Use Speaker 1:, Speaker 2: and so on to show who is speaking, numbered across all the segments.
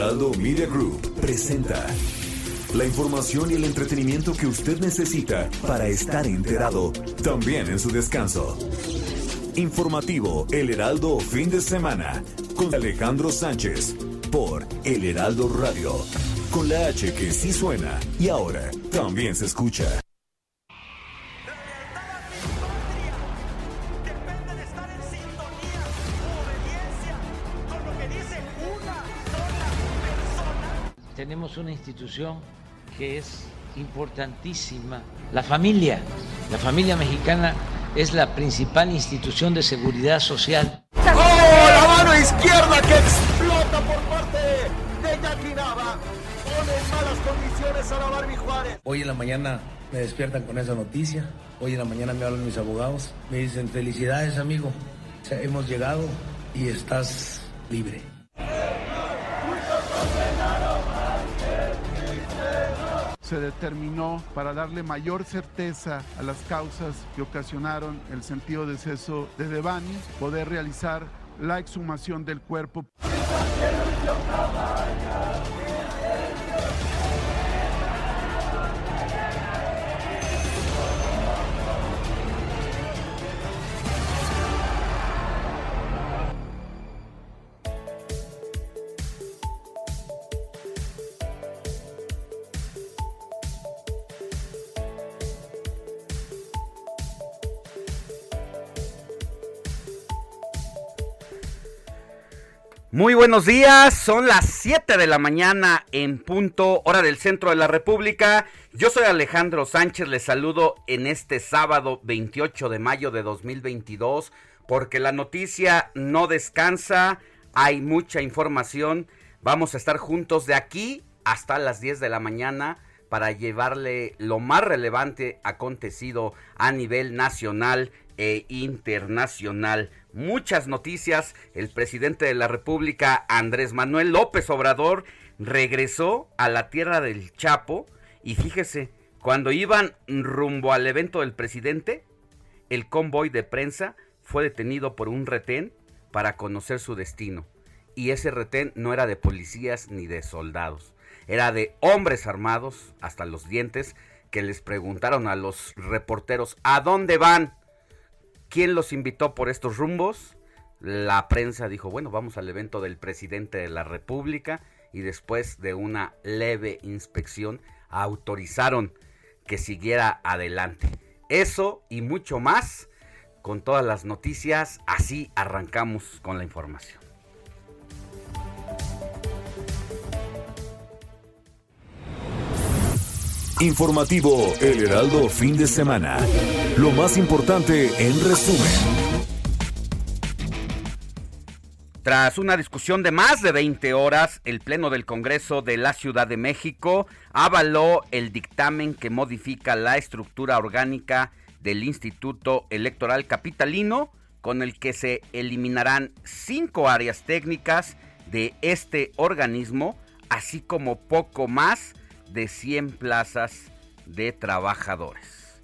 Speaker 1: Heraldo Media Group presenta la información y el entretenimiento que usted necesita para estar enterado, también en su descanso. Informativo El Heraldo Fin de Semana con Alejandro Sánchez por El Heraldo Radio. Con la H que sí suena y ahora también se escucha.
Speaker 2: Tenemos una institución que es importantísima, la familia. La familia mexicana es la principal institución de seguridad social.
Speaker 3: ¡Oh, la mano izquierda que explota por parte de Jackie Nava! Pone en malas condiciones a la Barbie Juárez.
Speaker 4: Hoy en la mañana me despiertan con esa noticia. Hoy en la mañana me hablan mis abogados. Me dicen, felicidades amigo. O sea, hemos llegado y estás libre.
Speaker 5: Se determinó para darle mayor certeza a las causas que ocasionaron el sentido de deceso de Devani, poder realizar la exhumación del cuerpo.
Speaker 6: Muy buenos días, son las 7 de la mañana en punto, hora del centro de la República. Yo soy Alejandro Sánchez, les saludo en este sábado 28 de mayo de 2022, porque la noticia no descansa, hay mucha información. Vamos a estar juntos de aquí hasta las 10 de la mañana para llevarle lo más relevante acontecido a nivel nacional e internacional. Muchas noticias. El presidente de la República, Andrés Manuel López Obrador, regresó a la tierra del Chapo. Y fíjese, cuando iban rumbo al evento del presidente, el convoy de prensa fue detenido por un retén para conocer su destino. Y ese retén no era de policías ni de soldados. Era de hombres armados hasta los dientes que les preguntaron a los reporteros, ¿a dónde van? ¿Quién los invitó por estos rumbos? La prensa dijo, bueno, vamos al evento del presidente de la República y después de una leve inspección autorizaron que siguiera adelante. Eso y mucho más con todas las noticias, así arrancamos con la información.
Speaker 1: Informativo El Heraldo Fin de Semana. Lo más importante en resumen.
Speaker 6: Tras una discusión de más de 20 horas, el Pleno del Congreso de la Ciudad de México avaló el dictamen que modifica la estructura orgánica del Instituto Electoral Capitalino, con el que se eliminarán cinco áreas técnicas de este organismo, así como poco más de 100 plazas de trabajadores.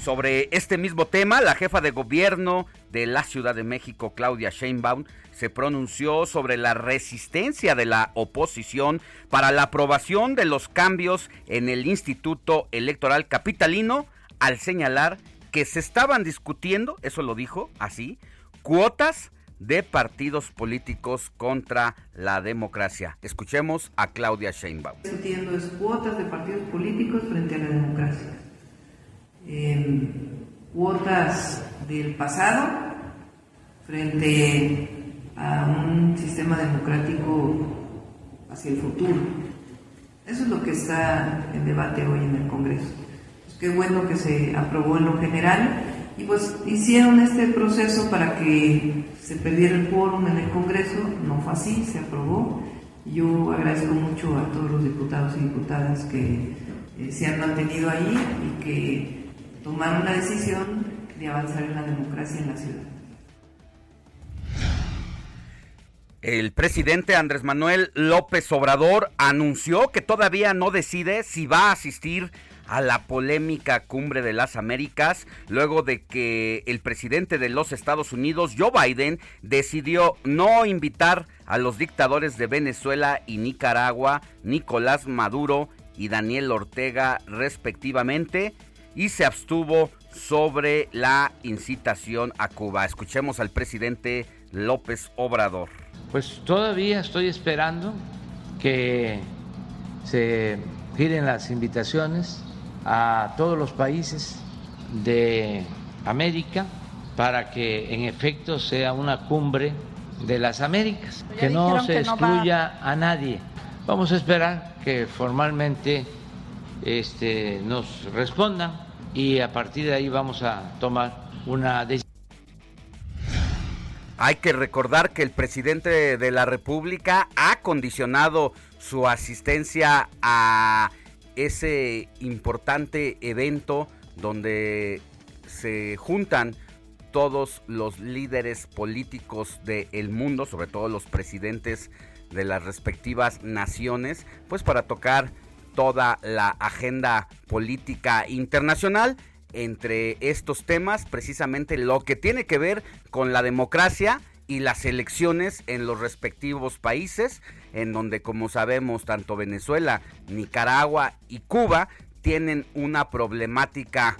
Speaker 6: Sobre este mismo tema, la jefa de gobierno de la Ciudad de México, Claudia Sheinbaum, se pronunció sobre la resistencia de la oposición para la aprobación de los cambios en el Instituto Electoral Capitalino, al señalar que se estaban discutiendo, eso lo dijo así, cuotas de partidos políticos contra la democracia. Escuchemos a Claudia Sheinbaum.
Speaker 7: discutiendo es cuotas de partidos políticos frente a la democracia. Eh, cuotas del pasado frente a un sistema democrático hacia el futuro. Eso es lo que está en debate hoy en el Congreso. Pues qué bueno que se aprobó en lo general y pues hicieron este proceso para que se perdiera el quórum en el Congreso, no fue así, se aprobó. Yo agradezco mucho a todos los diputados y diputadas que eh, se han mantenido ahí y que tomaron la decisión de avanzar en la democracia en la ciudad.
Speaker 6: El presidente Andrés Manuel López Obrador anunció que todavía no decide si va a asistir a la polémica cumbre de las Américas luego de que el presidente de los Estados Unidos, Joe Biden, decidió no invitar a los dictadores de Venezuela y Nicaragua, Nicolás Maduro y Daniel Ortega respectivamente, y se abstuvo sobre la incitación a Cuba. Escuchemos al presidente López Obrador.
Speaker 2: Pues todavía estoy esperando que se giren las invitaciones a todos los países de América para que en efecto sea una cumbre de las Américas, que no se excluya a nadie. Vamos a esperar que formalmente este, nos respondan y a partir de ahí vamos a tomar una decisión.
Speaker 6: Hay que recordar que el presidente de la República ha condicionado su asistencia a ese importante evento donde se juntan todos los líderes políticos del mundo, sobre todo los presidentes de las respectivas naciones, pues para tocar toda la agenda política internacional. Entre estos temas, precisamente lo que tiene que ver con la democracia y las elecciones en los respectivos países, en donde como sabemos tanto Venezuela, Nicaragua y Cuba tienen una problemática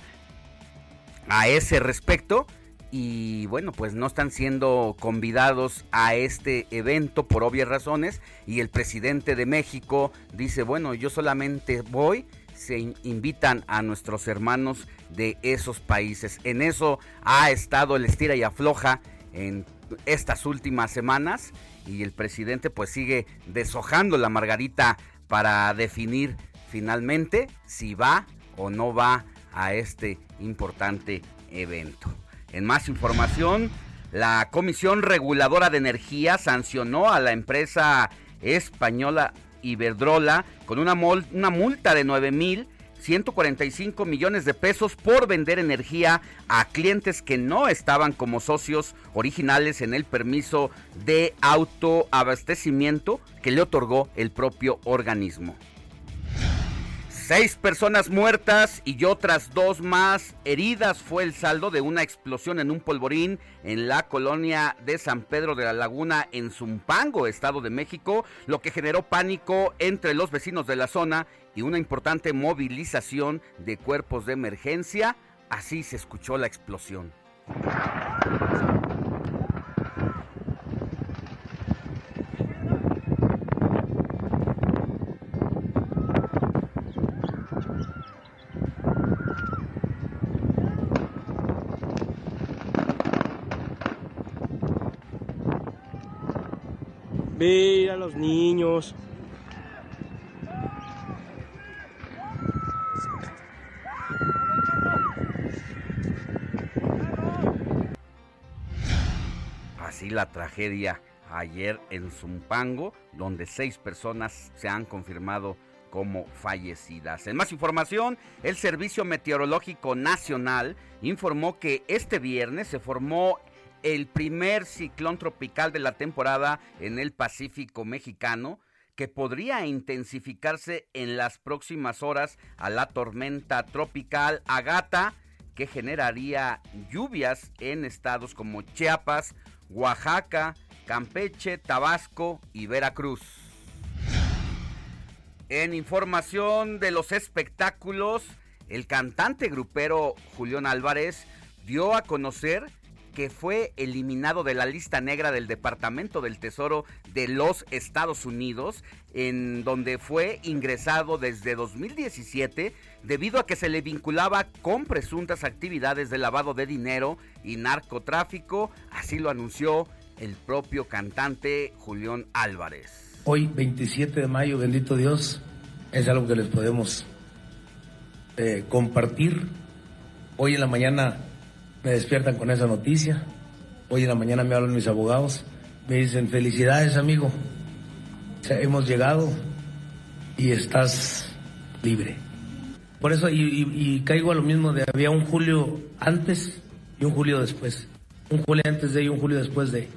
Speaker 6: a ese respecto y bueno, pues no están siendo convidados a este evento por obvias razones y el presidente de México dice, bueno, yo solamente voy, se invitan a nuestros hermanos de esos países. En eso ha estado el estira y afloja en estas últimas semanas y el presidente pues sigue deshojando la margarita para definir finalmente si va o no va a este importante evento. En más información, la Comisión Reguladora de Energía sancionó a la empresa española Iberdrola con una, una multa de 9.145 millones de pesos por vender energía a clientes que no estaban como socios originales en el permiso de autoabastecimiento que le otorgó el propio organismo. Seis personas muertas y otras dos más heridas fue el saldo de una explosión en un polvorín en la colonia de San Pedro de la Laguna en Zumpango, Estado de México, lo que generó pánico entre los vecinos de la zona y una importante movilización de cuerpos de emergencia. Así se escuchó la explosión.
Speaker 8: Mira los niños.
Speaker 6: Así la tragedia ayer en Zumpango, donde seis personas se han confirmado como fallecidas. En más información, el Servicio Meteorológico Nacional informó que este viernes se formó el primer ciclón tropical de la temporada en el Pacífico mexicano que podría intensificarse en las próximas horas a la tormenta tropical Agata que generaría lluvias en estados como Chiapas, Oaxaca, Campeche, Tabasco y Veracruz. En información de los espectáculos, el cantante grupero Julián Álvarez dio a conocer que fue eliminado de la lista negra del Departamento del Tesoro de los Estados Unidos, en donde fue ingresado desde 2017 debido a que se le vinculaba con presuntas actividades de lavado de dinero y narcotráfico, así lo anunció el propio cantante Julián Álvarez.
Speaker 4: Hoy, 27 de mayo, bendito Dios, es algo que les podemos eh, compartir. Hoy en la mañana me despiertan con esa noticia. Hoy en la mañana me hablan mis abogados, me dicen felicidades amigo, hemos llegado y estás libre. Por eso, y, caigo a lo mismo de había un julio antes y un julio después. Un julio antes de y un julio después de.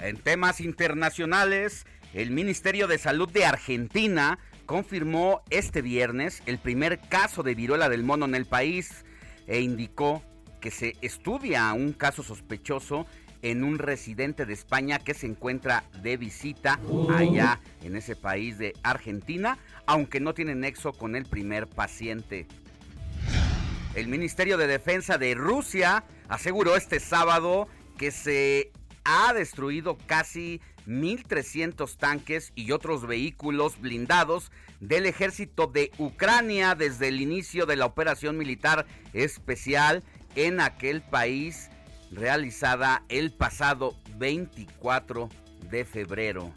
Speaker 6: En temas internacionales, el Ministerio de Salud de Argentina confirmó este viernes el primer caso de viruela del mono en el país e indicó que se estudia un caso sospechoso en un residente de España que se encuentra de visita allá en ese país de Argentina, aunque no tiene nexo con el primer paciente. El Ministerio de Defensa de Rusia aseguró este sábado que se ha destruido casi 1.300 tanques y otros vehículos blindados del ejército de Ucrania desde el inicio de la operación militar especial en aquel país realizada el pasado 24 de febrero.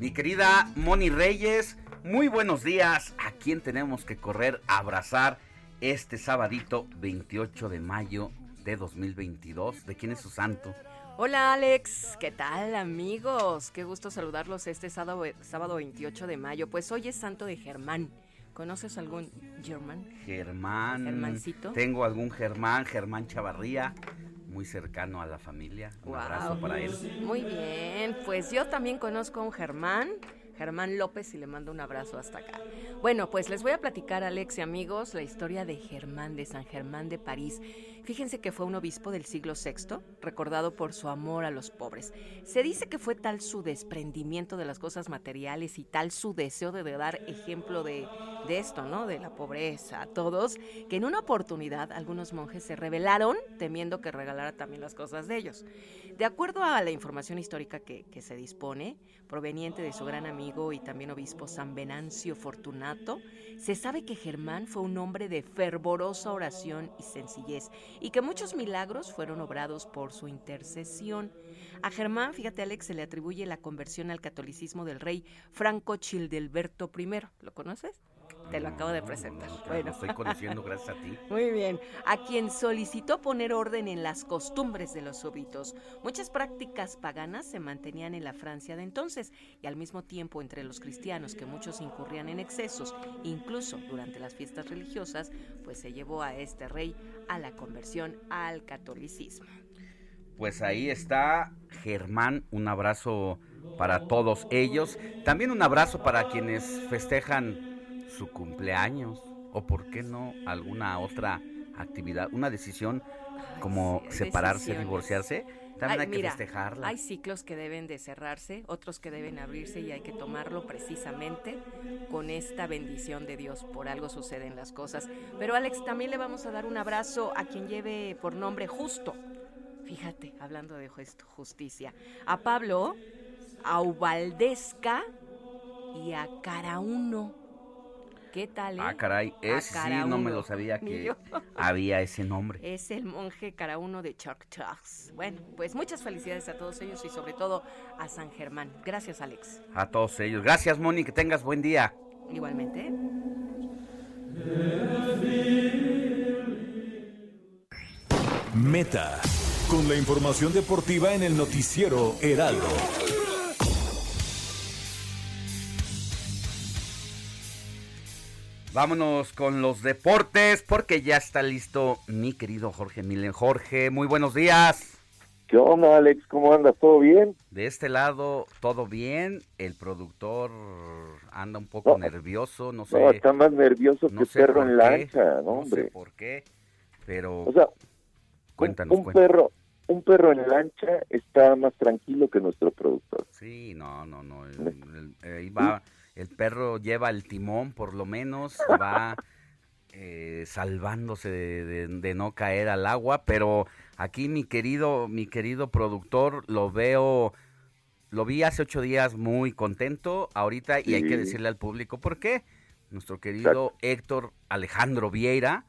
Speaker 6: Mi querida Moni Reyes, muy buenos días. ¿A quién tenemos que correr a abrazar este sabadito 28 de mayo de 2022? ¿De quién es su santo?
Speaker 9: Hola Alex, ¿qué tal amigos? Qué gusto saludarlos este sábado, sábado 28 de mayo. Pues hoy es santo de Germán. ¿Conoces algún Germán?
Speaker 6: Germán.
Speaker 9: Germancito.
Speaker 6: Tengo algún Germán, Germán Chavarría muy cercano a la familia. Un abrazo para él.
Speaker 9: Muy bien, pues yo también conozco a un Germán, Germán López, y le mando un abrazo hasta acá. Bueno, pues les voy a platicar, Alex y amigos, la historia de Germán de San Germán de París. Fíjense que fue un obispo del siglo VI, recordado por su amor a los pobres. Se dice que fue tal su desprendimiento de las cosas materiales y tal su deseo de, dar ejemplo de, esto, ¿no? De la pobreza a todos, que en una oportunidad algunos monjes se rebelaron temiendo que regalara también las cosas de ellos. De acuerdo a la información histórica que, que se dispone, proveniente de su gran amigo y también obispo San Venancio Fortunato, se sabe que Germán fue un hombre de fervorosa oración y sencillez y que muchos milagros fueron obrados por su intercesión. A Germán, fíjate Alex, se le atribuye la conversión al catolicismo del rey Franco Childelberto I. ¿Lo conoces? Te lo acabo de presentar.
Speaker 6: bueno, estoy conociendo gracias a ti.
Speaker 9: Muy bien. A quien solicitó poner orden en las costumbres de los súbitos. Muchas prácticas paganas se mantenían en la Francia de entonces y al mismo tiempo entre los cristianos que muchos incurrían en excesos, incluso durante las fiestas religiosas, pues se llevó a este rey a la conversión al catolicismo.
Speaker 6: Pues ahí está Germán, un abrazo para todos ellos. También un abrazo para quienes festejan su cumpleaños o por qué no alguna otra actividad, una decisión como separarse, divorciarse, también hay, que festejarla.
Speaker 9: Hay ciclos que deben de cerrarse, otros que deben abrirse y hay que tomarlo precisamente con esta bendición de Dios. Por algo suceden las cosas. Pero Alex, también le vamos a dar un abrazo a quien lleve por nombre Justo. Fíjate, hablando de justicia. A Pablo, a Ubaldesca y a Carauno. ¿Qué tal? Eh?
Speaker 6: Ah, caray, ese sí no me lo sabía que había ese nombre.
Speaker 9: Es el monje Carauno de Choctaws. Bueno, pues muchas felicidades a todos ellos y sobre todo a San Germán. Gracias, Alex.
Speaker 6: A todos ellos. Gracias, Moni, que tengas buen día.
Speaker 9: Igualmente.
Speaker 1: Meta, con la información deportiva en el noticiero Heraldo.
Speaker 6: Vámonos con los deportes porque ya está listo mi querido Jorge Milen. Jorge, muy buenos días.
Speaker 10: ¿Qué onda, Alex? ¿Cómo andas? ¿Todo bien?
Speaker 6: De este lado, todo bien. El productor anda un poco nervioso, no sé.
Speaker 10: No, está más nervioso que perro en lancha, no, hombre.
Speaker 6: No sé por qué, pero...
Speaker 10: O sea, cuéntanos, un, perro un perro en lancha está más tranquilo que nuestro productor.
Speaker 6: Sí, no, no, no. Ahí va el perro lleva el timón, por lo menos, va eh, salvándose de, no caer al agua, pero aquí mi querido, mi querido productor lo veo lo vi hace ocho días muy contento ahorita y hay que decirle al público por qué. Nuestro querido Héctor Alejandro Vieira,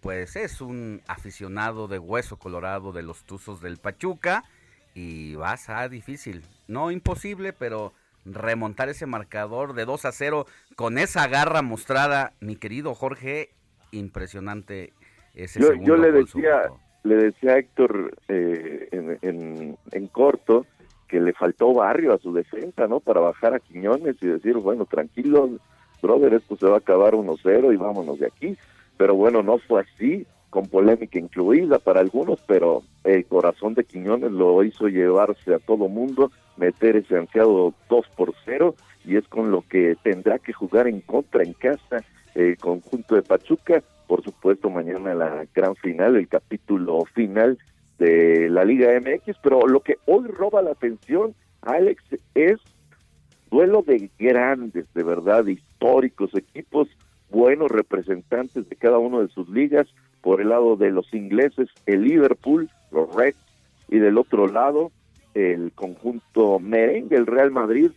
Speaker 6: pues es un aficionado de hueso colorado de los Tuzos del Pachuca y va a ser difícil, no imposible, pero remontar ese marcador de 2 a 0 con esa garra mostrada, mi querido Jorge, impresionante ese
Speaker 10: yo,
Speaker 6: segundo
Speaker 10: Yo le decía, le decía a Héctor eh, en, en, corto que le faltó barrio a su defensa, ¿no? Para bajar a Quiñones y decir, bueno, tranquilo, brother, esto se va a acabar 1-0 y vámonos de aquí. Pero bueno, no fue así, con polémica incluida para algunos, pero el corazón de Quiñones lo hizo llevarse a todo mundo, meter ese ansiado 2 por 0 y es con lo que tendrá que jugar en contra en casa el conjunto de Pachuca. Por supuesto, mañana la gran final, el capítulo final de la Liga MX, pero lo que hoy roba la atención, Alex, es duelo de grandes, de verdad, históricos equipos, buenos representantes de cada uno de sus ligas, por el lado de los ingleses, el Liverpool, los Reds, y del otro lado, el conjunto merengue, el Real Madrid,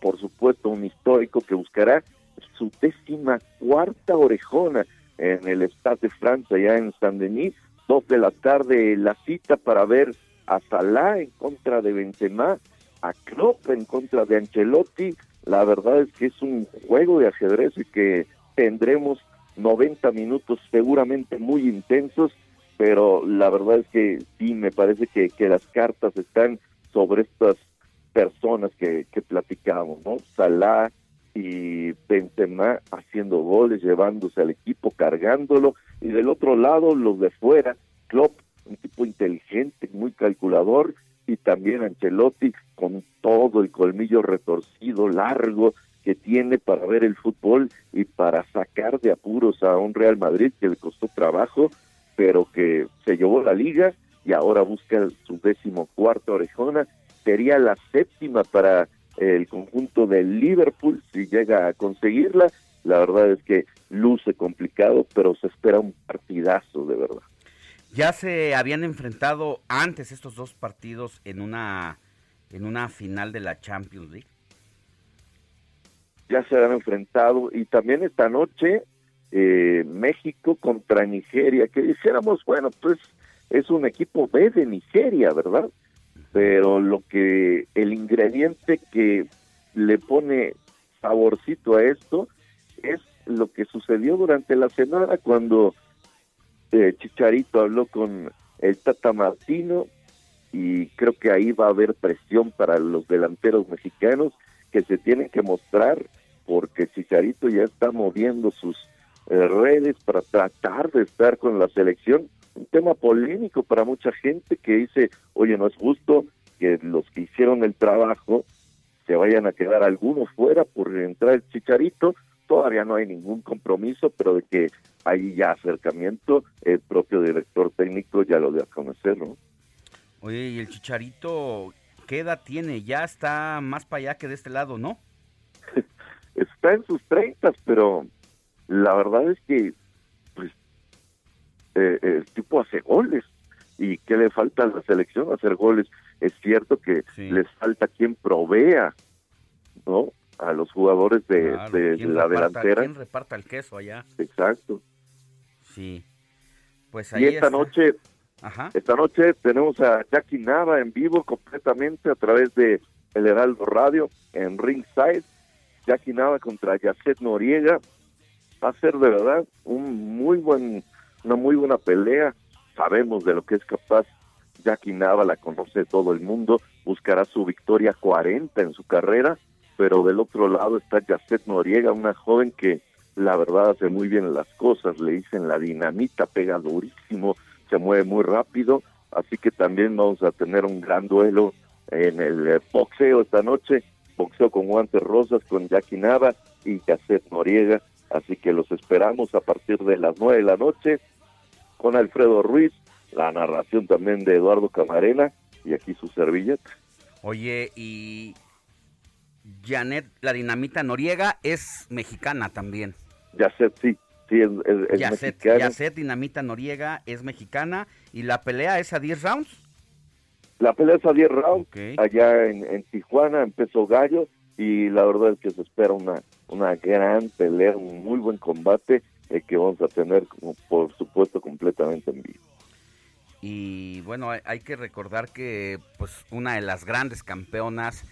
Speaker 10: por supuesto, un histórico que buscará su décima cuarta orejona en el Stade de Francia, allá en Saint-Denis, dos de la tarde la cita para ver a Salah en contra de Benzema, a Klopp en contra de Ancelotti. La verdad es que es un juego de ajedrez y que tendremos 90 minutos seguramente muy intensos, pero la verdad es que sí, me parece que, que las cartas están sobre estas personas que, que platicamos, ¿no? Salah y Benzema haciendo goles, llevándose al equipo, cargándolo, y del otro lado los de fuera, Klopp, un tipo inteligente, muy calculador, y también Ancelotti con todo el colmillo retorcido, largo, que tiene para ver el fútbol y para sacar de apuros a un Real Madrid que le costó trabajo, pero que se llevó la liga y ahora busca su décimo cuarto orejona. Sería la séptima para el conjunto del Liverpool si llega a conseguirla. La verdad es que luce complicado, pero se espera un partidazo de verdad.
Speaker 6: Ya se habían enfrentado antes estos dos partidos en una en una final de la Champions League.
Speaker 10: Ya se han enfrentado y también esta noche eh, México contra Nigeria, que dijéramos, bueno, pues es un equipo B de Nigeria, ¿verdad? Pero lo que el ingrediente que le pone saborcito a esto es lo que sucedió durante la semana cuando eh, Chicharito habló con el Tata Martino y creo que ahí va a haber presión para los delanteros mexicanos que se tienen que mostrar porque Chicharito ya está moviendo sus eh, redes para tratar de estar con la selección. Un tema polémico para mucha gente que dice, oye, no es justo que los que hicieron el trabajo se vayan a quedar algunos fuera por entrar el Chicharito. Todavía no hay ningún compromiso, pero de que hay ya acercamiento, el propio director técnico ya lo dio a conocer, ¿no?
Speaker 6: Oye, ¿y el Chicharito qué edad tiene? Ya está más para allá que de este lado, ¿no?
Speaker 10: está en sus treintas, pero la verdad es que eh, el tipo hace goles. Y qué le falta a la selección hacer goles. Es cierto que les falta quien provea no a los jugadores de, la delantera.
Speaker 6: quien reparta el queso allá.
Speaker 10: Exacto.
Speaker 6: Sí. Pues
Speaker 10: ahí y esta noche esta noche tenemos a Jackie Nava en vivo completamente a través de el Heraldo Radio en Ringside. Jackie Nava contra Yacet Noriega. Va a ser de verdad un muy buen una muy buena pelea. Sabemos de lo que es capaz. Jackie Nava, la conoce todo el mundo, buscará su victoria 40 en su carrera, pero del otro lado está Yacet Noriega, una joven que la verdad hace muy bien las cosas, le dicen la dinamita, pega durísimo, se mueve muy rápido, así que también vamos a tener un gran duelo en el eh, boxeo esta noche, boxeo con guantes rosas con Jackie Nava y Yacet Noriega, así que los esperamos a partir de las nueve de la noche con Alfredo Ruiz, la narración también de Eduardo Camarena y aquí su servilleta.
Speaker 6: Oye, y Janet, la dinamita Noriega, es mexicana también.
Speaker 10: Yacet, sí, sí, es, es,
Speaker 6: Yacet, dinamita Noriega, es mexicana y la pelea es a 10 rounds.
Speaker 10: La pelea es a 10 rounds, allá en, Tijuana empezó Gallo y la verdad es que se espera una, una gran pelea, un muy buen combate eh, que vamos a tener, por supuesto, completamente en vivo.
Speaker 6: Y bueno, hay, que recordar que pues una de las grandes campeonas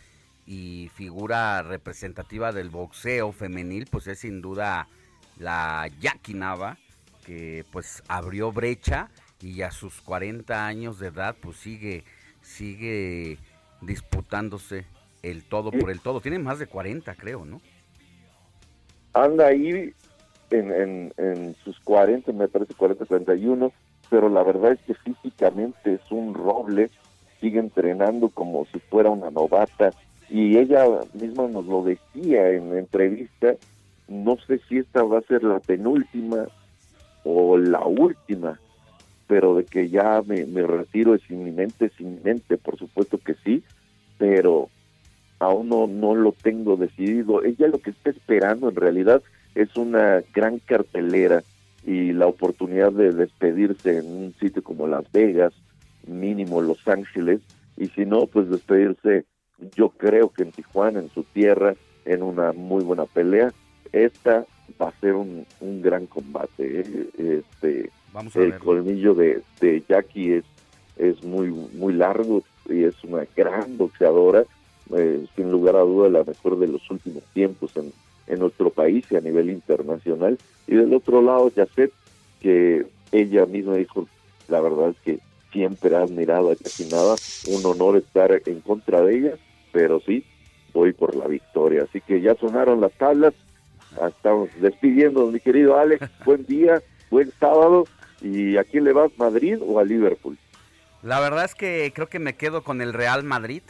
Speaker 6: y figura representativa del boxeo femenil, pues es sin duda la Jackie Nava, que pues abrió brecha y a sus 40 años de edad pues sigue sigue disputándose el todo por el todo. Tiene más de 40, creo, ¿no?
Speaker 10: Anda ahí en, sus 40, me parece 40, 41, pero la verdad es que físicamente es un roble, sigue entrenando como si fuera una novata y ella misma nos lo decía en entrevista, no sé si esta va a ser la penúltima o la última, pero de que ya me, retiro es inminente, es inminente, por supuesto que sí, pero aún no, no lo tengo decidido. Ella lo que está esperando en realidad es una gran cartelera y la oportunidad de despedirse en un sitio como Las Vegas, mínimo Los Ángeles, y si no, pues despedirse yo creo que en Tijuana, en su tierra, en una muy buena pelea. Esta va a ser un, un gran combate. ¿eh? Este, el colmillo de, de Jackie es, es muy, muy largo y es una gran boxeadora, eh, sin lugar a duda la mejor de los últimos tiempos en, en nuestro país y a nivel internacional. Y del otro lado, Yacet, que ella misma dijo, la verdad es que siempre ha admirado a Jackie Nava, un honor estar en contra de ella, pero sí, voy por la victoria. Así que ya sonaron las tablas, estamos despidiendo, mi querido Alex, buen día, buen sábado, ¿y a quién le vas, Madrid o a Liverpool?
Speaker 6: La verdad es que creo que me quedo con el Real Madrid.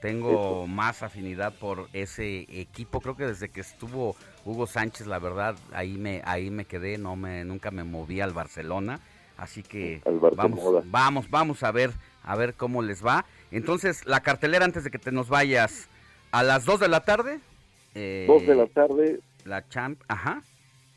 Speaker 6: Tengo más afinidad por ese equipo. Creo que desde que estuvo Hugo Sánchez, la verdad, ahí me ahí me quedé, no me nunca me moví al Barcelona. Así que vamos, vamos, vamos a ver, a ver cómo les va. Entonces, la cartelera antes de que te nos vayas a las 2 de la tarde.
Speaker 10: Eh, 2 de la tarde.
Speaker 6: La champ, ajá.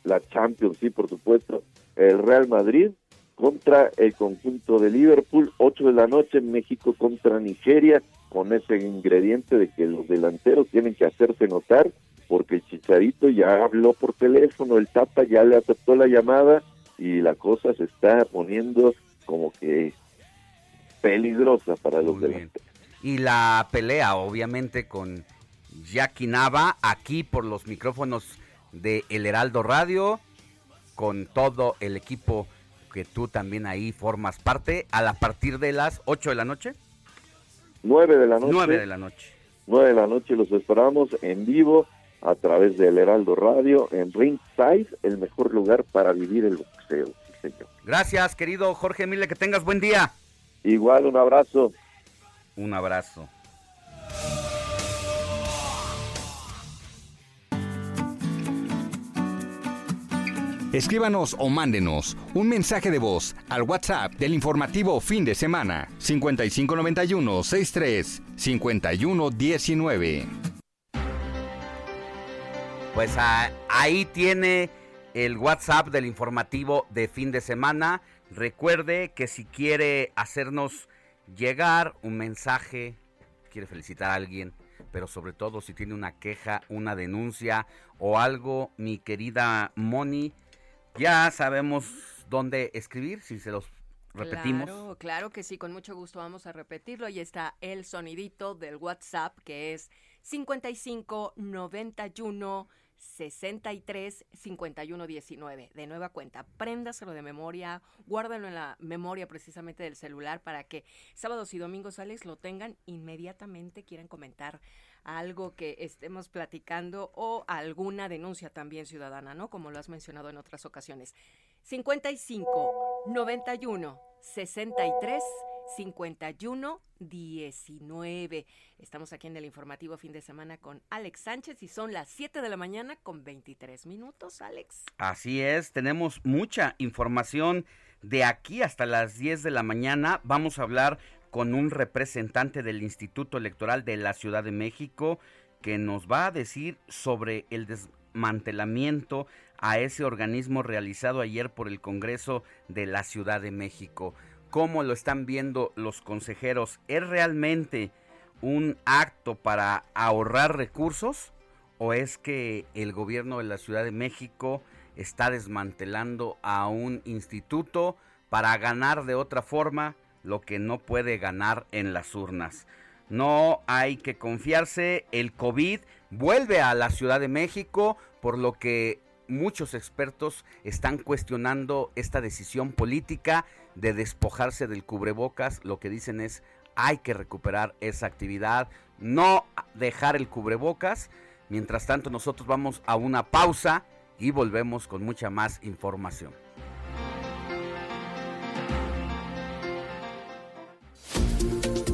Speaker 10: La Champions, sí, por supuesto. El Real Madrid contra el conjunto de Liverpool. 8 de la noche México contra Nigeria con ese ingrediente de que los delanteros tienen que hacerse notar porque el Chicharito ya habló por teléfono, el Tapa ya le aceptó la llamada y la cosa se está poniendo como que peligrosa para los delanteros.
Speaker 6: Y la pelea, obviamente, con Jackie Nava, aquí por los micrófonos de El Heraldo Radio, con todo el equipo que tú también ahí formas parte, a partir de las 8 de la noche.
Speaker 10: 9 de la noche.
Speaker 6: 9 de la noche.
Speaker 10: 9 de la noche los esperamos en vivo a través del Heraldo Radio en Ringside, el mejor lugar para vivir el boxeo. señor.
Speaker 6: Gracias, querido Jorge Mille, que tengas buen día.
Speaker 10: Igual, un abrazo.
Speaker 6: Un abrazo.
Speaker 11: Escríbanos o mándenos un mensaje de voz al WhatsApp del informativo fin de semana 5591 63 5119.
Speaker 6: Pues ah, ahí tiene el WhatsApp del informativo de fin de semana. Recuerde que si quiere hacernos llegar un mensaje, quiere felicitar a alguien, pero sobre todo si tiene una queja, una denuncia o algo, mi querida Moni, ya sabemos dónde escribir, si se los repetimos.
Speaker 9: Claro, claro que sí, con mucho gusto vamos a repetirlo. Ahí está el sonidito del WhatsApp que es 5591 63 51 19. De nueva cuenta, préndaselo de memoria, guárdalo en la memoria precisamente del celular para que sábados y domingos, Alex, lo tengan inmediatamente, quieran comentar algo que estemos platicando o alguna denuncia también ciudadana, ¿no? Como lo has mencionado en otras ocasiones. 55 91 63 51 19. Estamos aquí en el informativo fin de semana con Alex Sánchez y son las 7 de la mañana con 23 minutos, Alex.
Speaker 6: Así es, tenemos mucha información de aquí hasta las 10 de la mañana. Vamos a hablar con un representante del Instituto Electoral de la Ciudad de México que nos va a decir sobre el desmantelamiento a ese organismo realizado ayer por el Congreso de la Ciudad de México. cómo lo están viendo los consejeros, ¿es realmente un acto para ahorrar recursos o es que el gobierno de la Ciudad de México está desmantelando a un instituto para ganar de otra forma lo que no puede ganar en las urnas? No hay que confiarse, el COVID vuelve a la Ciudad de México, por lo que muchos expertos están cuestionando esta decisión política de despojarse del cubrebocas. Lo que dicen es hay que recuperar esa actividad, no dejar el cubrebocas. Mientras tanto nosotros vamos a una pausa y volvemos con mucha más información.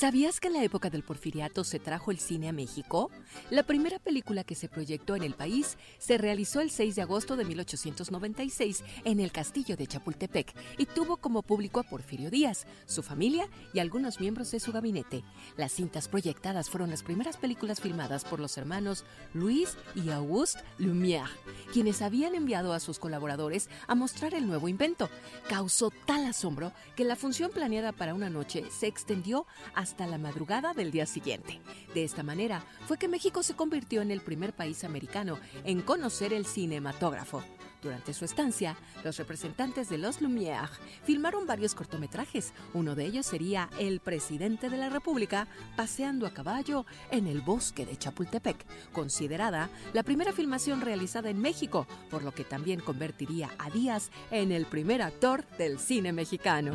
Speaker 12: ¿Sabías que en la época del porfiriato se trajo el cine a México? La primera película que se proyectó en el país se realizó el 6 de agosto de 1896 en el castillo de Chapultepec y tuvo como público a Porfirio Díaz, su familia y algunos miembros de su gabinete. Las cintas proyectadas fueron las primeras películas filmadas por los hermanos Luis y Auguste Lumière, quienes habían enviado a sus colaboradores a mostrar el nuevo invento. Causó tal asombro que la función planeada para una noche se extendió a hasta la madrugada del día siguiente. De esta manera fue que México se convirtió en el primer país americano en conocer el cinematógrafo. Durante su estancia, los representantes de los Lumière filmaron varios cortometrajes. Uno de ellos sería El presidente de la República paseando a caballo en el bosque de Chapultepec, considerada la primera filmación realizada en México, por lo que también convertiría a Díaz en el primer actor del cine mexicano.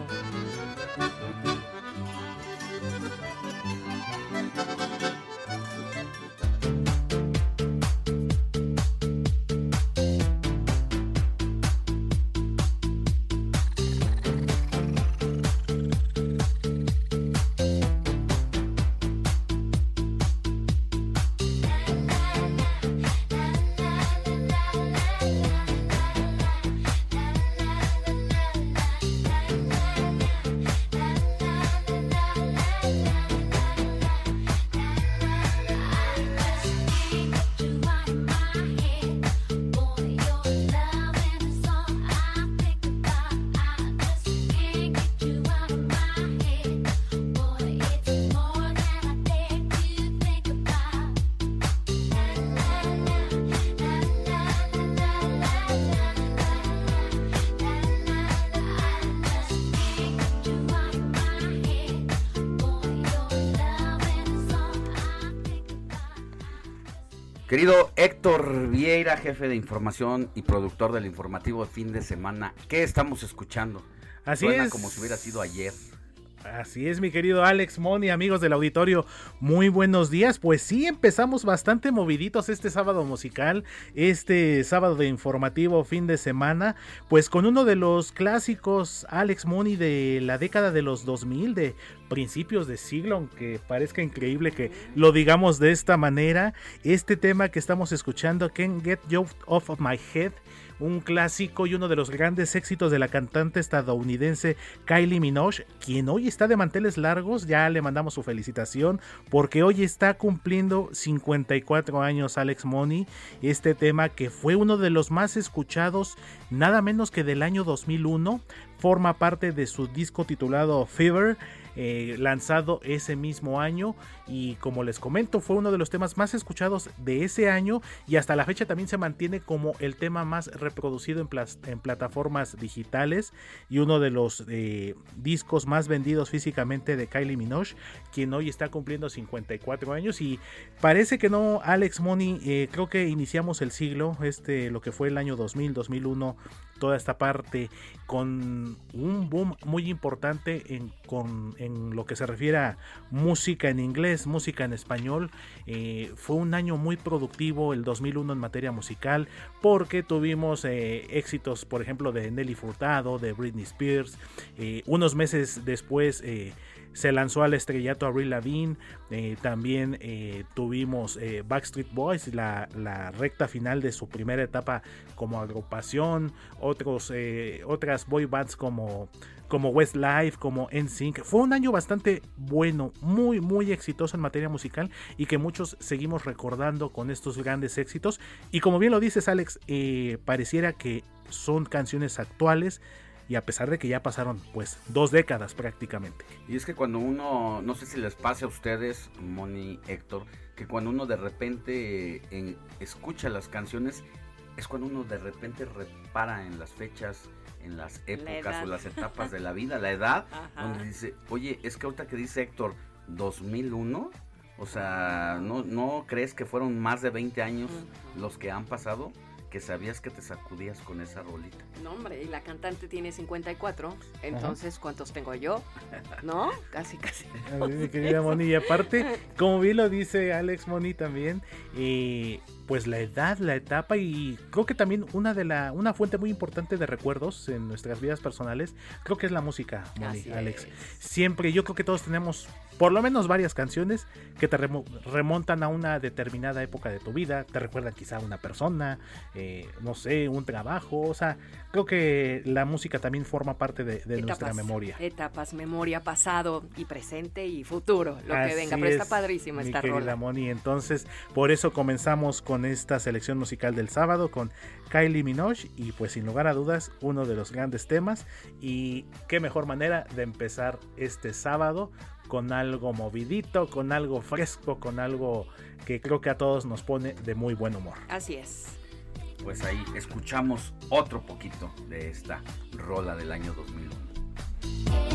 Speaker 12: Thank you.
Speaker 6: Querido Héctor Vieira, jefe de información y productor del informativo de fin de semana, ¿qué estamos escuchando?
Speaker 13: Así
Speaker 6: Suena
Speaker 13: es.
Speaker 6: como si hubiera sido ayer.
Speaker 13: Así es, mi querido Alex Moni, amigos del auditorio, muy buenos días. Pues sí, empezamos bastante moviditos este sábado musical, este sábado de informativo fin de semana, pues con uno de los clásicos Alex Moni de la década de los 2000, de principios de siglo, aunque parezca increíble que lo digamos de esta manera. Este tema que estamos escuchando, Can't Get You Off of My Head, un clásico y uno de los grandes éxitos de la cantante estadounidense Kylie Minogue, quien hoy está de manteles largos, ya le mandamos su felicitación porque hoy está cumpliendo 54 años Alex Money, este tema que fue uno de los más escuchados nada menos que del año 2001, forma parte de su disco titulado Fever, eh, lanzado ese mismo año. Y como les comento fue uno de los temas más escuchados de ese año. Y hasta la fecha también se mantiene como el tema más reproducido en, plataformas digitales. Y uno de los eh, discos más vendidos físicamente de Kylie Minogue quien hoy está cumpliendo 54 años. Y parece que no Alex Money eh, creo que iniciamos el siglo este lo que fue el año 2000 2001 toda esta parte con un boom muy importante en, con, en lo que se refiere a música en inglés, música en español. Eh, fue un año muy productivo el 2001 en materia musical porque tuvimos eh, éxitos, por ejemplo, de Nelly Furtado, de Britney Spears. Eh, unos meses después... eh, se lanzó al estrellato Avril Lavigne, eh, también eh, tuvimos eh, Backstreet Boys, la, la, recta final de su primera etapa como agrupación, otros, otras boy bands como, como Westlife, como NSYNC. Fue un año bastante bueno, muy, muy exitoso en materia musical y que muchos seguimos recordando con estos grandes éxitos. Y como bien lo dices, Alex, pareciera que son canciones actuales y a pesar de que ya pasaron pues dos décadas prácticamente.
Speaker 6: Y es que cuando uno, no sé si les pase a ustedes, Moni, Héctor, que cuando uno de repente escucha las canciones, es cuando uno de repente repara en las fechas, en las épocas o las etapas de la vida, la edad, donde dice, oye, es que ahorita que dice Héctor, 2001, o sea, ¿no, no crees que fueron más de 20 años los que han pasado? Que sabías que te sacudías con esa rolita.
Speaker 9: No, hombre, y la cantante tiene 54, entonces, ¿cuántos tengo yo? ¿No? Casi, casi.
Speaker 13: mi querida Moni, y aparte, como bien lo dice Alex Moni también, eh, pues la edad, la etapa y creo que también una de la una fuente muy importante de recuerdos en nuestras vidas personales, creo que es la música, Moni, Alex. Siempre yo creo que todos tenemos por lo menos varias canciones que te remontan a una determinada época de tu vida, te recuerdan quizá a una persona, eh, no sé, un trabajo, o sea, creo que la música también forma parte de, nuestra memoria.
Speaker 9: Etapas, memoria, pasado y presente y futuro, lo que venga, pero está padrísima esta rola.
Speaker 13: Moni, entonces por eso comenzamos con con esta selección musical del sábado con Kylie Minogue y pues sin lugar a dudas uno de los grandes temas y qué mejor manera de empezar este sábado con algo movidito, con algo fresco, con algo que creo que a todos nos pone de muy buen humor.
Speaker 9: Así es.
Speaker 6: Pues ahí escuchamos otro poquito de esta rola del año 2001. '"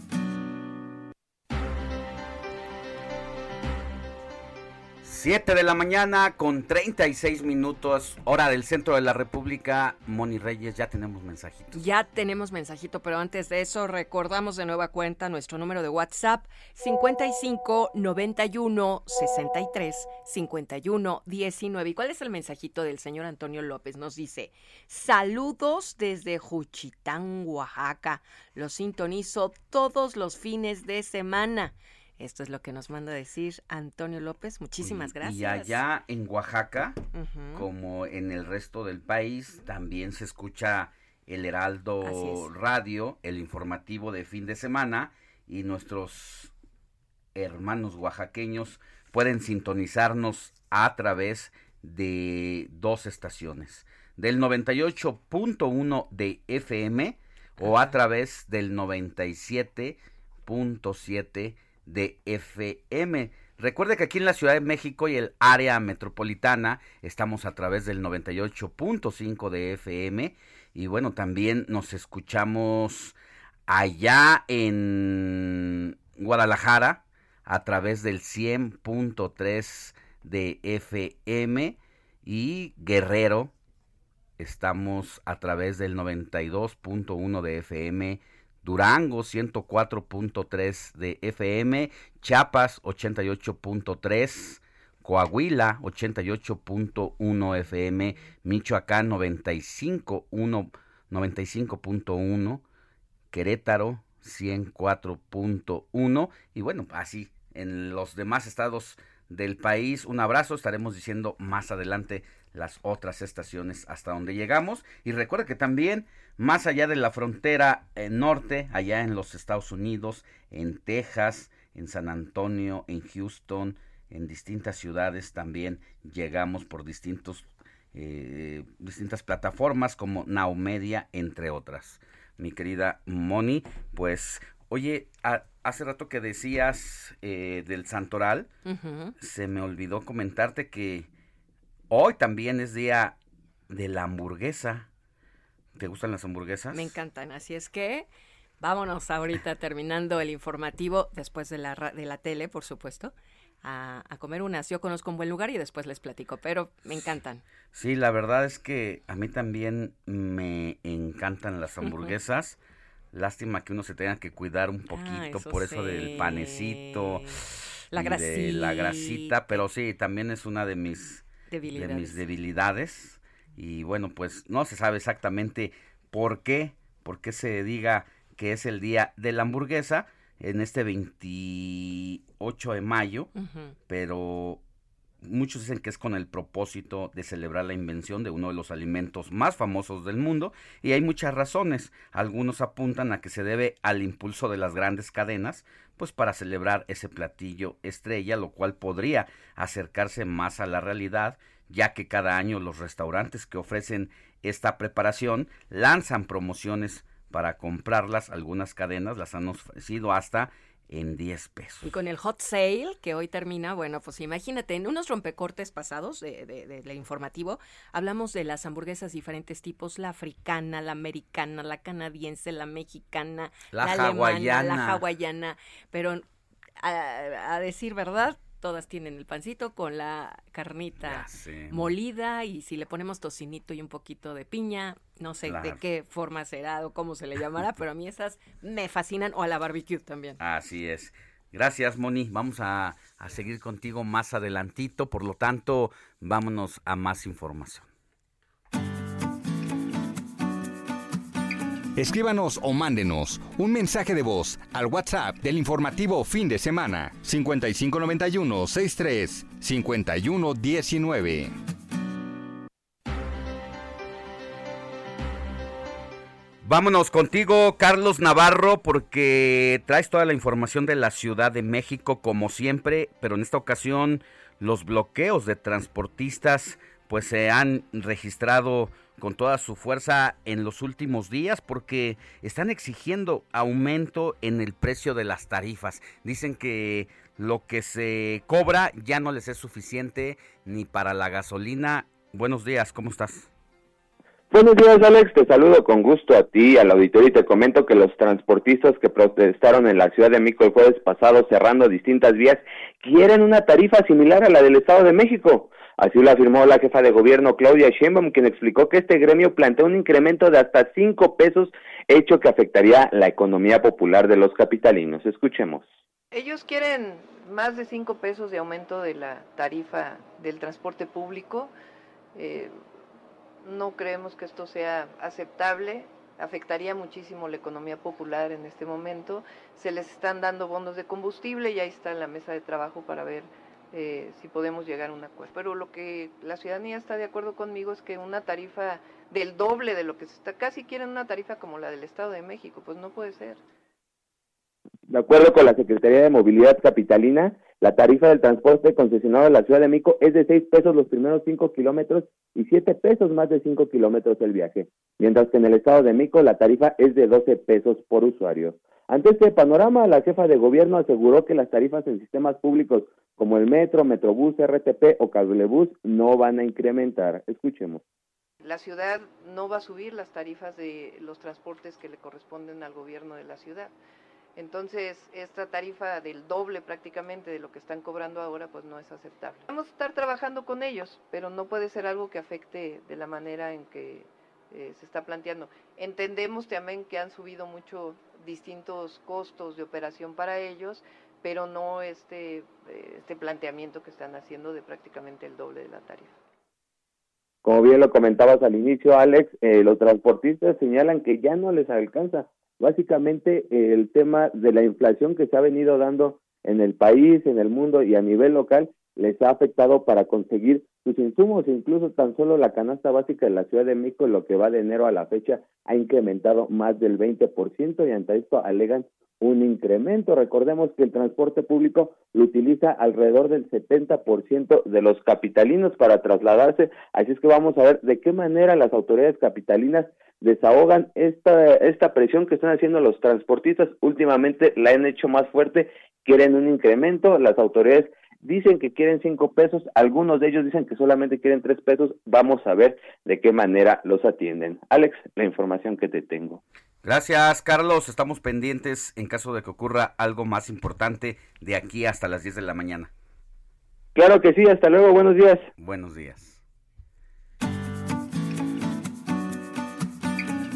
Speaker 6: 7 de la mañana con 36 minutos, hora del centro de la República. Moni Reyes, ya tenemos mensajito.
Speaker 9: Ya tenemos mensajito, pero antes de eso recordamos de nueva cuenta nuestro número de WhatsApp 55 91 63 51 19. ¿Y cuál es el mensajito del señor Antonio López? Nos dice, saludos desde Juchitán, Oaxaca. Los sintonizo todos los fines de semana. Esto es lo que nos manda a decir Antonio López. Muchísimas gracias.
Speaker 6: Y allá en Oaxaca, como en el resto del país, también se escucha el Heraldo Radio, el informativo de fin de semana, y nuestros hermanos oaxaqueños pueden sintonizarnos a través de dos estaciones, del 98.1 de FM o a través del 97.7 de FM. Recuerde que aquí en la Ciudad de México y el área metropolitana estamos a través del 98.5 de FM y bueno, también nos escuchamos allá en Guadalajara a través del 100.3 de FM y Guerrero estamos a través del 92.1 de FM Durango 104.3 de FM, Chiapas 88.3, Coahuila 88.1 FM, Michoacán 95.1 95.1, Querétaro 104.1 y bueno, así en los demás estados del país. Un abrazo, estaremos diciendo más adelante las otras estaciones hasta donde llegamos. Y recuerda que también más allá de la frontera eh, norte, allá en los Estados Unidos, en Texas, en San Antonio, en Houston, en distintas ciudades también llegamos por distintos, eh, distintas plataformas como Now Media, entre otras. Mi querida Moni, pues, oye, hace rato que decías eh, del Santoral, se me olvidó comentarte que Hoy también es día de la hamburguesa. ¿Te gustan las hamburguesas?
Speaker 9: Me encantan, así es que vámonos ahorita terminando el informativo después de la, de la tele, por supuesto. A, a, comer unas. Yo conozco un buen lugar y después les platico, pero me encantan.
Speaker 6: Sí, la verdad es que a mí también me encantan las hamburguesas. Lástima que uno se tenga que cuidar un poquito por eso del panecito.
Speaker 9: La grasita.
Speaker 6: la grasita, pero sí, también es una de mis debilidades. de mis debilidades y bueno, pues no se sabe exactamente por qué, por qué se diga que es el día de la hamburguesa en este 28 de mayo, pero muchos dicen que es con el propósito de celebrar la invención de uno de los alimentos más famosos del mundo y hay muchas razones. Algunos apuntan a que se debe al impulso de las grandes cadenas, pues para celebrar ese platillo estrella, lo cual podría acercarse más a la realidad ya que cada año los restaurantes que ofrecen esta preparación lanzan promociones para comprarlas. Algunas cadenas las han ofrecido hasta en 10 pesos.
Speaker 9: Y con el hot sale que hoy termina, bueno, pues imagínate, en unos rompecortes pasados de, de, informativo, hablamos de las hamburguesas diferentes tipos, la africana, la americana, la canadiense, la mexicana,
Speaker 6: la, hawaiana.
Speaker 9: la hawaiana, pero a decir verdad, todas tienen el pancito con la carnita molida y si le ponemos tocinito y un poquito de piña, no sé de qué forma será o cómo se le llamará, pero a mí esas me fascinan o a la barbecue también.
Speaker 6: Así es. Gracias, Moni. Vamos a, a seguir contigo más adelantito, por lo tanto, vámonos a más información.
Speaker 11: Escríbanos o mándenos un mensaje de voz al WhatsApp del informativo fin de semana 5591 63 5119.
Speaker 6: Vámonos contigo, Carlos Navarro, porque traes toda la información de la Ciudad de México, como siempre, pero en esta ocasión los bloqueos de transportistas pues se han registrado con toda su fuerza en los últimos días porque están exigiendo aumento en el precio de las tarifas. Dicen que lo que se cobra ya no les es suficiente ni para la gasolina. Buenos días, ¿cómo estás?
Speaker 14: Buenos días, Alex. Te saludo con gusto a ti, al auditorio, y te comento que los transportistas que protestaron en la Ciudad de México el jueves pasado cerrando distintas vías quieren una tarifa similar a la del Estado de México. Así lo afirmó la jefa de gobierno Claudia Sheinbaum, quien explicó que este gremio plantea un incremento de hasta cinco pesos, hecho que afectaría la economía popular de los capitalinos. Escuchemos.
Speaker 7: Ellos quieren más de cinco pesos de aumento de la tarifa del transporte público. Eh, no creemos que esto sea aceptable afectaría muchísimo la economía popular en este momento. Se les están dando bonos de combustible y ahí está la mesa de trabajo para ver eh, si podemos llegar a un acuerdo. Pero lo que la ciudadanía está de acuerdo conmigo es que una tarifa del doble de lo que se está, casi quieren una tarifa como la del Estado de México, pues no puede ser.
Speaker 14: De acuerdo con la Secretaría de Movilidad Capitalina, la tarifa del transporte concesionado en la Ciudad de México es de 6 pesos los primeros 5 kilómetros y 7 pesos más de 5 kilómetros el viaje, mientras que en el Estado de México la tarifa es de 12 pesos por usuario. Ante este panorama, la jefa de gobierno aseguró que las tarifas en sistemas públicos como el metro, metrobús, RTP o cablebús no van a incrementar. Escuchemos.
Speaker 7: La ciudad no va a subir las tarifas de los transportes que le corresponden al gobierno de la ciudad. Entonces, esta tarifa del doble prácticamente de lo que están cobrando ahora, pues no es aceptable. Vamos a estar trabajando con ellos, pero no puede ser algo que afecte de la manera en que eh, se está planteando. Entendemos también que han subido mucho distintos costos de operación para ellos, pero no este, eh, este planteamiento que están haciendo de prácticamente el doble de la tarifa.
Speaker 14: Como bien lo comentabas al inicio, Alex, eh, los transportistas señalan que ya no les alcanza. Básicamente el tema de la inflación que se ha venido dando en el país, en el mundo y a nivel local, les ha afectado para conseguir sus insumos, incluso tan solo la canasta básica de la Ciudad de México, lo que va de enero a la fecha, ha incrementado más del 20% y ante esto alegan un incremento. Recordemos que el transporte público lo utiliza alrededor del 70% de los capitalinos para trasladarse, así es que vamos a ver de qué manera las autoridades capitalinas desahogan esta, esta presión que están haciendo los transportistas. Últimamente la han hecho más fuerte, quieren un incremento, las autoridades dicen que quieren cinco pesos, algunos de ellos dicen que solamente quieren tres pesos, vamos a ver de qué manera los atienden. Alex, la información que te tengo.
Speaker 6: Gracias, Carlos. Estamos pendientes en caso de que ocurra algo más importante de aquí hasta las 10 de la mañana.
Speaker 14: Claro que sí, hasta luego, buenos días.
Speaker 6: Buenos días.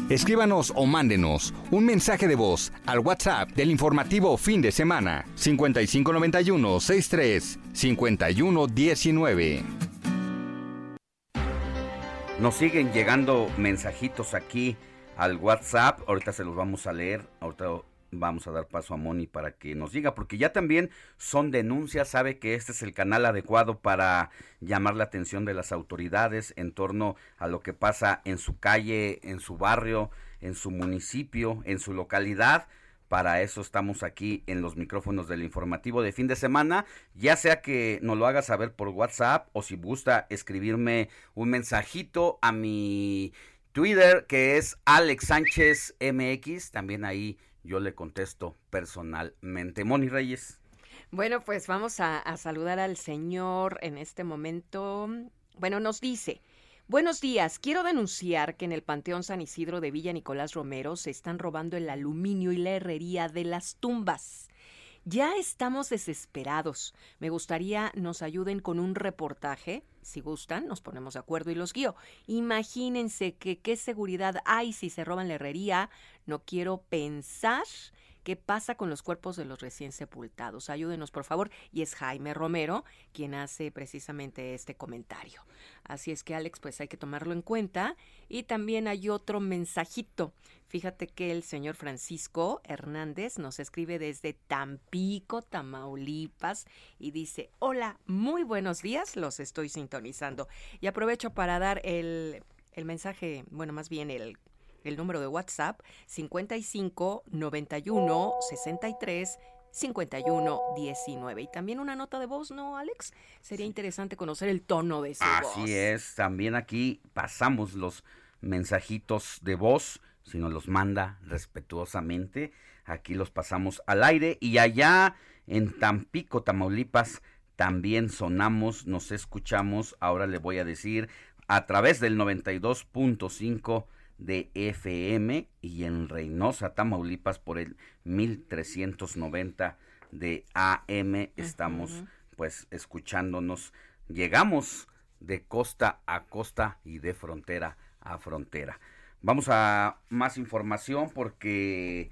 Speaker 11: Escríbanos o mándenos un mensaje de voz al WhatsApp del informativo fin de semana 5591 63 51 19.
Speaker 6: Nos siguen llegando mensajitos aquí al WhatsApp. Ahorita se los vamos a leer. Ahorita vamos a dar paso a Moni para que nos diga, porque ya también son denuncias, sabe que este es el canal adecuado para llamar la atención de las autoridades en torno a lo que pasa en su calle, en su barrio, en su municipio, en su localidad. Para eso estamos aquí en los micrófonos del informativo de fin de semana, ya sea que nos lo haga saber por WhatsApp o si gusta escribirme un mensajito a mi Twitter que es Alex Sánchez MX, también ahí yo le contesto personalmente. Moni Reyes.
Speaker 9: Bueno, pues vamos a, a saludar al señor en este momento. Bueno, nos dice, Buenos días. Quiero denunciar que en el Panteón San Isidro de Villa Nicolás Romero se están robando el aluminio y la herrería de las tumbas. Ya estamos desesperados. Me gustaría nos ayuden con un reportaje. Si gustan, nos ponemos de acuerdo y los guío. Imagínense que qué seguridad hay si se roban la herrería. No quiero pensar qué pasa con los cuerpos de los recién sepultados. Ayúdenos, por favor. Y es Jaime Romero quien hace precisamente este comentario. Así es que, Alex, pues hay que tomarlo en cuenta. Y también hay otro mensajito. Fíjate que el señor Francisco Hernández nos escribe desde Tampico, Tamaulipas, y dice, hola, muy buenos días, los estoy sintonizando. Y aprovecho para dar el, el mensaje, bueno, más bien el el número de WhatsApp 55 91 63 51 19. Y también una nota de voz, ¿no, Alex? Sería interesante conocer el tono de esa
Speaker 6: voz. Así es, también aquí pasamos los mensajitos de voz, si nos los manda respetuosamente, aquí los pasamos al aire y allá en Tampico, Tamaulipas, también sonamos, nos escuchamos, ahora le voy a decir, a través del 92.5 de FM y en Reynosa, Tamaulipas por el 1390 de AM estamos pues escuchándonos. Llegamos de costa a costa y de frontera a frontera. Vamos a más información porque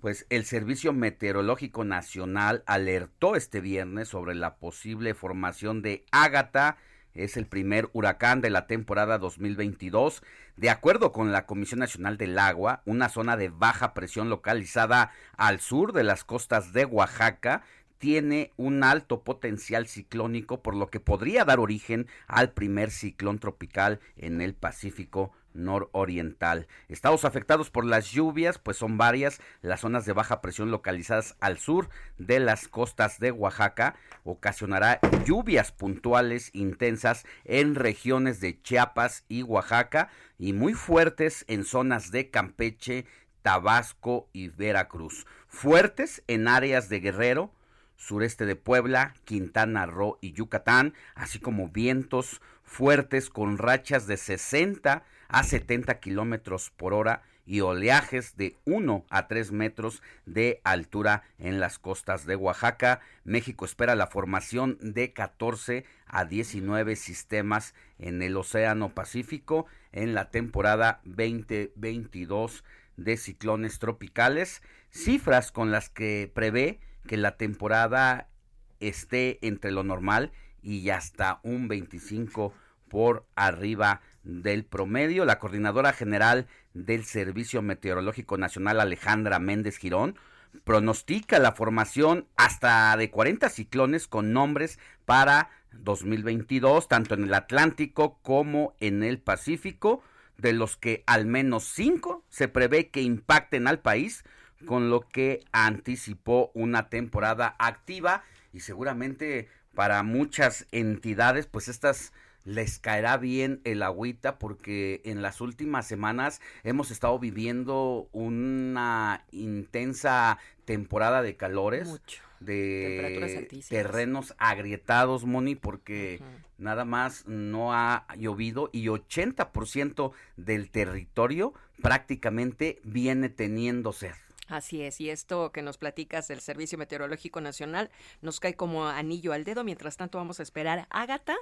Speaker 6: pues el Servicio Meteorológico Nacional alertó este viernes sobre la posible formación de Ágata es el primer huracán de la temporada 2022. De acuerdo con la Comisión Nacional del Agua, una zona de baja presión localizada al sur de las costas de Oaxaca tiene un alto potencial ciclónico, por lo que podría dar origen al primer ciclón tropical en el Pacífico nororiental. Estados afectados por las lluvias, pues son varias las zonas de baja presión localizadas al sur de las costas de Oaxaca. Ocasionará lluvias puntuales intensas en regiones de Chiapas y Oaxaca y muy fuertes en zonas de Campeche, Tabasco y Veracruz. Fuertes en áreas de Guerrero, sureste de Puebla, Quintana Roo y Yucatán, así como vientos fuertes con rachas de 60 a 70 kilómetros por hora y oleajes de 1 a 3 metros de altura en las costas de Oaxaca. México espera la formación de 14 a 19 sistemas en el Océano Pacífico en la temporada 2022 de ciclones tropicales, cifras con las que prevé que la temporada esté entre lo normal y hasta un 25 por arriba del promedio. La coordinadora general del Servicio Meteorológico Nacional, Alejandra Méndez Girón, pronostica la formación hasta de 40 ciclones con nombres para 2022, tanto en el Atlántico como en el Pacífico, de los que al menos cinco se prevé que impacten al país, con lo que anticipó una temporada activa y seguramente para muchas entidades, pues estas les caerá bien el agüita porque en las últimas semanas hemos estado viviendo una intensa temporada de calores. de terrenos agrietados, Moni, porque nada más no ha llovido y 80% del territorio prácticamente viene teniendo sed.
Speaker 9: Así es, y esto que nos platicas del Servicio Meteorológico Nacional nos cae como anillo al dedo. Mientras tanto, vamos a esperar Ágata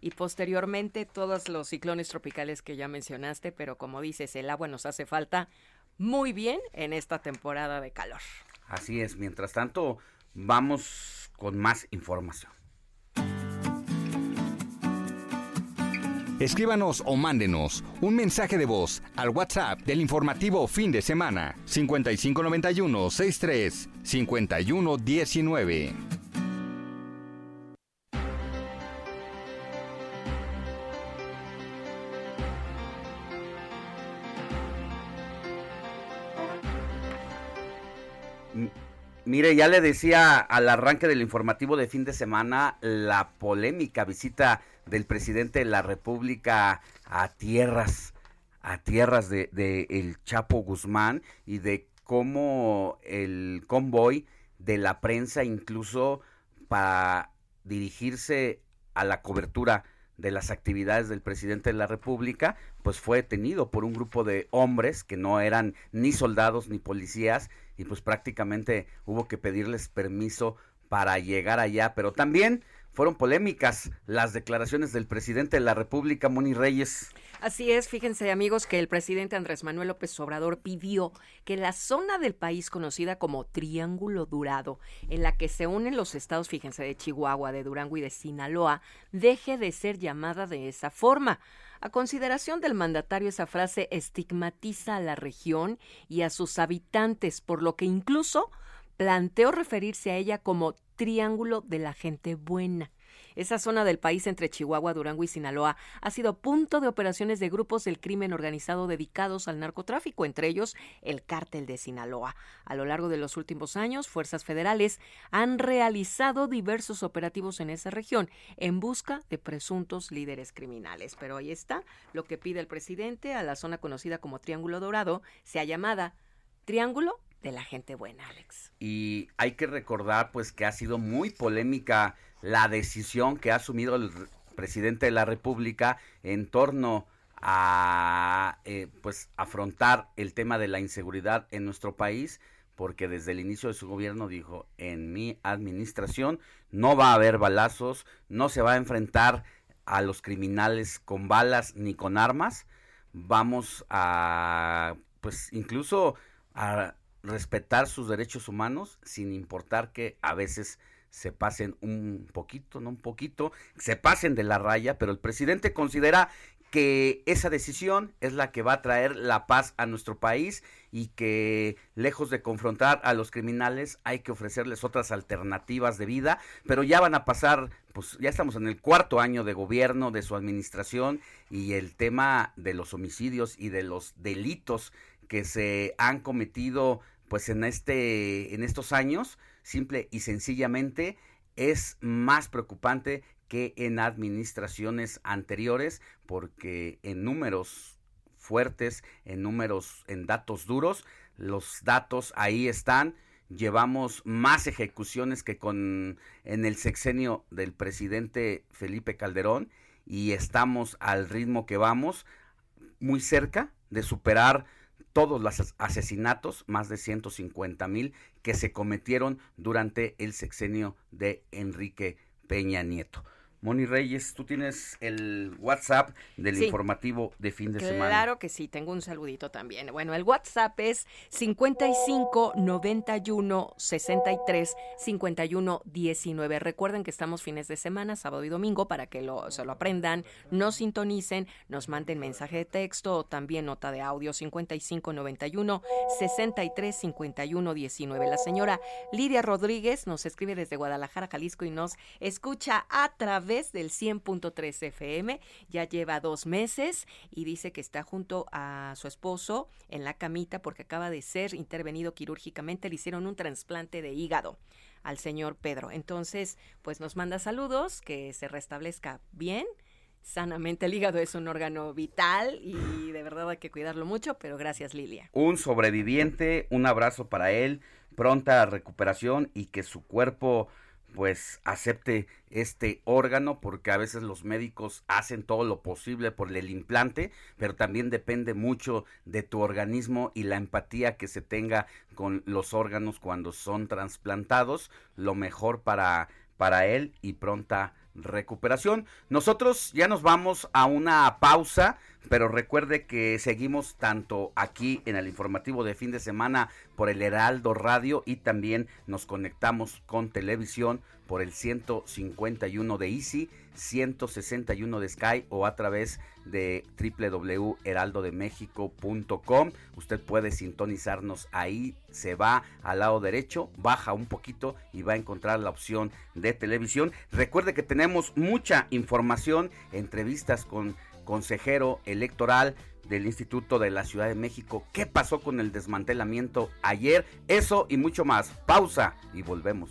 Speaker 9: y posteriormente todos los ciclones tropicales que ya mencionaste, pero como dices, el agua nos hace falta muy bien en esta temporada de calor.
Speaker 6: Así es, mientras tanto, vamos con más información.
Speaker 11: Escríbanos o mándenos un mensaje de voz al WhatsApp del informativo fin de semana 5591 63 5119.
Speaker 6: Mire, ya le decía al arranque del informativo de fin de semana la polémica visita del presidente de la República a tierras, a tierras de, de el Chapo Guzmán y de cómo el convoy de la prensa incluso para dirigirse a la cobertura de las actividades del presidente de la República, pues fue detenido por un grupo de hombres que no eran ni soldados ni policías y pues prácticamente hubo que pedirles permiso para llegar allá, pero también fueron polémicas las declaraciones del presidente de la República, Moni Reyes.
Speaker 9: Así es, fíjense amigos que el presidente Andrés Manuel López Obrador pidió que la zona del país conocida como Triángulo Dorado, en la que se unen los estados, fíjense, de Chihuahua, de Durango y de Sinaloa, deje de ser llamada de esa forma. A consideración del mandatario, esa frase estigmatiza a la región y a sus habitantes, por lo que incluso planteó referirse a ella como Triángulo de la Gente Buena. Esa zona del país entre Chihuahua, Durango y Sinaloa ha sido punto de operaciones de grupos del crimen organizado dedicados al narcotráfico, entre ellos el cártel de Sinaloa. A lo largo de los últimos años, fuerzas federales han realizado diversos operativos en esa región en busca de presuntos líderes criminales. Pero ahí está lo que pide el presidente a la zona conocida como Triángulo Dorado, sea llamada Triángulo de la gente buena, Alex.
Speaker 6: Y hay que recordar pues que ha sido muy polémica la decisión que ha asumido el presidente de la República en torno a eh, pues afrontar el tema de la inseguridad en nuestro país porque desde el inicio de su gobierno dijo en mi administración no va a haber balazos, no se va a enfrentar a los criminales con balas ni con armas, vamos a pues incluso a respetar sus derechos humanos sin importar que a veces se pasen un poquito, no un poquito, se pasen de la raya, pero el presidente considera que esa decisión es la que va a traer la paz a nuestro país y que lejos de confrontar a los criminales hay que ofrecerles otras alternativas de vida, pero ya van a pasar, pues ya estamos en el cuarto año de gobierno de su administración y el tema de los homicidios y de los delitos que se han cometido pues en este en estos años simple y sencillamente es más preocupante que en administraciones anteriores porque en números fuertes, en números en datos duros, los datos ahí están. Llevamos más ejecuciones que con en el sexenio del presidente Felipe Calderón y estamos al ritmo que vamos muy cerca de superar todos los asesinatos, más de 150 mil, que se cometieron durante el sexenio de Enrique Peña Nieto. Moni Reyes, tú tienes el WhatsApp del informativo de fin de semana.
Speaker 9: Claro que sí, tengo un saludito también. Bueno, el WhatsApp es 55 91 63 51 19. Recuerden que estamos fines de semana, sábado y domingo, para que lo, se lo aprendan, nos sintonicen, nos manden mensaje de texto o también nota de audio 55 91 63 51 19. La señora Lidia Rodríguez nos escribe desde Guadalajara, Jalisco y nos escucha a del 100.3 FM. Ya lleva dos meses y dice que está junto a su esposo en la camita porque acaba de ser intervenido quirúrgicamente. Le hicieron un trasplante de hígado al señor Pedro. Entonces, pues nos manda saludos, que se restablezca bien sanamente. El hígado es un órgano vital y de verdad hay que cuidarlo mucho, pero gracias Lilia.
Speaker 6: Un sobreviviente, un abrazo para él, pronta recuperación y que su cuerpo pues acepte este órgano porque a veces los médicos hacen todo lo posible por el implante, pero también depende mucho de tu organismo y la empatía que se tenga con los órganos cuando son trasplantados, lo mejor para para él y pronta recuperación. Nosotros ya nos vamos a una pausa, pero recuerde que seguimos tanto aquí en el informativo de fin de semana por el Heraldo Radio y también nos conectamos con televisión por el 151 de Easy, 161 de Sky o a través de www.heraldodemexico.com. Usted puede sintonizarnos ahí, se va al lado derecho, baja un poquito y va a encontrar la opción de televisión. Recuerde que tenemos mucha información, entrevistas con consejero electoral del Instituto de la Ciudad de México. ¿Qué pasó con el desmantelamiento ayer? Eso y mucho más. Pausa y volvemos.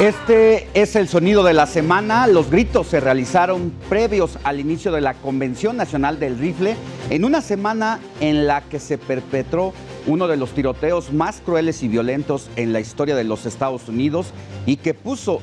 Speaker 6: Este es el sonido de la semana. Los gritos se realizaron previos al inicio de la Convención Nacional del Rifle, en una semana en la que se perpetró uno de los tiroteos más crueles y violentos en la historia de los Estados Unidos y que puso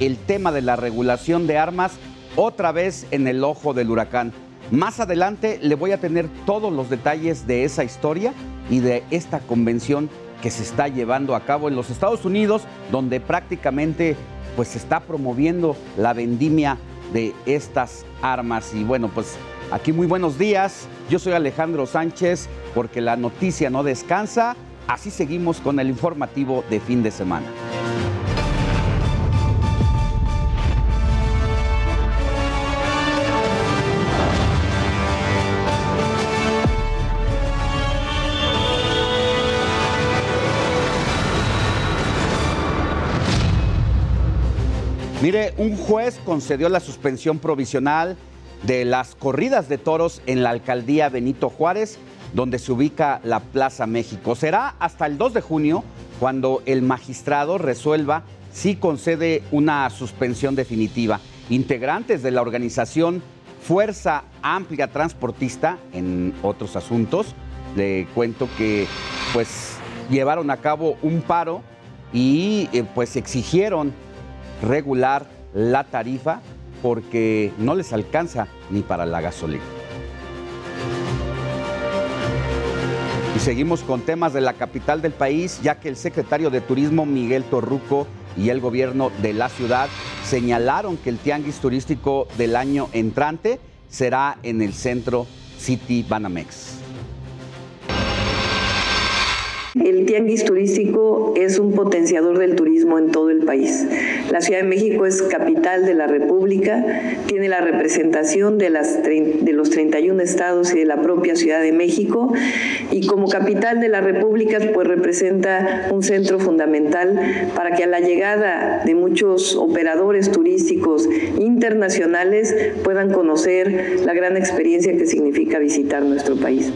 Speaker 6: el tema de la regulación de armas otra vez en el ojo del huracán. Más adelante le voy a tener todos los detalles de esa historia y de esta convención que se está llevando a cabo en los Estados Unidos, donde prácticamente pues se está promoviendo la vendimia de estas armas. Y bueno, pues aquí muy buenos días. Yo soy Alejandro Sánchez, porque la noticia no descansa. Así seguimos con el informativo de fin de semana. Mire, un juez concedió la suspensión provisional de las corridas de toros en la alcaldía Benito Juárez, donde se ubica la Plaza México. Será hasta el 2 de junio cuando el magistrado resuelva si concede una suspensión definitiva. Integrantes de la organización Fuerza Amplia Transportista, en otros asuntos, le cuento que pues llevaron a cabo un paro y eh, pues exigieron regular la tarifa porque no les alcanza ni para la gasolina. Y seguimos con temas de la capital del país, ya que el secretario de Turismo Miguel Torruco y el gobierno de la ciudad señalaron que el tianguis turístico del año entrante será en el centro City Banamex.
Speaker 15: El tianguis turístico es un potenciador del turismo en todo el país. La Ciudad de México es capital de la República, tiene la representación de, las, de los 31 estados y de la propia Ciudad de México y como capital de la República pues representa un centro fundamental para que a la llegada de muchos operadores turísticos internacionales puedan conocer la gran experiencia que significa visitar nuestro país.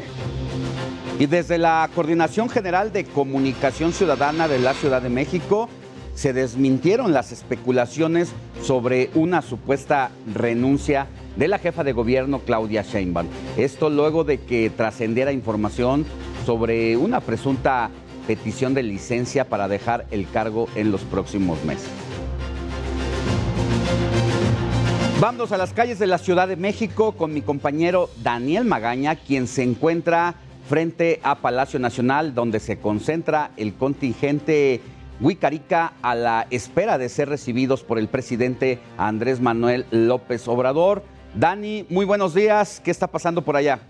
Speaker 6: Y desde la Coordinación General de Comunicación Ciudadana de la Ciudad de México se desmintieron las especulaciones sobre una supuesta renuncia de la jefa de gobierno Claudia Sheinbaum. Esto luego de que trascendiera información sobre una presunta petición de licencia para dejar el cargo en los próximos meses. Vamos a las calles de la Ciudad de México con mi compañero Daniel Magaña, quien se encuentra frente a Palacio Nacional, donde se concentra el contingente Huicarica a la espera de ser recibidos por el presidente Andrés Manuel López Obrador. Dani, muy buenos días. ¿Qué está pasando por allá?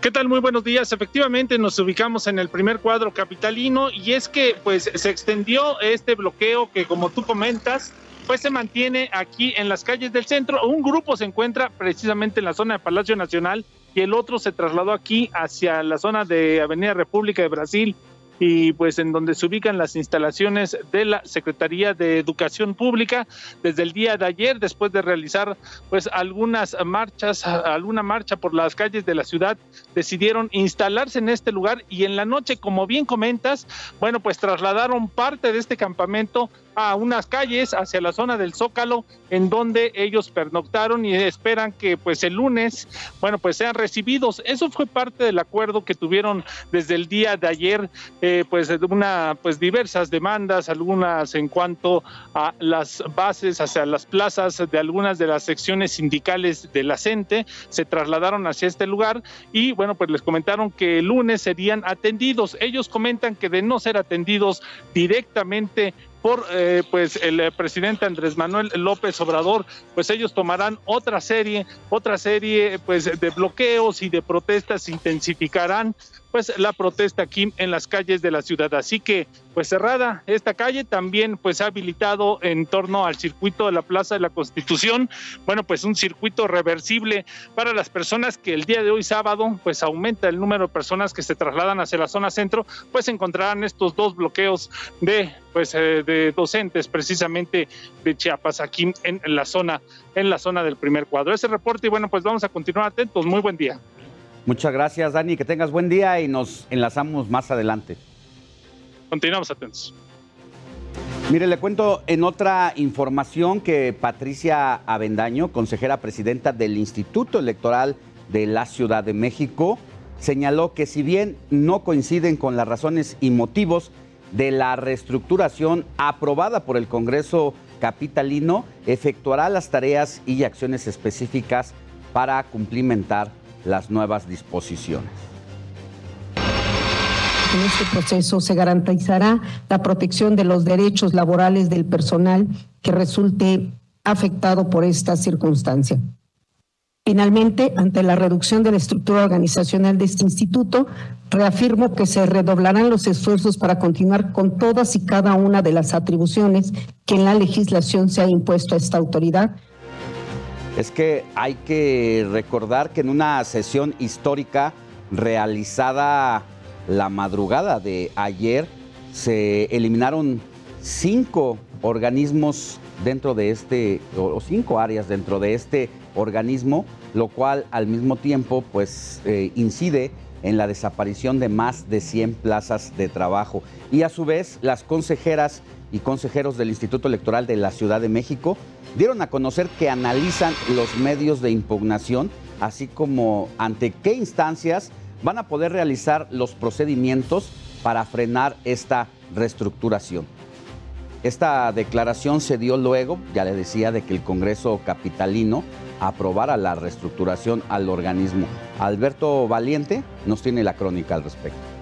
Speaker 16: ¿Qué tal? Muy buenos días. Efectivamente, nos ubicamos en el primer cuadro capitalino y es que pues se extendió este bloqueo que como tú comentas
Speaker 17: pues se mantiene aquí en las calles del centro. Un grupo se encuentra precisamente en la zona de Palacio Nacional y el otro se trasladó aquí hacia la zona de Avenida República de Brasil y pues en donde se ubican las instalaciones de la Secretaría de Educación Pública. Desde el día de ayer después de realizar pues algunas marchas alguna marcha por las calles de la ciudad decidieron instalarse en este lugar y en la noche como bien comentas bueno pues trasladaron parte de este campamento a unas calles hacia la zona del Zócalo en donde ellos pernoctaron y esperan que pues el lunes, bueno, pues sean recibidos. Eso fue parte del acuerdo que tuvieron desde el día de ayer, eh, pues una, pues diversas demandas, algunas en cuanto a las bases hacia las plazas de algunas de las secciones sindicales de la CENTE, se trasladaron hacia este lugar y bueno, pues les comentaron que el lunes serían atendidos. Ellos comentan que de no ser atendidos directamente por eh, pues el eh, presidente Andrés Manuel López Obrador, pues ellos tomarán otra serie, otra serie pues de bloqueos y de protestas intensificarán pues la protesta aquí en las calles de la ciudad. Así que pues cerrada esta calle también pues ha habilitado en torno al circuito de la Plaza de la Constitución, bueno pues un circuito reversible para las personas que el día de hoy sábado pues aumenta el número de personas que se trasladan hacia la zona centro, pues encontrarán estos dos bloqueos de pues eh, de docentes precisamente de Chiapas aquí en la zona en la zona del primer cuadro. Ese reporte y bueno pues vamos a continuar atentos. Muy buen día.
Speaker 6: Muchas gracias, Dani. Que tengas buen día y nos enlazamos más adelante.
Speaker 17: Continuamos atentos.
Speaker 6: Mire, le cuento en otra información que Patricia Avendaño, consejera presidenta del Instituto Electoral de la Ciudad de México, señaló que si bien no coinciden con las razones y motivos de la reestructuración aprobada por el Congreso Capitalino, efectuará las tareas y acciones específicas para cumplimentar las nuevas disposiciones.
Speaker 18: En este proceso se garantizará la protección de los derechos laborales del personal que resulte afectado por esta circunstancia. Finalmente, ante la reducción de la estructura organizacional de este instituto, reafirmo que se redoblarán los esfuerzos para continuar con todas y cada una de las atribuciones que en la legislación se ha impuesto a esta autoridad
Speaker 6: es que hay que recordar que en una sesión histórica realizada la madrugada de ayer se eliminaron cinco organismos dentro de este, o cinco áreas dentro de este organismo, lo cual al mismo tiempo pues eh, incide en la desaparición de más de 100 plazas de trabajo. Y a su vez, las consejeras y consejeros del Instituto Electoral de la Ciudad de México dieron a conocer que analizan los medios de impugnación, así como ante qué instancias van a poder realizar los procedimientos para frenar esta reestructuración. Esta declaración se dio luego, ya le decía, de que el Congreso Capitalino aprobara la reestructuración al organismo. Alberto Valiente nos tiene la crónica al respecto.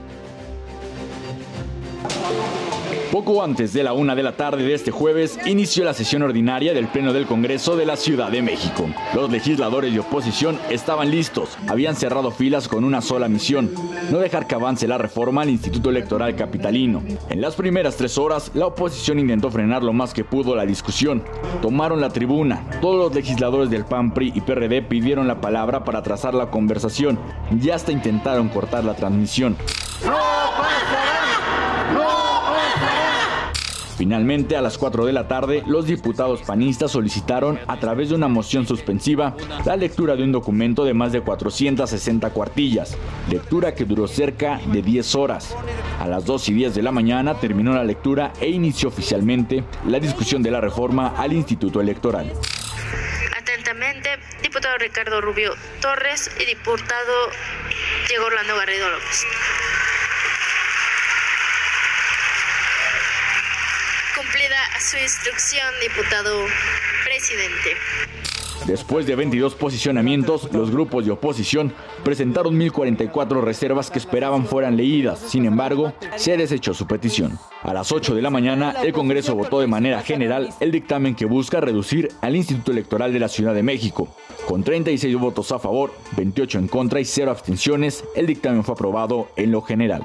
Speaker 19: Poco antes de la una de la tarde de este jueves, inició la sesión ordinaria del Pleno del Congreso de la Ciudad de México. Los legisladores de oposición estaban listos, habían cerrado filas con una sola misión, no dejar que avance la reforma al Instituto Electoral Capitalino. En las primeras tres horas, la oposición intentó frenar lo más que pudo la discusión. Tomaron la tribuna, todos los legisladores del PAN, PRI y PRD pidieron la palabra para trazar la conversación y hasta intentaron cortar la transmisión. Finalmente, a las 4 de la tarde, los diputados panistas solicitaron, a través de una moción suspensiva, la lectura de un documento de más de 460 cuartillas, lectura que duró cerca de 10 horas. A las 2 y 10 de la mañana terminó la lectura e inició oficialmente la discusión de la reforma al Instituto Electoral.
Speaker 20: Atentamente, diputado Ricardo Rubio Torres y diputado Diego Orlando Garrido López. Cumplida su instrucción, diputado presidente.
Speaker 19: Después de 22 posicionamientos, los grupos de oposición presentaron 1.044 reservas que esperaban fueran leídas. Sin embargo, se desechó su petición. A las 8 de la mañana, el Congreso votó de manera general el dictamen que busca reducir al Instituto Electoral de la Ciudad de México. Con 36 votos a favor, 28 en contra y 0 abstenciones, el dictamen fue aprobado en lo general.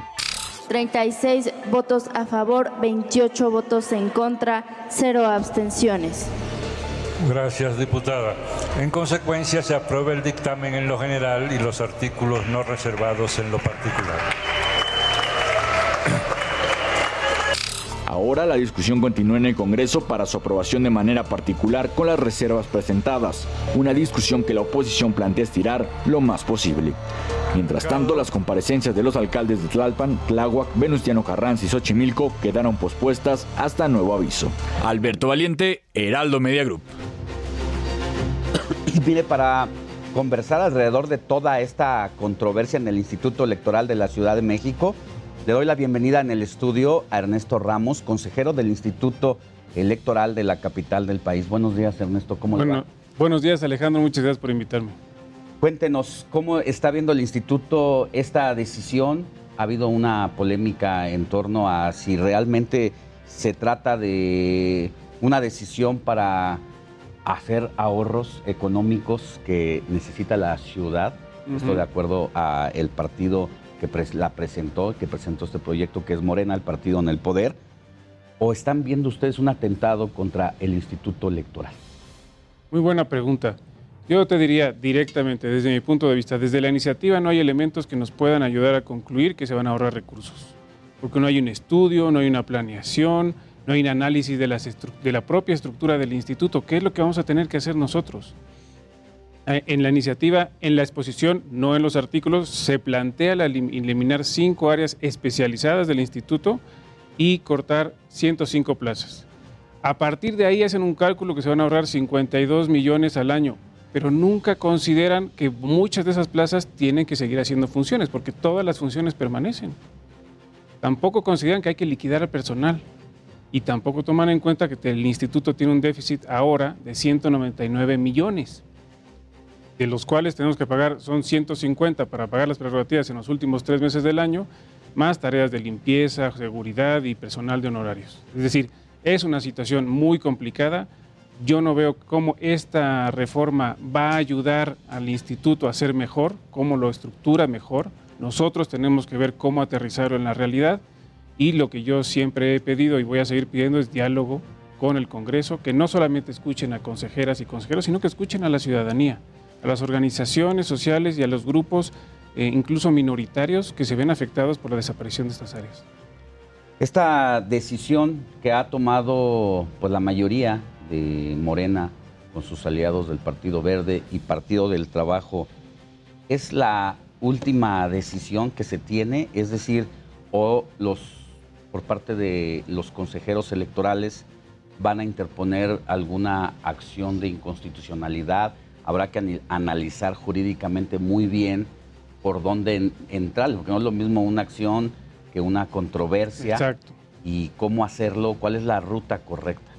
Speaker 21: 36 votos a favor, 28 votos en contra, 0 abstenciones.
Speaker 22: Gracias, diputada. En consecuencia, se aprueba el dictamen en lo general y los artículos no reservados en lo particular.
Speaker 19: Ahora la discusión continúa en el Congreso para su aprobación de manera particular con las reservas presentadas, una discusión que la oposición plantea estirar lo más posible. Mientras tanto, las comparecencias de los alcaldes de Tlalpan, Tláhuac, Venustiano Carranza y Xochimilco quedaron pospuestas hasta nuevo aviso. Alberto Valiente, Heraldo Media Group.
Speaker 6: Y mire, para conversar alrededor de toda esta controversia en el Instituto Electoral de la Ciudad de México, le doy la bienvenida en el estudio a Ernesto Ramos, consejero del Instituto Electoral de la capital del país. Buenos días, Ernesto, ¿cómo le va?
Speaker 23: Buenos días, Alejandro, muchas gracias por invitarme.
Speaker 6: Cuéntenos, ¿cómo está viendo el instituto esta decisión? Ha habido una polémica en torno a si realmente se trata de una decisión para hacer ahorros económicos que necesita la ciudad. Esto
Speaker 23: Ujú.
Speaker 6: de acuerdo a el partido que la presentó, que presentó este proyecto, que es Morena, el partido en el poder. ¿O están viendo ustedes un atentado contra el Instituto Electoral?
Speaker 23: Muy buena pregunta. Yo te diría directamente, desde mi punto de vista, desde la iniciativa no hay elementos que nos puedan ayudar a concluir que se van a ahorrar recursos. Porque no hay un estudio, no hay una planeación, no hay un análisis de, de la propia estructura del instituto. ¿Qué es lo que vamos a tener que hacer nosotros? Eh, En la iniciativa, en la exposición, no en los artículos, se plantea la elim- eliminar cinco áreas especializadas del instituto y cortar 105 plazas. A partir de ahí hacen un cálculo que se van a ahorrar 52 millones al año, pero nunca consideran que muchas de esas plazas tienen que seguir haciendo funciones, porque todas las funciones permanecen. Tampoco consideran que hay que liquidar al personal y tampoco toman en cuenta que el instituto tiene un déficit ahora de 199 millones, de los cuales tenemos que pagar, son 150 para pagar las prerrogativas en los últimos tres meses del año, más tareas de limpieza, seguridad y personal de honorarios. Es decir, es una situación muy complicada. Yo no veo cómo esta reforma va a ayudar al instituto a ser mejor, cómo lo estructura mejor. Nosotros tenemos que ver cómo aterrizarlo en la realidad y lo que yo siempre he pedido y voy a seguir pidiendo es diálogo con el Congreso, que no solamente escuchen a consejeras y consejeros, sino que escuchen a la ciudadanía, a las organizaciones sociales y a los grupos, eh, incluso minoritarios, que se ven afectados por la desaparición de estas áreas.
Speaker 6: Esta decisión que ha tomado pues, la mayoría de Morena con sus aliados del Partido Verde y Partido del Trabajo es la última decisión que se tiene, es decir, o los por parte de los consejeros electorales van a interponer alguna acción de inconstitucionalidad, habrá que analizar jurídicamente muy bien por dónde en- entrar, porque no es lo mismo una acción que una controversia
Speaker 23: Exacto.
Speaker 6: y cómo hacerlo, cuál es la ruta correcta.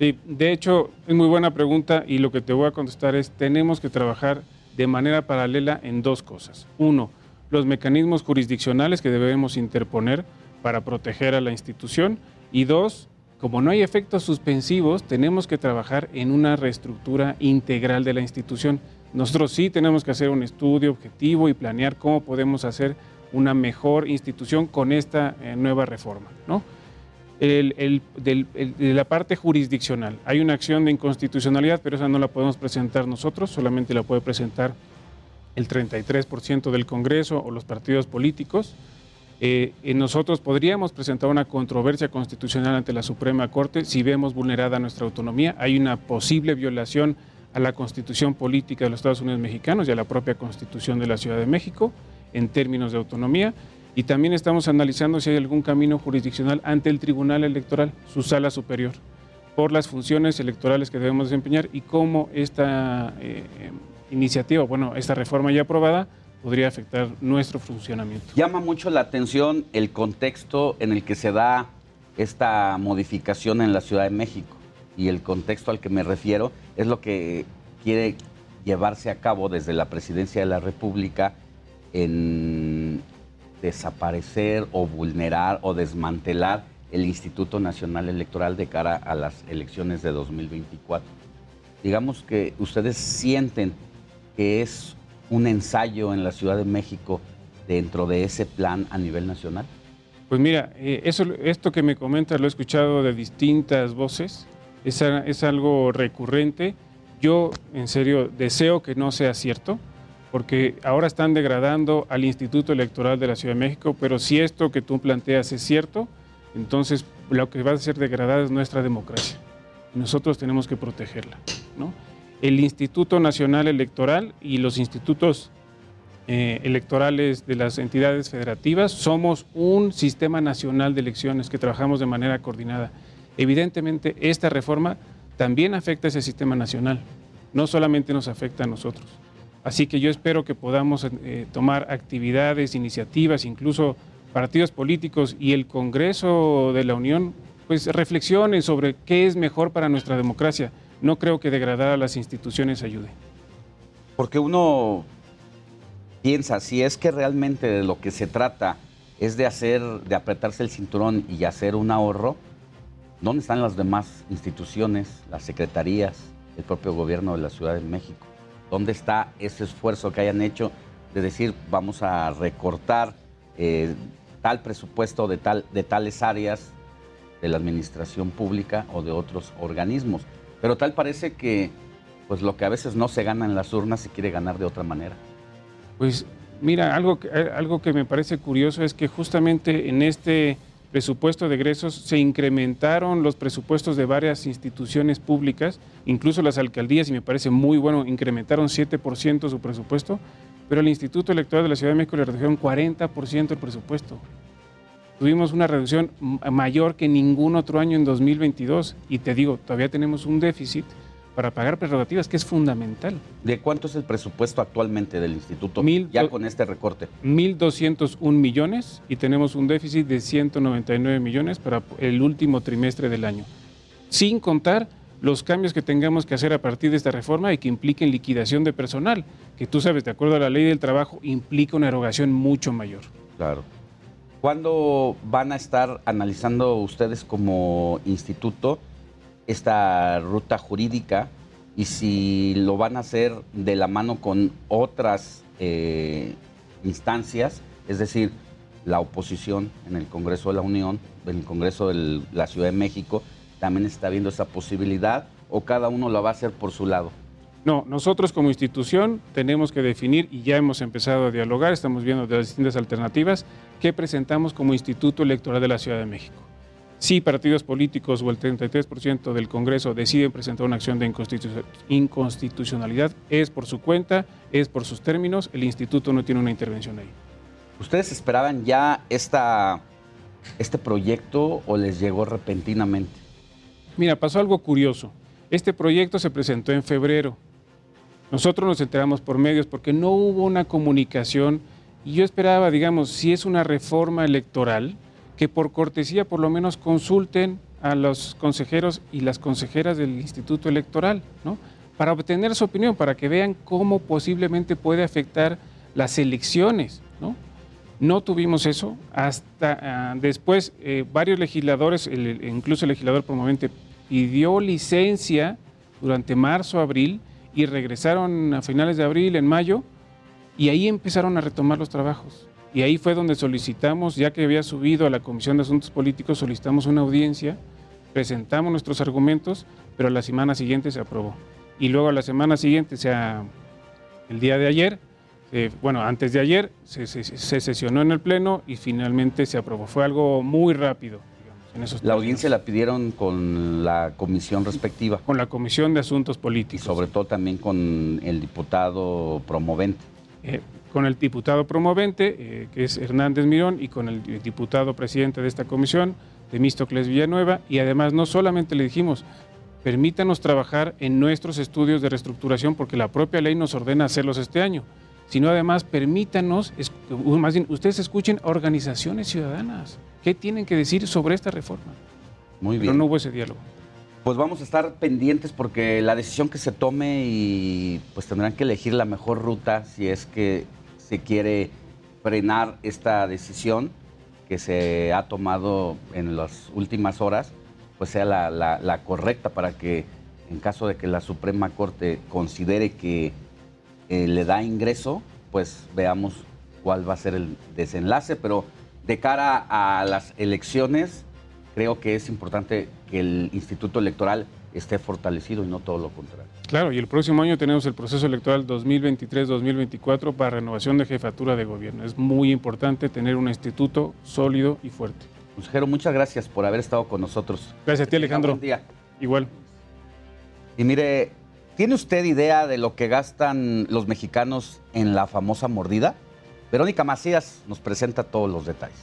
Speaker 23: Sí, de hecho, es muy buena pregunta y lo que te voy a contestar es, tenemos que trabajar de manera paralela en dos cosas. Uno, los mecanismos jurisdiccionales que debemos interponer para proteger a la institución. Y dos, como no hay efectos suspensivos, tenemos que trabajar en una reestructura integral de la institución. Nosotros sí tenemos que hacer un estudio objetivo y planear cómo podemos hacer una mejor institución con esta eh, nueva reforma, ¿no? el- de la parte jurisdiccional. Hay una acción de inconstitucionalidad, pero esa no la podemos presentar nosotros, solamente la puede presentar el 33% del Congreso o los partidos políticos. Eh, eh, nosotros podríamos presentar una controversia constitucional ante la Suprema Corte si vemos vulnerada nuestra autonomía. Hay una posible violación a la constitución política de los Estados Unidos mexicanos y a la propia constitución de la Ciudad de México en términos de autonomía. Y también estamos analizando si hay algún camino jurisdiccional ante el Tribunal Electoral, su sala superior, por las funciones electorales que debemos desempeñar y cómo esta eh, iniciativa, bueno, esta reforma ya aprobada, podría afectar nuestro funcionamiento.
Speaker 6: Llama mucho la atención el contexto en el que se da esta modificación en la Ciudad de México. Y el contexto al que me refiero es lo que quiere llevarse a cabo desde la Presidencia de la República en desaparecer o vulnerar o desmantelar el Instituto Nacional Electoral de cara a las elecciones de 2024. Digamos que ustedes sienten que es un ensayo en la Ciudad de México dentro de ese plan a nivel nacional.
Speaker 23: Pues mira, eh, eso, esto que me comentas lo he escuchado de distintas voces, es, es algo recurrente. Yo, en serio, deseo que no sea cierto, porque ahora están degradando al Instituto Electoral de la Ciudad de México, pero si esto que tú planteas es cierto, entonces lo que va a ser degradada es nuestra democracia. Nosotros tenemos que protegerla. ¿no? El Instituto Nacional Electoral y los institutos eh, electorales de las entidades federativas, somos un sistema nacional de elecciones que trabajamos de manera coordinada. Evidentemente, esta reforma también afecta a ese sistema nacional, no solamente nos afecta a nosotros. Así que yo espero que podamos eh, tomar actividades, iniciativas, incluso partidos políticos y el Congreso de la Unión, pues reflexionen sobre qué es mejor para nuestra democracia. No creo que degradar a las instituciones ayude.
Speaker 6: Porque uno piensa, si es que realmente de lo que se trata es de hacer, de apretarse el cinturón y hacer un ahorro, ¿dónde están las demás instituciones, las secretarías, el propio gobierno de la Ciudad de México? ¿Dónde está ese esfuerzo que hayan hecho de decir vamos a recortar eh, tal presupuesto de, tal, de tales áreas de la administración pública o de otros organismos? Pero tal parece que pues lo que a veces no se gana en las urnas se quiere ganar de otra manera.
Speaker 23: Pues mira, algo, eh, algo que me parece curioso es que justamente en este presupuesto de egresos se incrementaron los presupuestos de varias instituciones públicas, incluso las alcaldías, y me parece muy bueno, incrementaron 7% su presupuesto, pero el Instituto Electoral de la Ciudad de México le redujeron 40% el presupuesto. Tuvimos una reducción mayor que ningún otro año en 2022 y te digo, todavía tenemos un déficit para pagar prerrogativas, que es fundamental.
Speaker 6: ¿De cuánto es el presupuesto actualmente del instituto ya con este recorte?
Speaker 23: 1.201 millones y tenemos un déficit de 199 millones para el último trimestre del año. Sin contar los cambios que tengamos que hacer a partir de esta reforma y que impliquen liquidación de personal, que tú sabes, de acuerdo a la ley del trabajo, implica una erogación mucho mayor.
Speaker 6: Claro. ¿Cuándo van a estar analizando ustedes como instituto esta ruta jurídica y si lo van a hacer de la mano con otras eh, instancias, es decir, la oposición en el Congreso de la Unión, en el Congreso de la Ciudad de México, también está viendo esa posibilidad o cada uno lo va a hacer por su lado.
Speaker 23: No, nosotros como institución tenemos que definir y ya hemos empezado a dialogar, estamos viendo de las distintas alternativas que presentamos como Instituto Electoral de la Ciudad de México. Si partidos políticos o el 33% del Congreso deciden presentar una acción de inconstitucionalidad, es por su cuenta, es por sus términos, el instituto no tiene una intervención ahí.
Speaker 6: ¿Ustedes esperaban ya esta, este proyecto o les llegó repentinamente?
Speaker 23: Mira, pasó algo curioso. Este proyecto se presentó en febrero. Nosotros nos enteramos por medios porque no hubo una comunicación y yo esperaba, digamos, si es una reforma electoral, que por cortesía por lo menos consulten a los consejeros y las consejeras del Instituto Electoral, ¿no? Para obtener su opinión, para que vean cómo posiblemente puede afectar las elecciones, ¿no? No tuvimos eso hasta ah, después eh, varios legisladores, incluso el legislador promovente, pidió licencia durante marzo, abril y regresaron a finales de abril, en mayo, y ahí empezaron a retomar los trabajos. Y ahí fue donde solicitamos, ya que había subido a la Comisión de Asuntos Políticos, solicitamos una audiencia, presentamos nuestros argumentos, pero la semana siguiente se aprobó. Y luego la semana siguiente, o sea, el día de ayer, eh, bueno, antes de ayer, se, sesionó en el Pleno y finalmente se aprobó. Fue algo muy rápido.
Speaker 6: La audiencia la pidieron con la comisión respectiva.
Speaker 23: Con la Comisión de Asuntos Políticos.
Speaker 6: Y sobre todo también con el diputado promovente.
Speaker 23: Eh, con el diputado promovente, eh, que es Hernández Mirón, y con el diputado presidente de esta comisión, Temístocles Villanueva, y además no solamente le dijimos, permítanos trabajar en nuestros estudios de reestructuración porque la propia ley nos ordena hacerlos este año, sino además permítanos, más bien, ustedes escuchen a organizaciones ciudadanas, ¿qué tienen que decir sobre esta reforma?
Speaker 6: Muy bien.
Speaker 23: Pero no hubo ese diálogo.
Speaker 6: Pues vamos a estar pendientes porque la decisión que se tome y pues tendrán que elegir la mejor ruta si es que se quiere frenar esta decisión que se ha tomado en las últimas horas, pues sea la, correcta para que en caso de que la Suprema Corte considere que eh, le da ingreso, pues veamos cuál va a ser el desenlace, pero de cara a las elecciones, creo que es importante que el Instituto Electoral esté fortalecido y no todo lo contrario.
Speaker 23: Claro, y el próximo año tenemos el proceso electoral 2023-2024 para renovación de jefatura de gobierno. Es muy importante tener un instituto sólido y fuerte.
Speaker 6: Consejero, muchas gracias por haber estado con nosotros.
Speaker 23: Gracias a ti, Alejandro.
Speaker 6: Buen día.
Speaker 23: Igual.
Speaker 6: Y mire, ¿tiene usted idea de lo que gastan los mexicanos en la famosa mordida? Verónica Macías nos presenta todos los detalles.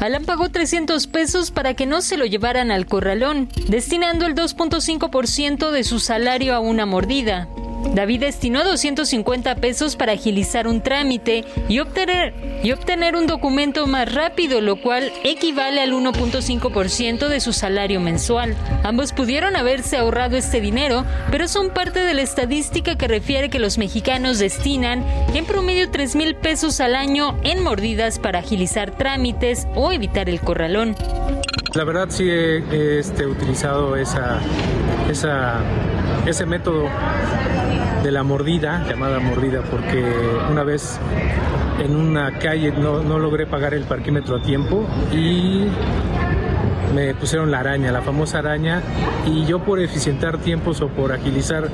Speaker 24: Alan pagó 300 pesos para que no se lo llevaran al corralón, destinando el 2.5% de su salario a una mordida. David destinó 250 pesos para agilizar un trámite y obtener, y obtener un documento más rápido, lo cual equivale al 1.5% de su salario mensual. Ambos pudieron haberse ahorrado este dinero, pero son parte de la estadística que refiere que los mexicanos destinan en promedio 3 mil pesos al año en mordidas para agilizar trámites o evitar el corralón.
Speaker 25: La verdad sí he, este, utilizado esa, ese método de la mordida, llamada mordida, porque una vez en una calle no, no logré pagar el parquímetro a tiempo y me pusieron la araña, la famosa araña, y yo por eficientar tiempos o por agilizar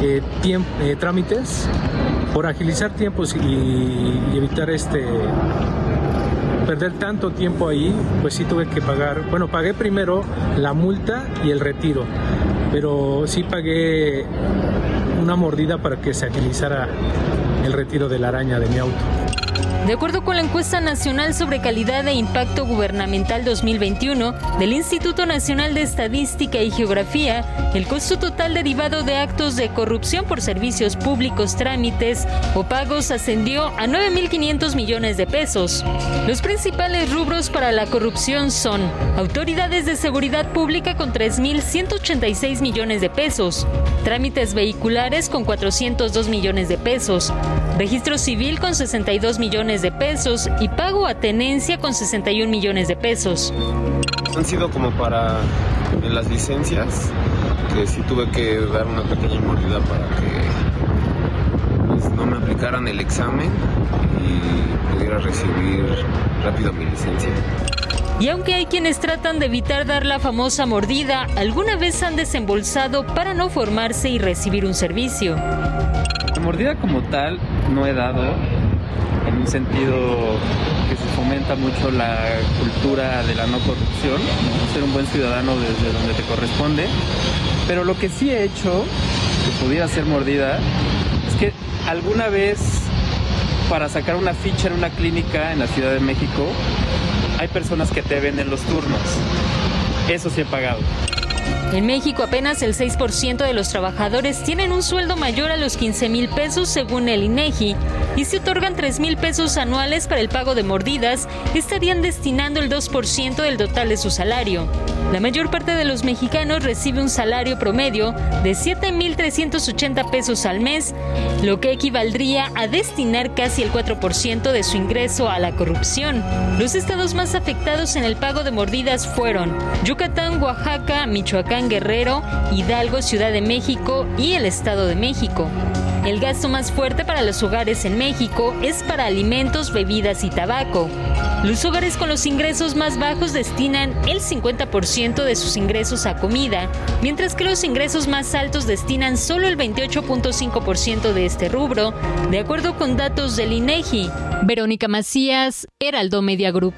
Speaker 25: eh, eh, trámites, por agilizar tiempos y, y evitar este perder tanto tiempo ahí, pues sí tuve que pagar, bueno, pagué primero la multa y el retiro, pero sí pagué una mordida para que se agilizara el retiro de la araña de mi auto.
Speaker 24: De acuerdo con la encuesta nacional sobre calidad e impacto gubernamental 2021 del Instituto Nacional de Estadística y Geografía, el costo total derivado de actos de corrupción por servicios públicos, trámites o pagos ascendió a 9.500 millones de pesos. Los principales rubros para la corrupción son autoridades de seguridad pública con 3.186 millones de pesos, trámites vehiculares con 402 millones de pesos, registro civil con 62 millones de pesos y pago a tenencia con 61 millones de pesos.
Speaker 26: Han sido como para en las licencias, que sí tuve que dar una pequeña mordida para que pues, no me aplicaran el examen y pudiera recibir rápido mi licencia.
Speaker 24: Y aunque hay quienes tratan de evitar dar la famosa mordida, alguna vez han desembolsado para no formarse y recibir un servicio.
Speaker 27: La mordida como tal no he dado, un sentido que se fomenta mucho la cultura de la no corrupción, ser un buen ciudadano desde donde te corresponde. Pero lo que sí he hecho, que pudiera ser mordida, es que alguna vez para sacar una ficha en una clínica en la Ciudad de México, hay personas que te venden los turnos. Eso sí he pagado.
Speaker 24: En México apenas el 6% de los trabajadores tienen un sueldo mayor a los 15 mil pesos según el INEGI y si otorgan 3 mil pesos anuales para el pago de mordidas, estarían destinando el 2% del total de su salario. La mayor parte de los mexicanos recibe un salario promedio de 7.380 pesos al mes, lo que equivaldría a destinar casi el 4% de su ingreso a la corrupción. Los estados más afectados en el pago de mordidas fueron Yucatán, Oaxaca, Michoacán, Guerrero, Hidalgo, Ciudad de México y el Estado de México. El gasto más fuerte para los hogares en México es para alimentos, bebidas y tabaco. Los hogares con los ingresos más bajos destinan el 50% de sus ingresos a comida, mientras que los ingresos más altos destinan solo el 28.5% de este rubro, de acuerdo con datos del INEGI. Verónica Macías, Heraldo Media Group.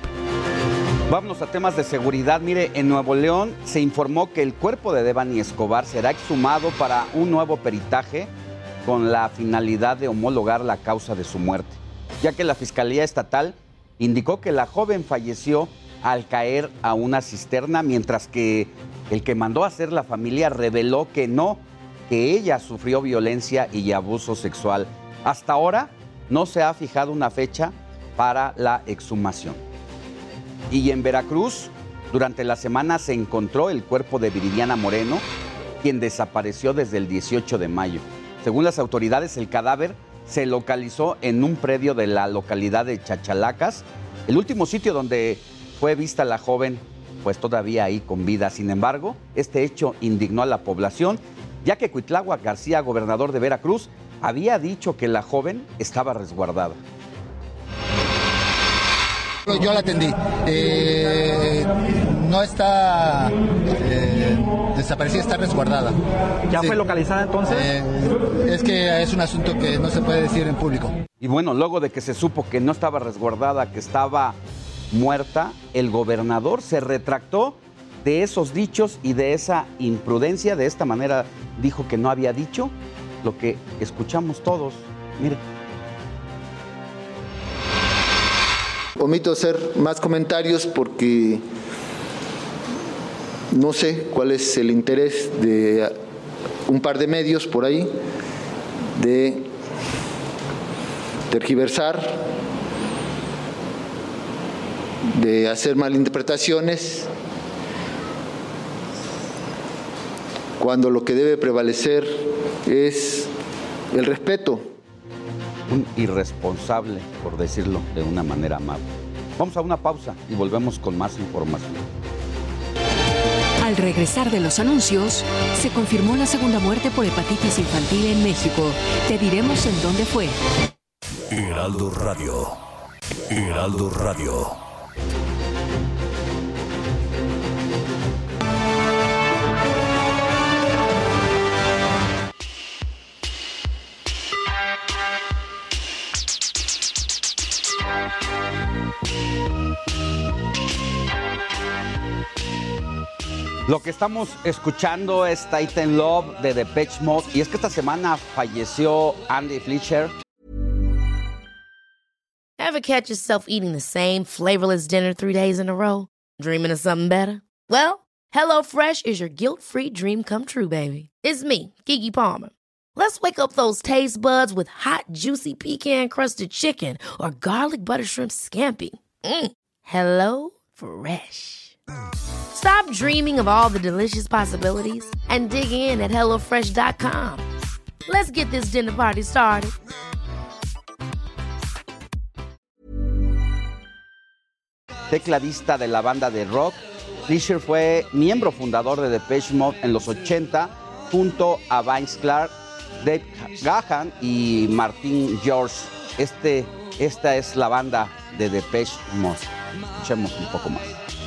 Speaker 6: Vámonos a temas de seguridad. Mire, en Nuevo León se informó que el cuerpo de Devani Escobar será exhumado para un nuevo peritaje con la finalidad de homologar la causa de su muerte, ya que la Fiscalía Estatal indicó que la joven falleció al caer a una cisterna, mientras que el que mandó a hacer la familia reveló que no, que ella sufrió violencia y abuso sexual. Hasta ahora no se ha fijado una fecha para la exhumación. Y en Veracruz, durante la semana se encontró el cuerpo de Viridiana Moreno, quien desapareció desde el 18 de mayo. Según las autoridades, el cadáver se localizó en un predio de la localidad de Chachalacas, el último sitio donde fue vista la joven, pues todavía ahí con vida. Sin embargo, este hecho indignó a la población, ya que Cuitláhuac García, gobernador de Veracruz, había dicho que la joven estaba resguardada.
Speaker 26: Yo la atendí. Eh, no está eh, desaparecida, está resguardada.
Speaker 28: ¿Ya fue localizada entonces?
Speaker 26: Eh, es que es un asunto que no se puede decir en público.
Speaker 6: Y bueno, luego de que se supo que no estaba resguardada, que estaba muerta, el gobernador se retractó de esos dichos y de esa imprudencia. De esta manera dijo que no había dicho lo que escuchamos todos. Mire.
Speaker 29: Omito hacer más comentarios porque no sé cuál es el interés de un par de medios por ahí de tergiversar, de hacer malinterpretaciones, cuando lo que debe prevalecer es el respeto.
Speaker 6: Un irresponsable, por decirlo de una manera amable. Vamos a una pausa y volvemos con más información.
Speaker 9: Al regresar de los anuncios, se confirmó la segunda muerte por hepatitis infantil en México. Te diremos en dónde fue.
Speaker 1: Heraldo Radio. Heraldo Radio.
Speaker 6: Lo que estamos escuchando es Titan Love de Depeche Mode y es que esta semana falleció Andy Fletcher.
Speaker 30: Ever catch yourself eating the same flavorless dinner three days in a row? Dreaming of something better? Well, HelloFresh is your guilt-free dream come true, baby. It's me, Kiki Palmer. Let's wake up those taste buds with hot, juicy pecan-crusted chicken or garlic butter shrimp scampi. Mm. Hello Fresh. Stop dreaming of all the delicious possibilities and dig in at HelloFresh.com. Let's get this dinner party started.
Speaker 6: Tecladista de la banda de rock, Fisher fue miembro fundador de Depeche Mode en los 80 junto a Vince Clark, Dave Gahan y Martin George. Este, esta es la banda de Depeche Mode. Escuchemos un poco más.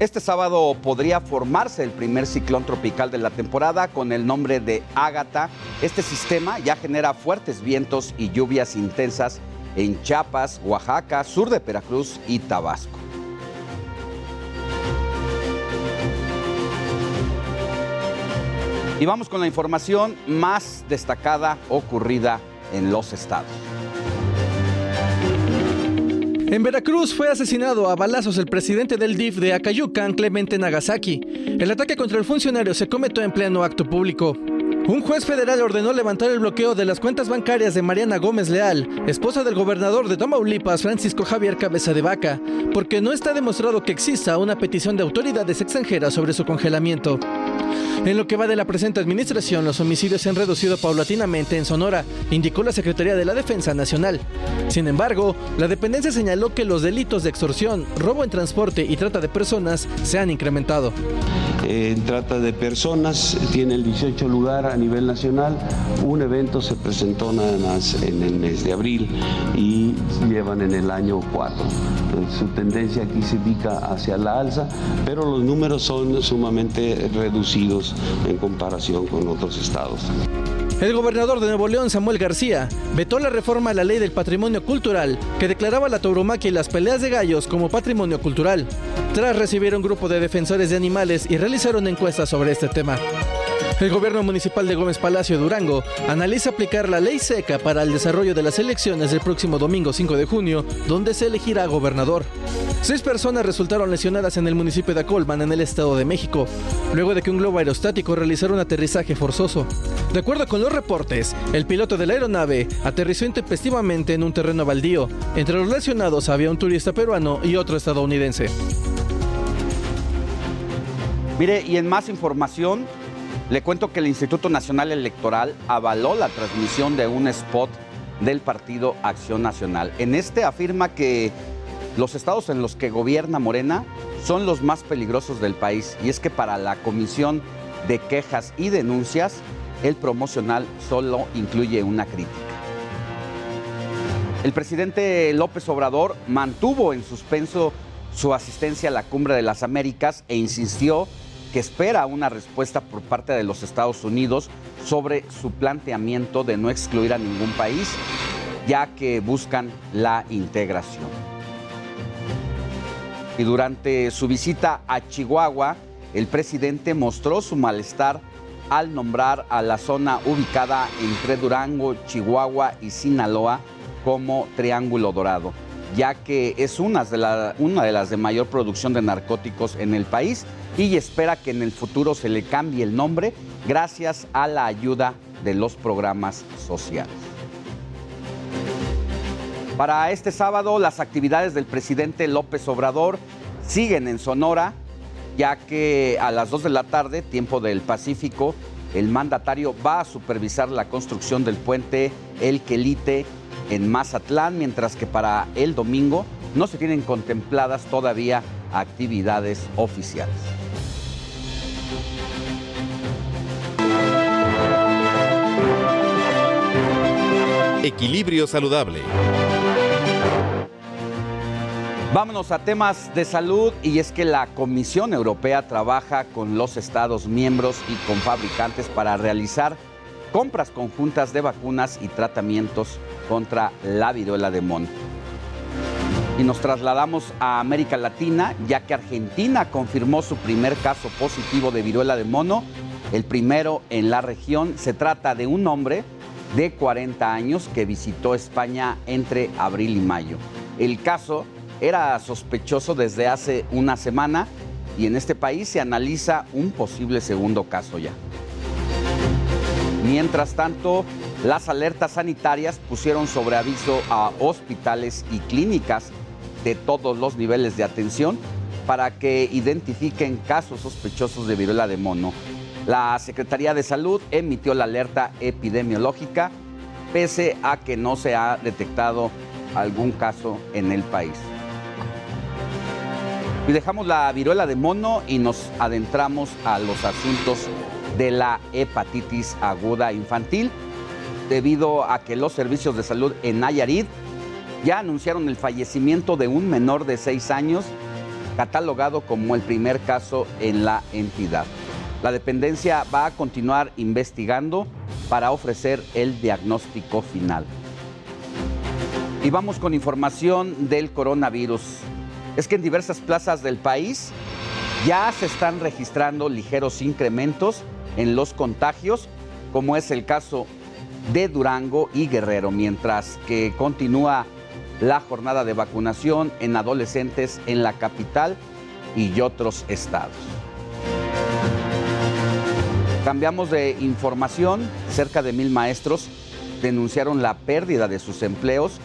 Speaker 6: Este sábado podría formarse el primer ciclón tropical de la temporada con el nombre de Ágata. Este sistema ya genera fuertes vientos y lluvias intensas en Chiapas, Oaxaca, sur de Veracruz y Tabasco. Y vamos con la información más destacada ocurrida en los estados.
Speaker 31: En Veracruz fue asesinado a balazos el presidente del DIF de Acayucan, Clemente Nagasaki. El ataque contra el funcionario se cometió en pleno acto público. Un juez federal ordenó levantar el bloqueo de las cuentas bancarias de Mariana Gómez Leal, esposa del gobernador de Tamaulipas, Francisco Javier Cabeza de Vaca, porque no está demostrado que exista una petición de autoridades extranjeras sobre su congelamiento. En lo que va de la presente administración, los homicidios se han reducido paulatinamente en Sonora, indicó la Secretaría de la Defensa Nacional. Sin embargo, la dependencia señaló que los delitos de extorsión, robo en transporte y trata de personas se han incrementado.
Speaker 32: En trata de personas tiene el 18 lugar a nivel nacional. Un evento se presentó nada más en el mes de abril y llevan en el año 4. Su tendencia aquí se indica hacia la alza, pero los números son sumamente reducidos en comparación con otros estados.
Speaker 31: El gobernador de Nuevo León, Samuel García, vetó la reforma a la ley del patrimonio cultural que declaraba la tauromaquia y las peleas de gallos como patrimonio cultural, tras recibir un grupo de defensores de animales y realizaron encuestas sobre este tema. El gobierno municipal de Gómez Palacio Durango analiza aplicar la ley seca para el desarrollo de las elecciones del próximo domingo 5 de junio, donde se elegirá gobernador. Seis personas resultaron lesionadas en el municipio de Acolman, en el Estado de México, luego de que un globo aerostático realizara un aterrizaje forzoso. De acuerdo con los reportes, el piloto de la aeronave aterrizó intempestivamente en un terreno baldío. Entre los lesionados había un turista peruano y otro estadounidense.
Speaker 6: Mire, y en más información, le cuento que el Instituto Nacional Electoral avaló la transmisión de un spot del Partido Acción Nacional. En este afirma que los estados en los que gobierna Morena son los más peligrosos del país y es que para la Comisión de quejas y denuncias, el promocional solo incluye una crítica. El presidente López Obrador mantuvo en suspenso su asistencia a la Cumbre de las Américas e insistió que espera una respuesta por parte de los Estados Unidos sobre su planteamiento de no excluir a ningún país, ya que buscan la integración. Y durante su visita a Chihuahua, el presidente mostró su malestar al nombrar a la zona ubicada entre Durango, Chihuahua y Sinaloa como Triángulo Dorado, ya que es una de, las de mayor producción de narcóticos en el país y espera que en el futuro se le cambie el nombre gracias a la ayuda de los programas sociales. Para este sábado, las actividades del presidente López Obrador siguen en Sonora, ya que a las 2 de la tarde, tiempo del Pacífico, el mandatario va a supervisar la construcción del puente El Quelite en Mazatlán, mientras que para el domingo no se tienen contempladas todavía actividades oficiales.
Speaker 33: Equilibrio saludable.
Speaker 6: Vámonos a temas de salud y es que la Comisión Europea trabaja con los Estados miembros y con fabricantes para realizar compras conjuntas de vacunas y tratamientos contra la viruela de mono. Y nos trasladamos a América Latina, ya que Argentina confirmó su primer caso positivo de viruela de mono, el primero en la región. Se trata de un hombre de 40 años que visitó España entre abril y mayo. El caso era sospechoso desde hace una semana y en este país se analiza un posible segundo caso ya. Mientras tanto, las alertas sanitarias pusieron sobre aviso a hospitales y clínicas de todos los niveles de atención para que identifiquen casos sospechosos de viruela de mono la Secretaría de Salud emitió la alerta epidemiológica pese a que no se ha detectado algún caso en el país. Y dejamos la viruela de mono y nos adentramos a los asuntos de la hepatitis aguda infantil, debido a que los servicios de salud en Nayarit ya anunciaron el fallecimiento de un menor de seis años, catalogado como el primer caso en la entidad. La dependencia va a continuar investigando para ofrecer el diagnóstico final. Y vamos con información del coronavirus. Es que en diversas plazas del país ya se están registrando ligeros incrementos en los contagios, como es el caso de Durango y Guerrero, mientras que continúa la jornada de vacunación en adolescentes en la capital y otros estados. Cambiamos de información. Cerca de mil maestros denunciaron la pérdida de sus empleos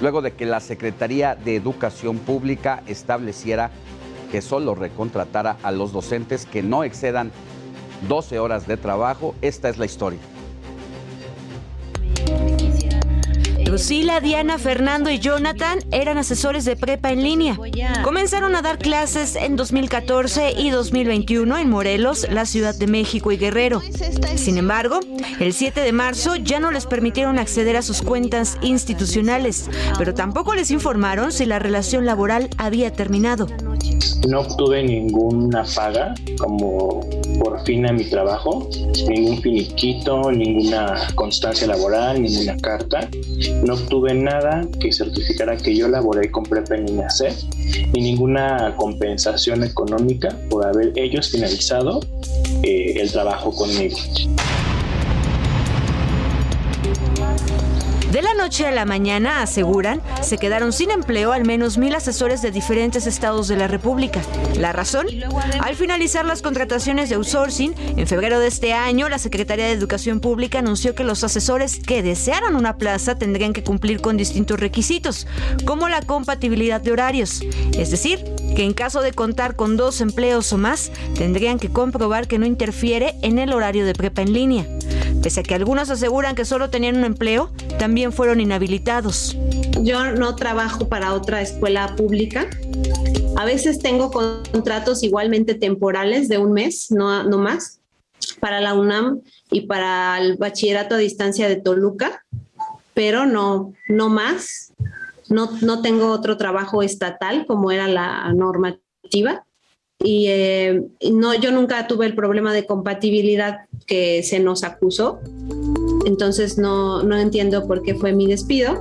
Speaker 6: luego de que la Secretaría de Educación Pública estableciera que solo recontratara a los docentes que no excedan 12 horas de trabajo. Esta es la historia.
Speaker 34: Lucila, Diana, Fernando y Jonathan eran asesores de prepa en línea. Comenzaron a dar clases en 2014 y 2021 en Morelos, la Ciudad de México y Guerrero. Sin embargo, el 7 de marzo ya no les permitieron acceder a sus cuentas institucionales, pero tampoco les informaron si la relación laboral había terminado.
Speaker 35: No obtuve ninguna paga como por fin a mi trabajo, ningún finiquito, ninguna constancia laboral, ninguna carta. No obtuve nada que certificara que yo laboré con Prepa en C, ni ninguna compensación económica por haber ellos finalizado eh, el trabajo conmigo.
Speaker 34: De la noche a la mañana, aseguran, se quedaron sin empleo al menos mil asesores de diferentes estados de la República. ¿La razón? Al finalizar las contrataciones de outsourcing, en febrero de este año, la Secretaría de Educación Pública anunció que los asesores que desearan una plaza tendrían que cumplir con distintos requisitos, como la compatibilidad de horarios. Es decir, que en caso de contar con dos empleos o más, tendrían que comprobar que no interfiere en el horario de prepa en línea. Pese a que algunos aseguran que solo tenían un empleo, también fueron inhabilitados.
Speaker 36: Yo no trabajo para otra escuela pública. A veces tengo contratos igualmente temporales de un mes, no, no más. para la UNAM y para el bachillerato a distancia de Toluca, pero no, no más. No, no tengo otro trabajo estatal como era la normativa. Y eh, no, yo nunca tuve el problema de compatibilidad que se nos acusó. Entonces no, no entiendo por qué fue mi despido.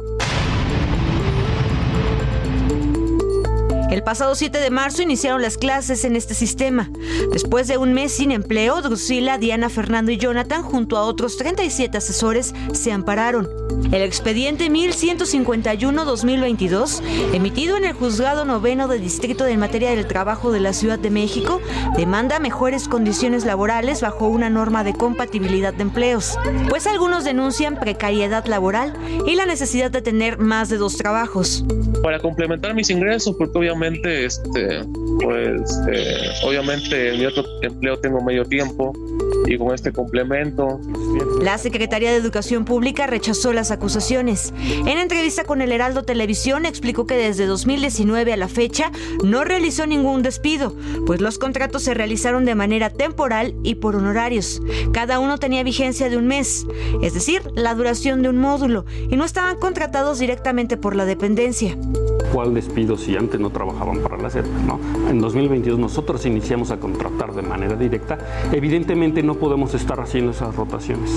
Speaker 34: El pasado 7 de marzo iniciaron las clases en este sistema. Después de un mes sin empleo, Drusila, Diana, Fernando y Jonathan, junto a otros 37 asesores, se ampararon. El expediente 1151-2022, emitido en el Juzgado Noveno de Distrito de Materia del Trabajo de la Ciudad de México, demanda mejores condiciones laborales bajo una norma de compatibilidad de empleos, pues algunos denuncian precariedad laboral y la necesidad de tener más de dos trabajos.
Speaker 33: Para complementar mis ingresos, porque obviamente este, pues, eh, obviamente en mi otro empleo tengo medio tiempo y con este complemento.
Speaker 34: La Secretaría de Educación Pública rechazó las acusaciones. En entrevista con el Heraldo Televisión explicó que desde 2019 a la fecha no realizó ningún despido, pues los contratos se realizaron de manera temporal y por honorarios. Cada uno tenía vigencia de un mes, es decir, la duración de un módulo, y no estaban contratados directamente por la dependencia.
Speaker 37: ¿Cuál despido si antes no trabajaban para la SEP? ¿no? En 2022 nosotros iniciamos a contratar de manera directa. Evidentemente no podemos estar haciendo esas rotaciones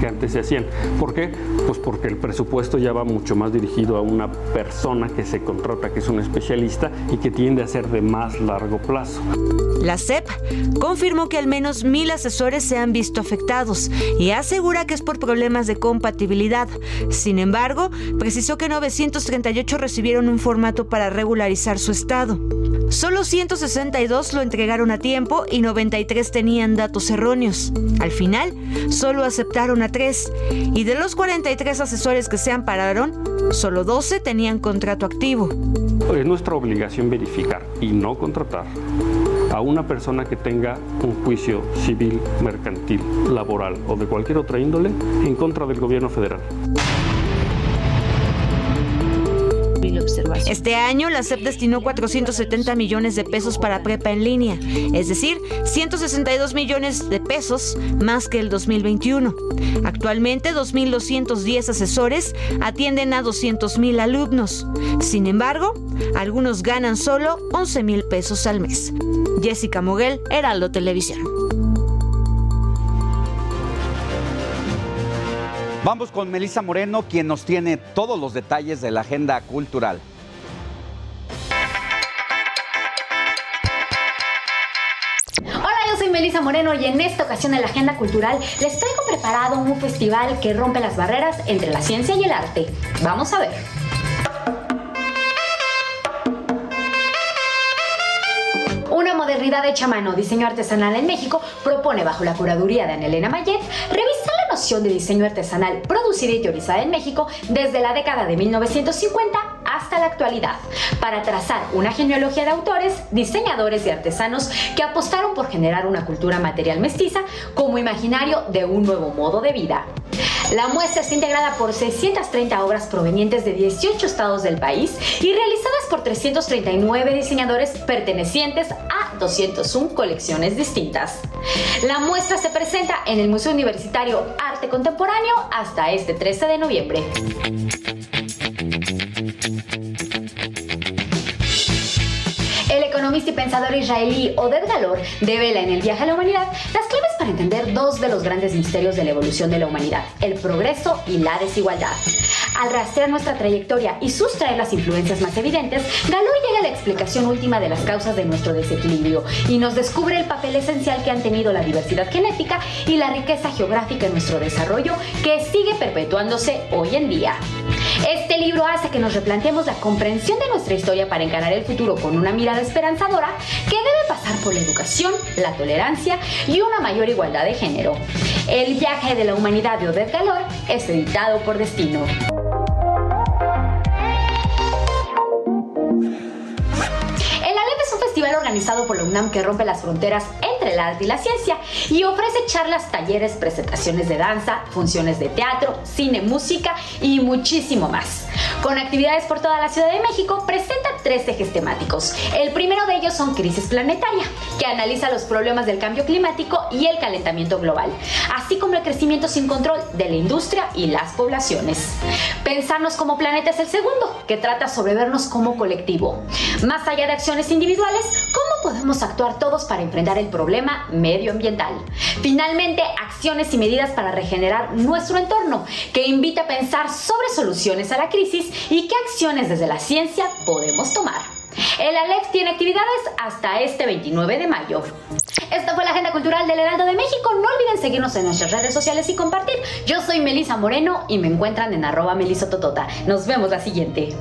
Speaker 37: que antes se hacían. ¿Por qué? Pues porque el presupuesto ya va mucho más dirigido a una persona que se contrata, que es un especialista y que tiende a ser de más largo plazo.
Speaker 34: La SEP confirmó que al menos mil asesores se han visto afectados y asegura que es por problemas de compatibilidad. Sin embargo, precisó que 938 recibieron un formato para regularizar su estado. Solo 162 lo entregaron a tiempo y 93 tenían datos erróneos. Al final, solo aceptaron a 3 y de los 43 asesores que se ampararon, solo 12 tenían contrato activo.
Speaker 37: Es nuestra obligación verificar y no contratar a una persona que tenga un juicio civil, mercantil, laboral o de cualquier otra índole en contra del gobierno federal.
Speaker 34: Este año la SEP destinó 470 millones de pesos para prepa en línea, es decir, 162 millones de pesos más que el 2021. Actualmente 2.210 asesores atienden a 200.000 alumnos. Sin embargo, algunos ganan solo 11 mil pesos al mes. Jessica Moguel, Heraldo Televisión.
Speaker 6: Vamos con Melisa Moreno, quien nos tiene todos los detalles de la agenda cultural.
Speaker 38: Melisa Moreno y en esta ocasión en la agenda cultural les traigo preparado un festival que rompe las barreras entre la ciencia y el arte. Vamos a ver. Una modernidad hecha a mano, diseño artesanal en México, propone bajo la curaduría de Anelena Mayet revisar la noción de diseño artesanal producida y teorizada en México desde la década de 1950 hasta la actualidad, para trazar una genealogía de autores, diseñadores y artesanos que apostaron por generar una cultura material mestiza como imaginario de un nuevo modo de vida. La muestra está integrada por 630 obras provenientes de 18 estados del país y realizadas por 339 diseñadores pertenecientes a 201 colecciones distintas. La muestra se presenta en el Museo Universitario Arte Contemporáneo hasta este 13 de noviembre. Economista y pensador israelí Oded Galor devela en el viaje a la humanidad las claves para entender dos de los grandes misterios de la evolución de la humanidad, el progreso y la desigualdad. Al rastrear nuestra trayectoria y sustraer las influencias más evidentes, Galor llega a la explicación última de las causas de nuestro desequilibrio y nos descubre el papel esencial que han tenido la diversidad genética y la riqueza geográfica en nuestro desarrollo que sigue perpetuándose hoy en día. Este libro hace que nos replanteemos la comprensión de nuestra historia para encarar el futuro con una mirada esperanzadora que debe pasar por la educación, la tolerancia y una mayor igualdad de género. El viaje de la humanidad de Odette Galor es editado por Destino. Organizado por la UNAM que rompe las fronteras entre el arte y la ciencia y ofrece charlas, talleres, presentaciones de danza, funciones de teatro, cine, música y muchísimo más. Con actividades por toda la Ciudad de México, presenta tres ejes temáticos. El primero de ellos son Crisis Planetaria, que analiza los problemas del cambio climático y el calentamiento global, así como el crecimiento sin control de la industria y las poblaciones. Pensarnos como planeta es el segundo, que trata sobre vernos como colectivo. Más allá de acciones individuales, ¿cómo podemos actuar todos para enfrentar el problema medioambiental? Finalmente, acciones y medidas para regenerar nuestro entorno, que invita a pensar sobre soluciones a la crisis y qué acciones desde la ciencia podemos tomar. El ALEF tiene actividades hasta este 29 de mayo. Esta fue la agenda cultural del Heraldo de México. No olviden seguirnos en nuestras redes sociales y compartir. Yo soy Melisa Moreno y me encuentran en arroba melisototota. Nos vemos la siguiente.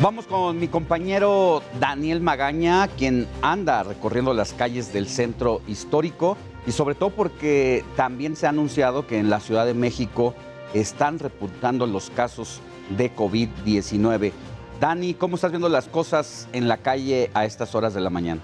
Speaker 6: Vamos con mi compañero Daniel Magaña, quien anda recorriendo las calles del centro histórico y sobre todo porque también se ha anunciado que en la Ciudad de México están repuntando los casos de COVID-19. Dani, ¿cómo estás viendo las cosas en la calle a estas horas de la mañana?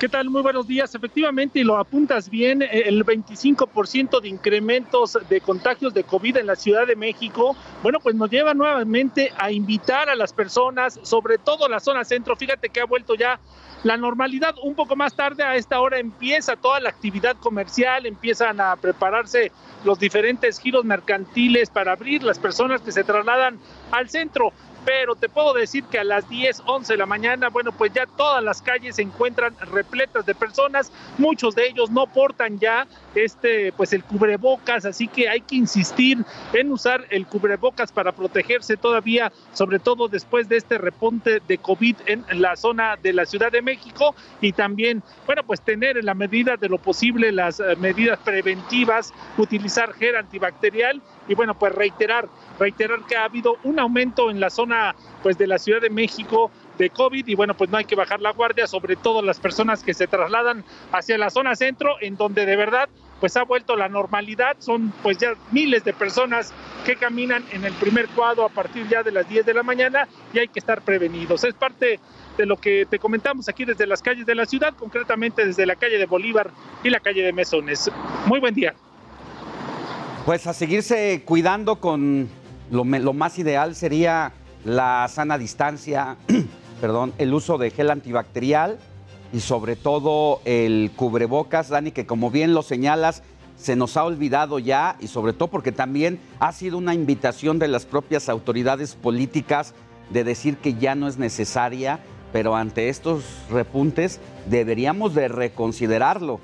Speaker 17: ¿Qué tal? Muy buenos días. Efectivamente, y lo apuntas bien, eh, el 25% de incrementos de contagios de COVID en la Ciudad de México, bueno, pues nos lleva nuevamente a invitar a las personas, sobre todo la zona centro, fíjate que ha vuelto ya la normalidad. Un poco más tarde, a esta hora, empieza toda la actividad comercial, empiezan a prepararse los diferentes giros mercantiles para abrir las personas que se trasladan al centro pero te puedo decir que a las 10, 11 de la mañana, bueno, pues ya todas las calles se encuentran repletas de personas, muchos de ellos no portan ya este, pues el cubrebocas, así que hay que insistir en usar el cubrebocas para protegerse todavía, sobre todo después de este repunte de COVID en la zona de la Ciudad de México. Y también, bueno, pues tener en la medida de lo posible las eh, medidas preventivas, utilizar gel antibacterial y bueno, pues reiterar, reiterar que ha habido un aumento en la zona pues de la Ciudad de México de COVID y bueno, pues no hay que bajar la guardia, sobre todo las personas que se trasladan hacia la zona centro, en donde de verdad pues ha vuelto la normalidad, son pues ya miles de personas que caminan en el primer cuadro a partir ya de las 10 de la mañana y hay que estar prevenidos. Es parte de lo que te comentamos aquí desde las calles de la ciudad, concretamente desde la calle de Bolívar y la calle de Mesones. Muy buen día.
Speaker 6: Pues a seguirse cuidando con lo, más ideal sería la sana distancia, perdón, el uso de gel antibacterial y sobre todo el cubrebocas, Dani, que como bien lo señalas, se nos ha olvidado ya y sobre todo porque también ha sido una invitación de las propias autoridades políticas de decir que ya no es necesaria, pero ante estos repuntes deberíamos de reconsiderarlo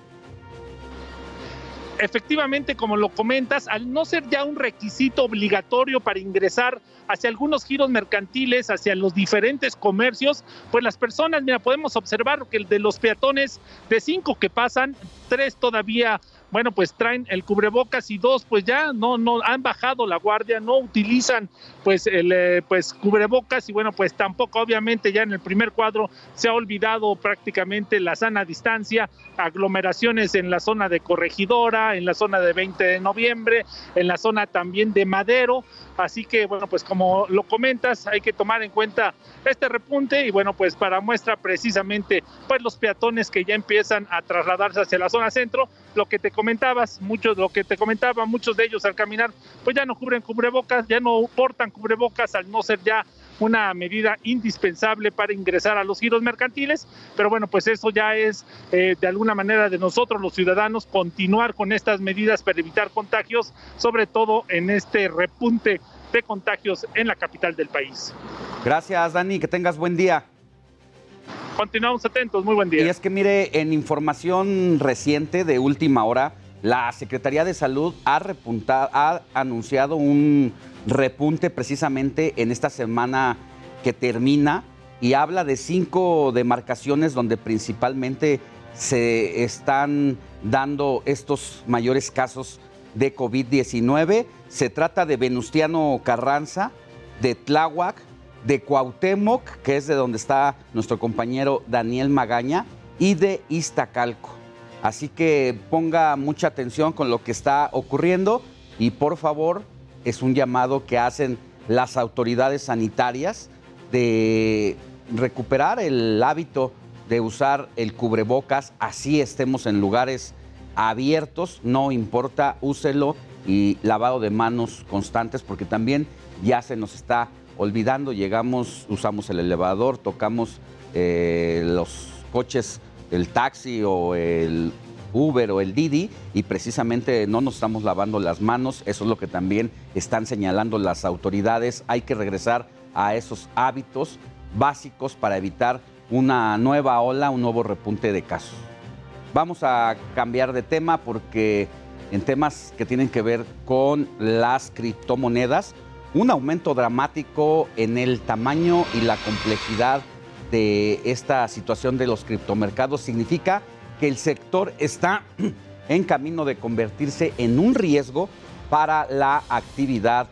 Speaker 17: efectivamente, como lo comentas, al no ser ya un requisito obligatorio para ingresar hacia algunos giros mercantiles, hacia los diferentes comercios, pues las personas, mira, podemos observar que de los peatones, de cinco que pasan, tres todavía bueno, pues traen el cubrebocas y dos, pues ya no, no han bajado la guardia, no utilizan pues el eh, pues cubrebocas y bueno, pues tampoco obviamente ya en el primer cuadro se ha olvidado prácticamente la sana distancia, aglomeraciones en la zona de Corregidora, en la zona de 20 de noviembre, en la zona también de Madero, así que bueno, pues como lo comentas, hay que tomar en cuenta este repunte y bueno, pues para muestra precisamente pues los peatones que ya empiezan a trasladarse hacia la zona centro, lo que te comentabas, muchos, lo que te comentaba, muchos de ellos al caminar, pues ya no cubren cubrebocas, ya no portan cubrebocas al no ser ya una medida indispensable para ingresar a los giros mercantiles, pero bueno, pues eso ya es eh, de alguna manera de nosotros los ciudadanos continuar con estas medidas para evitar contagios, sobre todo en este repunte de contagios en la capital del país.
Speaker 6: Gracias, Dani, que tengas buen día.
Speaker 17: Continuamos atentos, muy buen día.
Speaker 6: Y es que mire, en información reciente de última hora, la Secretaría de Salud ha, repuntado, ha anunciado un repunte precisamente en esta semana que termina y habla de cinco demarcaciones donde principalmente se están dando estos mayores casos de COVID-19. Se trata de Venustiano Carranza, de Tláhuac, de Cuauhtémoc, que es de donde está nuestro compañero Daniel Magaña, y de Iztacalco. Así que ponga mucha atención con lo que está ocurriendo y por favor es un llamado que hacen las autoridades sanitarias de recuperar el hábito de usar el cubrebocas, así estemos en lugares abiertos, no importa, úselo y lavado de manos constantes porque también ya se nos está olvidando, llegamos, usamos el elevador, tocamos eh, los coches, el taxi o el Uber o el Didi y precisamente no nos estamos lavando las manos, eso es lo que también están señalando las autoridades, hay que regresar a esos hábitos básicos para evitar una nueva ola, un nuevo repunte de casos. Vamos a cambiar de tema porque en temas que tienen que ver con las criptomonedas, un aumento dramático en el tamaño y la complejidad de esta situación de los criptomercados significa que el sector está en camino de convertirse en un riesgo para la actividad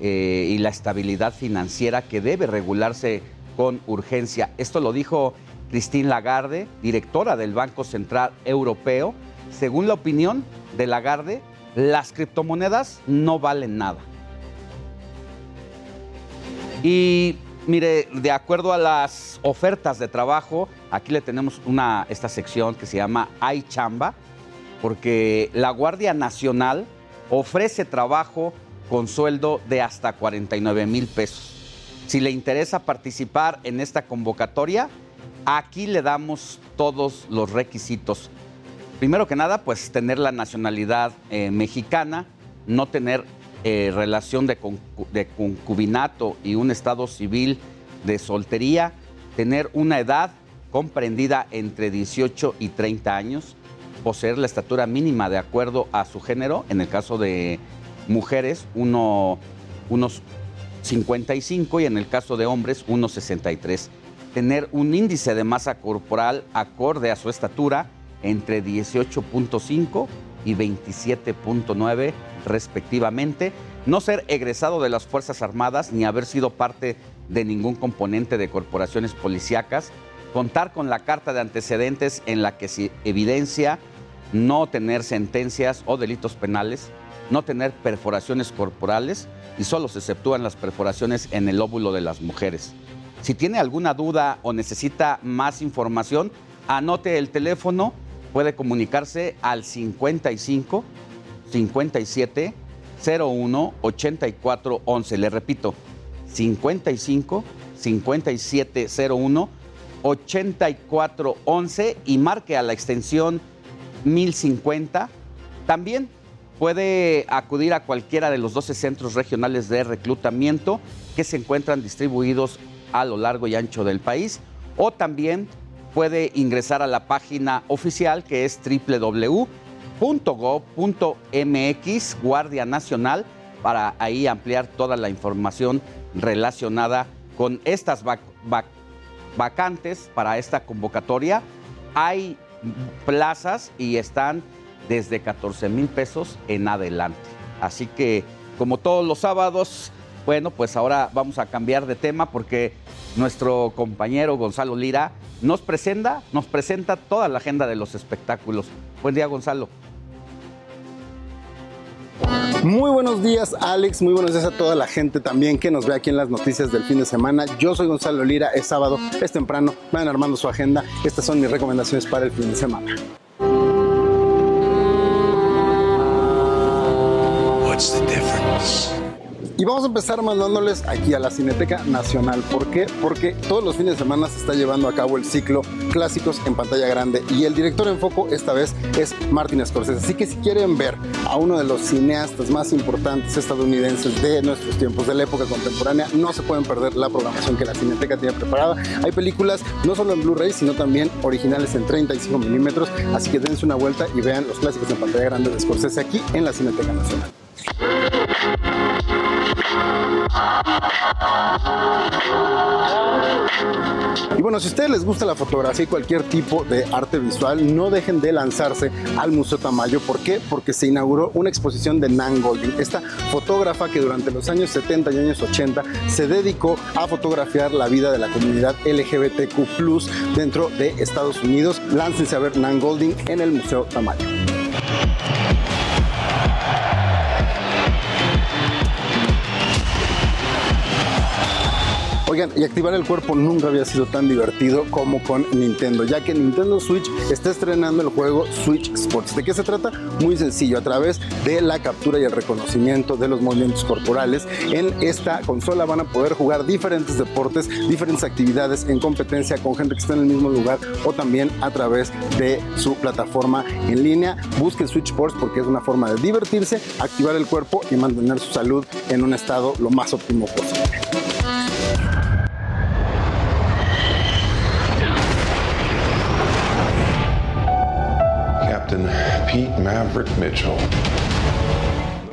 Speaker 6: eh, y la estabilidad financiera que debe regularse con urgencia. Esto lo dijo Christine Lagarde, directora del Banco Central Europeo. Según la opinión de Lagarde, las criptomonedas no valen nada. Y mire, de acuerdo a las ofertas de trabajo, aquí le tenemos una, esta sección que se llama iChamba, porque la Guardia Nacional ofrece trabajo con sueldo de hasta 49 mil pesos. Si le interesa participar en esta convocatoria, aquí le damos todos los requisitos. Primero que nada, pues tener la nacionalidad eh, mexicana, no tener eh, relación de, concubinato y un estado civil de soltería, tener una edad comprendida entre 18 y 30 años, poseer la estatura mínima de acuerdo a su género, en el caso de mujeres, uno, unos 55 y en el caso de hombres, unos 63. Tener un índice de masa corporal acorde a su estatura entre 18.5 y 27.9 respectivamente, no ser egresado de las Fuerzas Armadas ni haber sido parte de ningún componente de corporaciones policíacas, contar con la carta de antecedentes en la que se evidencia no tener sentencias o delitos penales, no tener perforaciones corporales y solo se exceptúan las perforaciones en el óvulo de las mujeres. Si tiene alguna duda o necesita más información, anote el teléfono, puede comunicarse al 55 57 01 84 11. Le repito, 55 57 01 84 11 y marque a la extensión 1050. También puede acudir a cualquiera de los 12 centros regionales de reclutamiento que se encuentran distribuidos a lo largo y ancho del país o también puede ingresar a la página oficial que es www .go.mx Guardia Nacional para ahí ampliar toda la información relacionada con estas vacantes para esta convocatoria. Hay plazas y están desde 14 mil pesos en adelante. Así que, como todos los sábados, bueno, pues ahora vamos a cambiar de tema porque nuestro compañero Gonzalo Lira nos presenta, nos presenta toda la agenda de los espectáculos. Buen día, Gonzalo.
Speaker 39: Muy buenos días, Alex. Muy buenos días a toda la gente también que nos ve aquí en las noticias del fin de semana. Yo soy Gonzalo Lira, es sábado, es temprano, van armando su agenda. Estas son mis recomendaciones para el fin de semana. What's the difference? Y vamos a empezar mandándoles aquí a la Cineteca Nacional. ¿Por qué? Porque todos los fines de semana se está llevando a cabo el ciclo Clásicos en pantalla grande y el director en foco esta vez es Martin Scorsese. Así que si quieren ver a uno de los cineastas más importantes estadounidenses de nuestros tiempos, de la época contemporánea, no se pueden perder la programación que la Cineteca tiene preparada. Hay películas no solo en Blu-ray, sino también originales en 35 milímetros. Así que dense una vuelta y vean los clásicos en pantalla grande de Scorsese aquí en la Cineteca Nacional. Y bueno, si a ustedes les gusta la fotografía y cualquier tipo de arte visual, no dejen de lanzarse al Museo Tamayo. ¿Por qué? Porque se inauguró una exposición de Nan Golding, esta fotógrafa que durante los años 70 y años 80 se dedicó a fotografiar la vida de la comunidad LGBTQ dentro de Estados Unidos. Láncense a ver Nan Golding en el Museo Tamayo. Oigan, y activar el cuerpo nunca había sido tan divertido como con Nintendo, ya que Nintendo Switch está estrenando el juego Switch Sports. ¿De qué se trata? Muy sencillo, a través de la captura y el reconocimiento de los movimientos corporales. En esta consola van a poder jugar diferentes deportes, diferentes actividades en competencia con gente que está en el mismo lugar o también a través de su plataforma en línea. Busquen Switch Sports porque es una forma de divertirse, activar el cuerpo y mantener su salud en un estado lo más óptimo posible.
Speaker 40: Captain Pete Maverick Mitchell.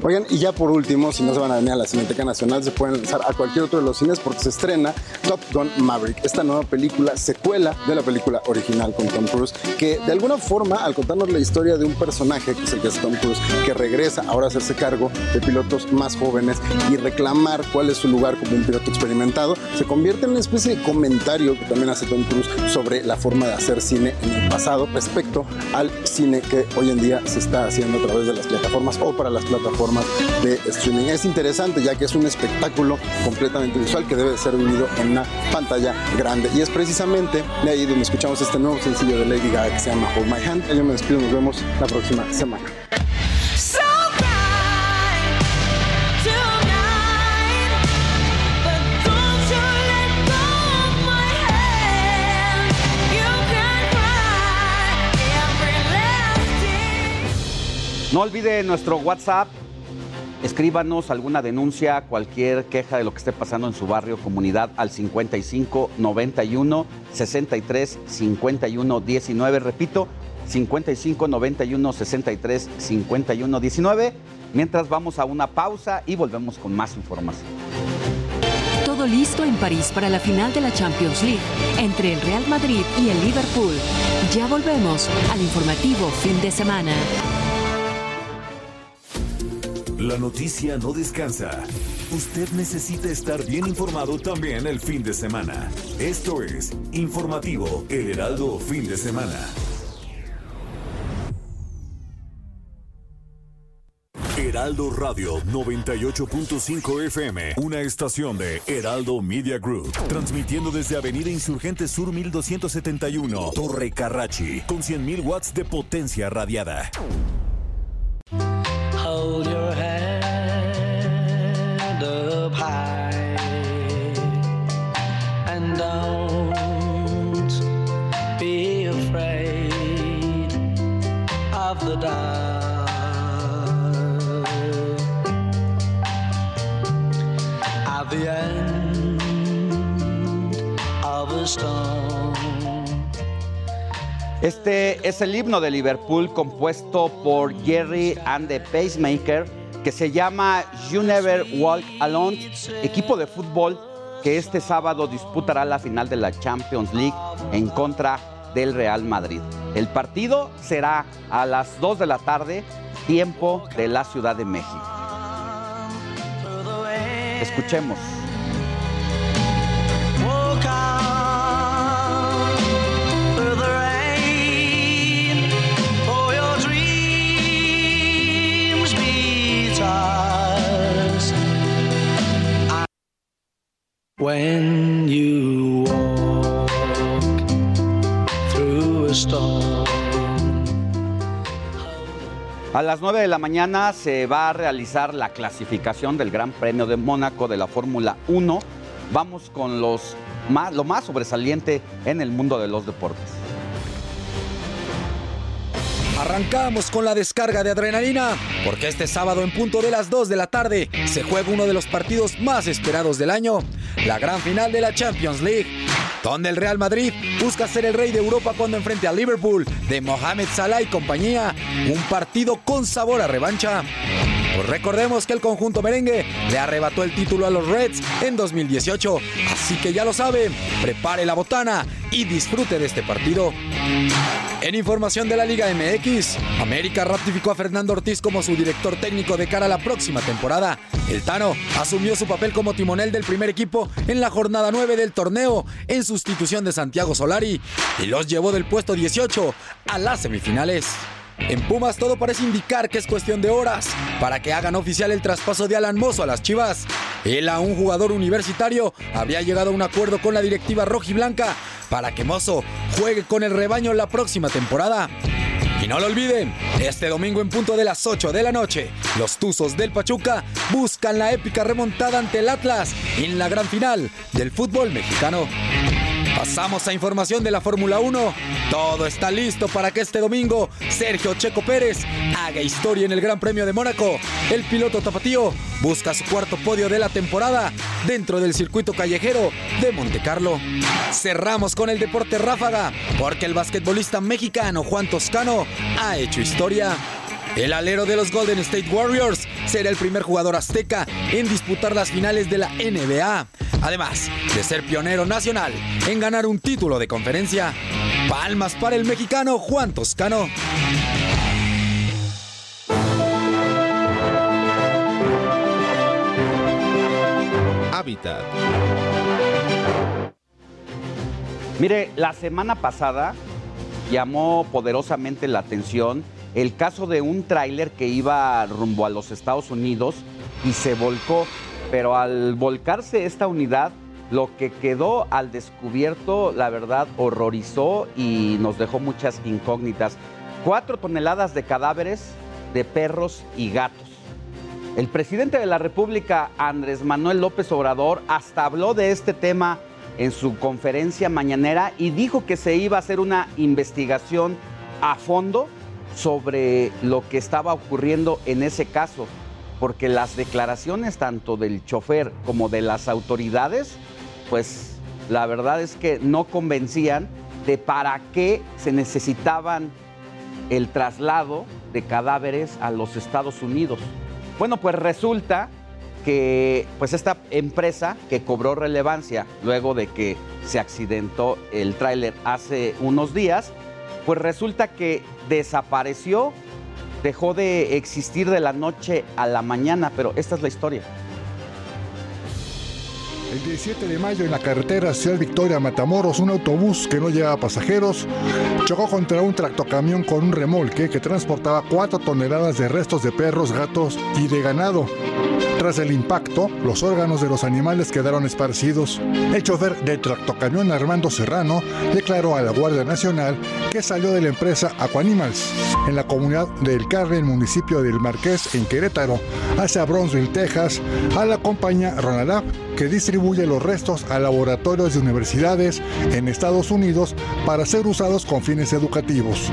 Speaker 39: Oigan, y ya por último, si no se van a venir a la Cineteca Nacional, se pueden lanzar a cualquier otro de los cines porque se estrena Top Gun Maverick, esta nueva película, secuela de la película original con Tom Cruise, que de alguna forma, al contarnos la historia de un personaje, que es el que es Tom Cruise, que regresa ahora a hacerse cargo de pilotos más jóvenes y reclamar cuál es su lugar como un piloto experimentado, se convierte en una especie de comentario que también hace Tom Cruise sobre la forma de hacer cine en el pasado respecto al cine que hoy en día se está haciendo a través de las plataformas o para las plataformas de streaming. Es interesante ya que es un espectáculo completamente visual que debe ser vivido en una pantalla grande. Y es precisamente de ahí donde escuchamos este nuevo sencillo de Lady Gaga que se llama Hold My Hand. Yo me despido, nos vemos la próxima semana.
Speaker 6: No olvide nuestro WhatsApp. Escríbanos alguna denuncia, cualquier queja de lo que esté pasando en su barrio, comunidad al 55 91 63 51 19. Repito, 55 91 63 51 19. Mientras vamos a una pausa y volvemos con más información.
Speaker 12: Todo listo en París para la final de la Champions League entre el Real Madrid y el Liverpool. Ya volvemos al informativo fin de semana.
Speaker 1: La noticia no descansa. Usted necesita estar bien informado también el fin de semana. Esto es Informativo El Heraldo Fin de Semana. Heraldo Radio 98.5 FM, una estación de Heraldo Media Group, transmitiendo desde Avenida Insurgente Sur 1271, Torre Carrachi, con 100.000 watts de potencia radiada.
Speaker 6: Este es el himno de Liverpool compuesto por Jerry and the Pacemaker que se llama You Never Walk Alone, equipo de fútbol que este sábado disputará la final de la Champions League en contra del Real Madrid. El partido será a las 2 de la tarde, tiempo de la Ciudad de México. Escuchemos.
Speaker 41: A
Speaker 6: las 9 de la mañana se va a realizar la clasificación del Gran Premio de Mónaco de la Fórmula 1. Vamos con los más, lo más sobresaliente en el mundo de los deportes.
Speaker 42: Arrancamos con la descarga de adrenalina, porque este sábado en punto de las 2 de la tarde se juega uno de los partidos más esperados del año, la gran final de la Champions League, donde el Real Madrid busca ser el rey de Europa cuando enfrente al Liverpool de Mohamed Salah y compañía, un partido con sabor a revancha. Pues recordemos que el conjunto merengue le arrebató el título a los Reds en 2018, así que ya lo sabe, prepare la botana y disfrute de este partido. En información de la Liga MX, América ratificó a Fernando Ortiz como su director técnico de cara a la próxima temporada. El Tano asumió su papel como timonel del primer equipo en la jornada 9 del torneo en sustitución de Santiago Solari y los llevó del puesto 18 a las semifinales. En Pumas todo parece indicar que es cuestión de horas para que hagan oficial el traspaso de Alan Mozo a las Chivas. Él a un jugador universitario habría llegado a un acuerdo con la directiva rojiblanca para que Mozo juegue con el rebaño la próxima temporada. Y no lo olviden, este domingo en punto de las 8 de la noche, los Tuzos del Pachuca buscan la épica remontada ante el Atlas en la gran final del fútbol mexicano. Pasamos a información de la Fórmula 1. Todo está listo para que este domingo Sergio Checo Pérez haga historia en el Gran Premio de Mónaco. El piloto tapatío busca su cuarto podio de la temporada dentro del circuito callejero de Monte Carlo. Cerramos con el deporte ráfaga porque el basquetbolista mexicano Juan Toscano ha hecho historia. El alero de los Golden State Warriors será el primer jugador azteca en disputar las finales de la NBA, además de ser pionero nacional en ganar un título de conferencia. Palmas para el mexicano Juan Toscano.
Speaker 43: Hábitat.
Speaker 6: Mire, la semana pasada llamó poderosamente la atención el caso de un tráiler que iba rumbo a los Estados Unidos y se volcó. Pero al volcarse esta unidad, lo que quedó al descubierto, la verdad, horrorizó y nos dejó muchas incógnitas. Cuatro toneladas de cadáveres de perros y gatos. El presidente de la República, Andrés Manuel López Obrador, hasta habló de este tema en su conferencia mañanera y dijo que se iba a hacer una investigación a fondo sobre lo que estaba ocurriendo en ese caso, porque las declaraciones tanto del chofer como de las autoridades, pues la verdad es que no convencían de para qué se necesitaban el traslado de cadáveres a los Estados Unidos. Bueno, pues resulta que pues esta empresa que cobró relevancia luego de que se accidentó el tráiler hace unos días, pues resulta que desapareció, dejó de existir de la noche a la mañana, pero esta es la historia.
Speaker 44: El 17 de mayo en la carretera Ciudad Victoria Matamoros, un autobús que no llevaba pasajeros chocó contra un tractocamión con un remolque que transportaba 4 toneladas de restos de perros, gatos y de ganado. Tras el impacto, los órganos de los animales quedaron esparcidos. El chofer del tractocamión Armando Serrano declaró a la Guardia Nacional que salió de la empresa Aquanimals en la comunidad del Carmen, municipio del Marqués, en Querétaro, hacia Bronzeville, Texas, a la compañía Ronalab, que distribuye los restos a laboratorios de universidades en Estados Unidos para ser usados con fines educativos.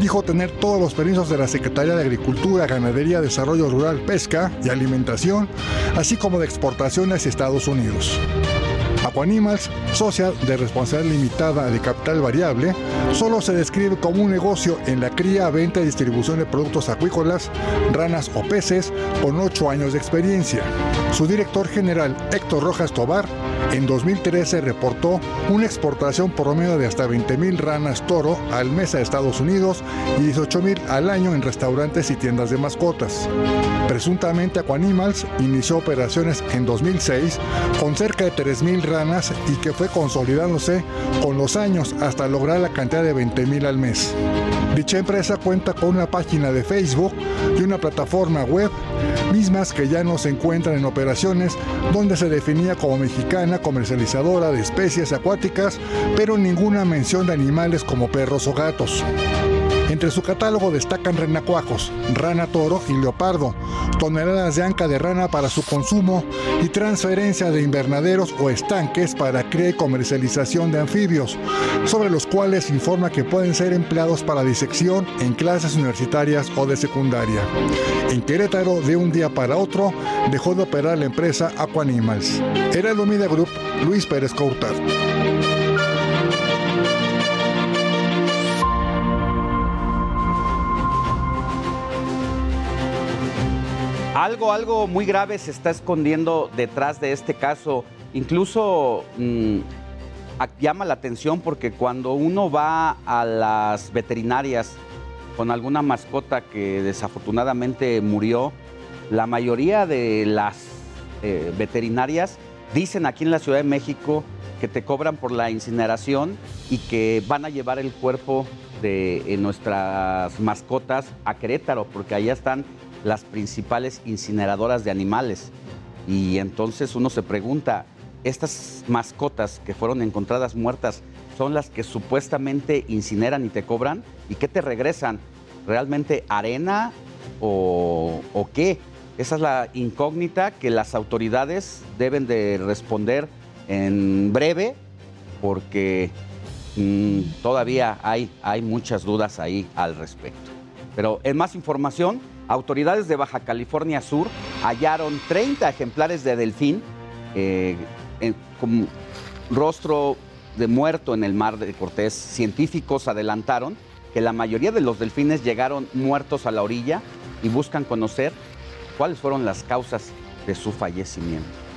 Speaker 44: Dijo tener todos los permisos de la Secretaría de Agricultura, Ganadería, Desarrollo Rural, Pesca y Alimentación, así como de exportación hacia Estados Unidos. Aquanimals, socia de responsabilidad limitada de capital variable, solo se describe como un negocio en la cría, venta y distribución de productos acuícolas, ranas o peces, con 8 años de experiencia. Su director general, Héctor Rojas Tobar, en 2013 reportó una exportación promedio de hasta 20.000 ranas toro al mes a Estados Unidos y 18.000 al año en restaurantes y tiendas de mascotas. Presuntamente Aquanimals inició operaciones en 2006 con cerca de 3.000 ranas y que fue consolidándose con los años hasta lograr la cantidad de 20.000 al mes. Dicha empresa cuenta con una página de Facebook y una plataforma web, mismas que ya no se encuentran en operaciones, donde se definía como mexicana comercializadora de especies acuáticas, pero ninguna mención de animales como perros o gatos. Entre su catálogo destacan renacuajos, rana toro y leopardo, toneladas de anca de rana para su consumo y transferencia de invernaderos o estanques para cría y comercialización de anfibios, sobre los cuales informa que pueden ser empleados para disección en clases universitarias o de secundaria. En Querétaro, de un día para otro, dejó de operar la empresa Aquanimals. Era el Media Group, Luis Pérez Coutar.
Speaker 6: Algo, algo muy grave se está escondiendo detrás de este caso. Incluso mm, llama la atención porque cuando uno va a las veterinarias con alguna mascota que desafortunadamente murió, la mayoría de las eh, veterinarias dicen aquí en la Ciudad de México que te cobran por la incineración y que van a llevar el cuerpo de eh, nuestras mascotas a Querétaro, porque allá están las principales incineradoras de animales. Y entonces uno se pregunta, estas mascotas que fueron encontradas muertas son las que supuestamente incineran y te cobran, ¿y qué te regresan? ¿Realmente arena o, o qué? Esa es la incógnita que las autoridades deben de responder en breve, porque mm, todavía hay, hay muchas dudas ahí al respecto. Pero en más información, autoridades de Baja California Sur hallaron 30 ejemplares de delfín eh, con rostro de muerto en el mar de Cortés. Científicos adelantaron que la mayoría de los delfines llegaron muertos a la orilla y buscan conocer cuáles fueron las causas de su fallecimiento.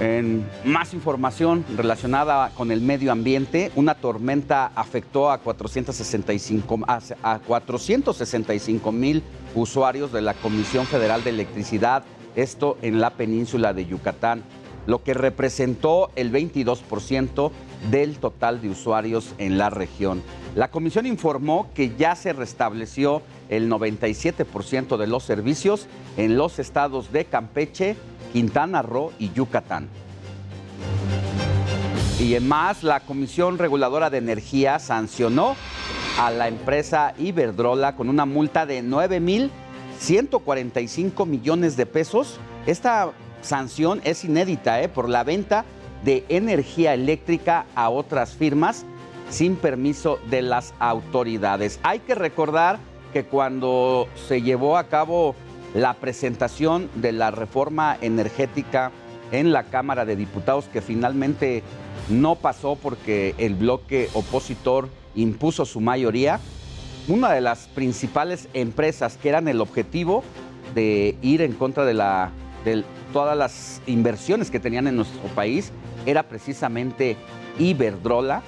Speaker 6: En más información relacionada con el medio ambiente, una tormenta afectó a 465 a- a 465 mil usuarios de la Comisión Federal de Electricidad, esto en la península de Yucatán, lo que representó el 22% del total de usuarios en la región. La comisión informó que ya se restableció el 97% de los servicios en los estados de Campeche, Quintana Roo y Yucatán. Y en más, la Comisión Reguladora de Energía sancionó a la empresa Iberdrola con una multa de 9.145 millones de pesos. Esta sanción es inédita ¿eh? por la venta de energía eléctrica a otras firmas sin permiso de las autoridades. Hay que recordar que cuando se llevó a cabo la presentación de la reforma energética en la Cámara de Diputados, que finalmente no pasó porque el bloque opositor impuso su mayoría, una de las principales empresas que eran el objetivo de ir en contra de, la, de todas las inversiones que tenían en nuestro país era precisamente Iberdrola,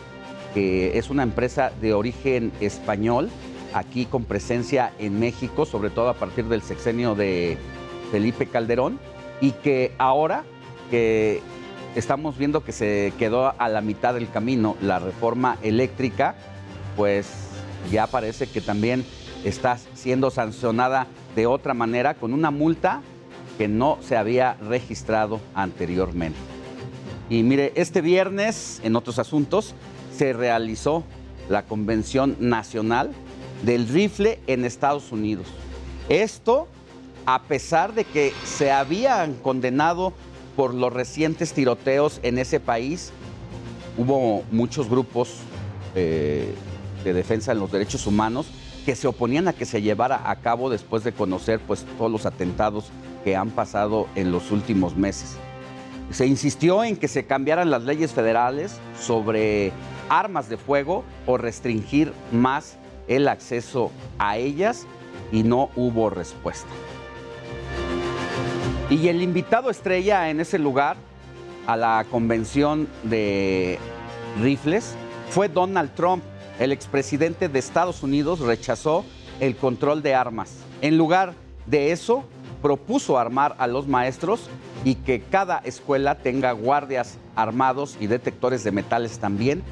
Speaker 6: que es una empresa de origen español, aquí con presencia en México, sobre todo a partir del sexenio de Felipe Calderón, y que ahora que estamos viendo que se quedó a la mitad del camino la reforma eléctrica, pues ya parece que también está siendo sancionada de otra manera con una multa que no se había registrado anteriormente. Y mire, este viernes, en otros asuntos, se realizó la Convención Nacional del Rifle en Estados Unidos. Esto a pesar de que se habían condenado por los recientes tiroteos en ese país, hubo muchos grupos eh, de defensa de los derechos humanos que se oponían a que se llevara a cabo después de conocer pues, todos los atentados que han pasado en los últimos meses. Se insistió en que se cambiaran las leyes federales sobre armas de fuego o restringir más el acceso a ellas y no hubo respuesta. Y el invitado estrella en ese lugar a la convención de rifles fue Donald Trump. El expresidente de Estados Unidos rechazó el control de armas. En lugar de eso, propuso armar a los maestros y que cada escuela tenga guardias armados y detectores de metales también.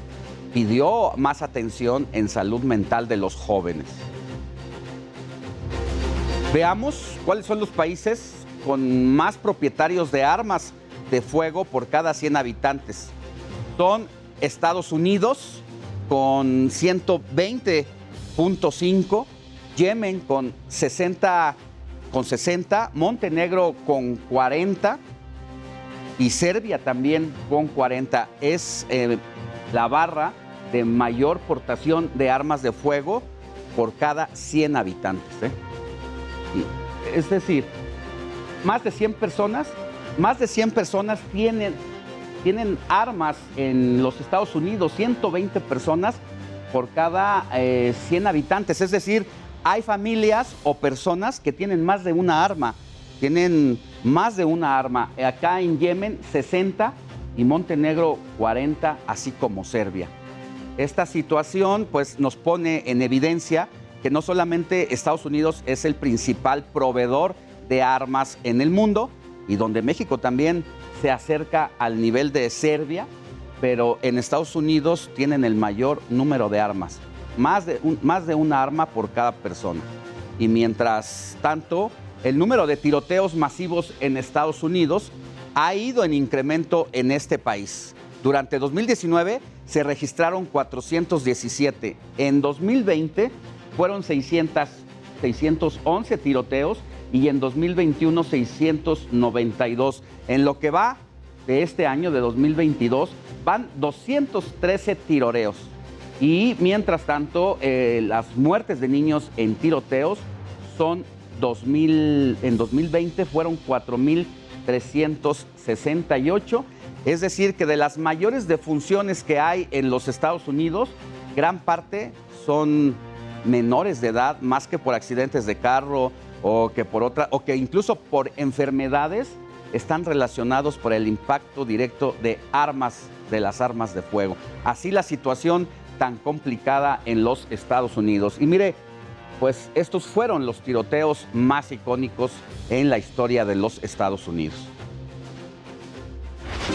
Speaker 6: Pidió más atención en salud mental de los jóvenes. Veamos cuáles son los países con más propietarios de armas de fuego por cada 100 habitantes. Son Estados Unidos con 120.5, Yemen con 60 con 60, Montenegro con 40 y Serbia también con 40. Es eh, la barra de mayor portación de armas de fuego por cada 100 habitantes. ¿eh? Es decir, más de 100 personas, más de 100 personas tienen, tienen armas en los Estados Unidos, 120 personas por cada eh, 100 habitantes. Es decir, hay familias o personas que tienen más de una arma, tienen más de una arma. Acá en Yemen 60 y Montenegro 40, así como Serbia. Esta situación pues nos pone en evidencia que no solamente Estados Unidos es el principal proveedor de armas en el mundo y donde México también se acerca al nivel de Serbia pero en Estados Unidos tienen el mayor número de armas, más de, más de una arma por cada persona. Y mientras tanto, el número de tiroteos masivos en Estados Unidos ha ido en incremento en este país. Durante 2019 se registraron 417. En 2020 fueron 600, 611 tiroteos y en 2021 692. En lo que va de este año, de 2022, van 213 tiroreos. Y mientras tanto, eh, las muertes de niños en tiroteos son 2000, en 2020 fueron 4.368. Es decir, que de las mayores defunciones que hay en los Estados Unidos, gran parte son menores de edad, más que por accidentes de carro o que por otra, o que incluso por enfermedades están relacionados por el impacto directo de armas, de las armas de fuego. Así la situación tan complicada en los Estados Unidos. Y mire, pues estos fueron los tiroteos más icónicos en la historia de los Estados Unidos.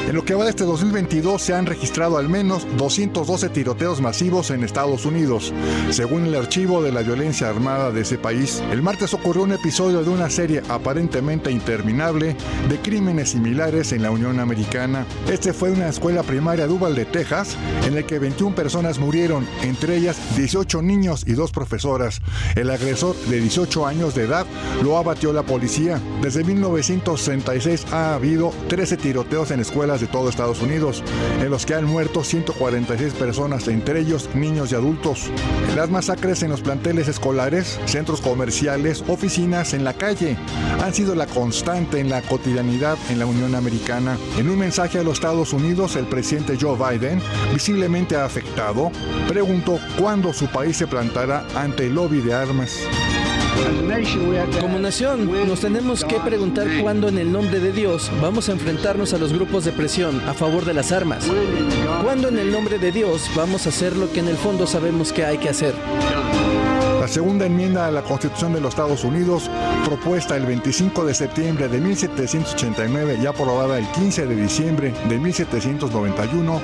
Speaker 44: En lo que va de este 2022 se han registrado al menos 212 tiroteos masivos en Estados Unidos, según el archivo de la violencia armada de ese país. El martes ocurrió un episodio de una serie aparentemente interminable de crímenes similares en la Unión Americana. Este fue una escuela primaria de Uvalde, Texas, en el que 21 personas murieron, entre ellas 18 niños y dos profesoras. El agresor de 18 años de edad lo abatió la policía. Desde 1966 ha habido 13 tiroteos en escuelas de todo Estados Unidos, en los que han muerto 146 personas, entre ellos niños y adultos. Las masacres en los planteles escolares, centros comerciales, oficinas, en la calle, han sido la constante en la cotidianidad en la Unión Americana. En un mensaje a los Estados Unidos, el presidente Joe Biden, visiblemente afectado, preguntó cuándo su país se plantará ante el lobby de armas.
Speaker 31: Como nación, nos tenemos que preguntar cuándo en el nombre de Dios vamos a enfrentarnos a los grupos de presión a favor de las armas. ¿Cuándo en el nombre de Dios vamos a hacer lo que en el fondo sabemos que hay que hacer?
Speaker 44: La segunda enmienda a la Constitución de los Estados Unidos, propuesta el 25 de septiembre de 1789 y aprobada el 15 de diciembre de 1791,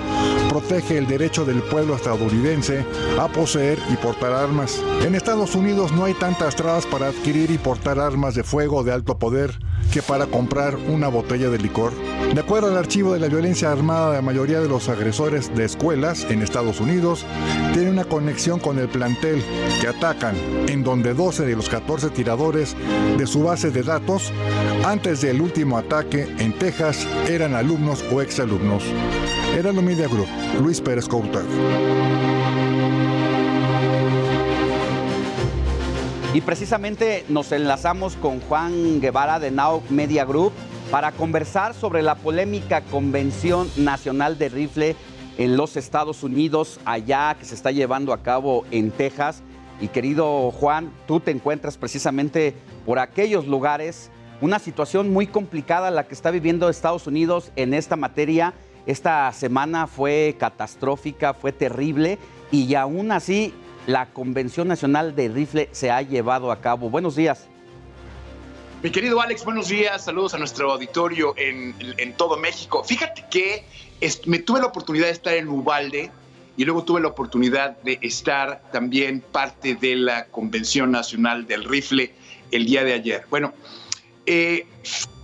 Speaker 44: protege el derecho del pueblo estadounidense a poseer y portar armas. En Estados Unidos no hay tantas trabas para adquirir y portar armas de fuego de alto poder que para comprar una botella de licor. De acuerdo al archivo de la violencia armada, la mayoría de los agresores de escuelas en Estados Unidos tienen una conexión con el plantel que atacan, en donde 12 de los 14 tiradores de su base de datos antes del último ataque en Texas eran alumnos o exalumnos. Era Media Group, Luis Pérez Coutar.
Speaker 6: Y precisamente nos enlazamos con Juan Guevara de Now Media Group para conversar sobre la polémica Convención Nacional de Rifle en los Estados Unidos, allá que se está llevando a cabo en Texas. Y querido Juan, tú te encuentras precisamente por aquellos lugares, una situación muy complicada la que está viviendo Estados Unidos en esta materia. Esta semana fue catastrófica, fue terrible y aún así la Convención Nacional de Rifle se ha llevado a cabo. Buenos días.
Speaker 45: Mi querido Alex, buenos días. Saludos a nuestro auditorio en, todo México. Fíjate que me tuve la oportunidad de estar en Ubalde y luego tuve la oportunidad de estar también parte de la Convención Nacional del Rifle el día de ayer. Bueno, eh,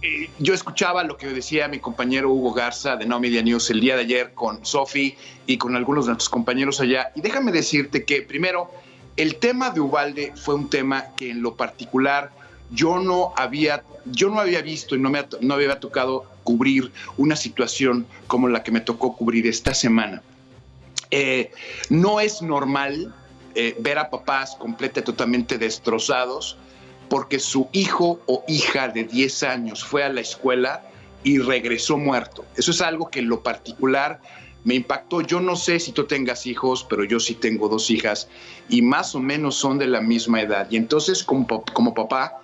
Speaker 45: eh, yo escuchaba lo que decía mi compañero Hugo Garza de No Media News el día de ayer con Sofi y con algunos de nuestros compañeros allá. Y déjame decirte que primero, el tema de Ubalde fue un tema que en lo particular yo no había, yo no había visto y no me, no había tocado cubrir una situación como la que me tocó cubrir esta semana. Eh, no es normal eh, ver a papás completa y totalmente destrozados porque su hijo o hija de 10 años fue a la escuela y regresó muerto. Eso es algo que en lo particular me impactó. Yo no sé si tú tengas hijos, pero yo sí tengo dos hijas y más o menos son de la misma edad. Y entonces como, como papá,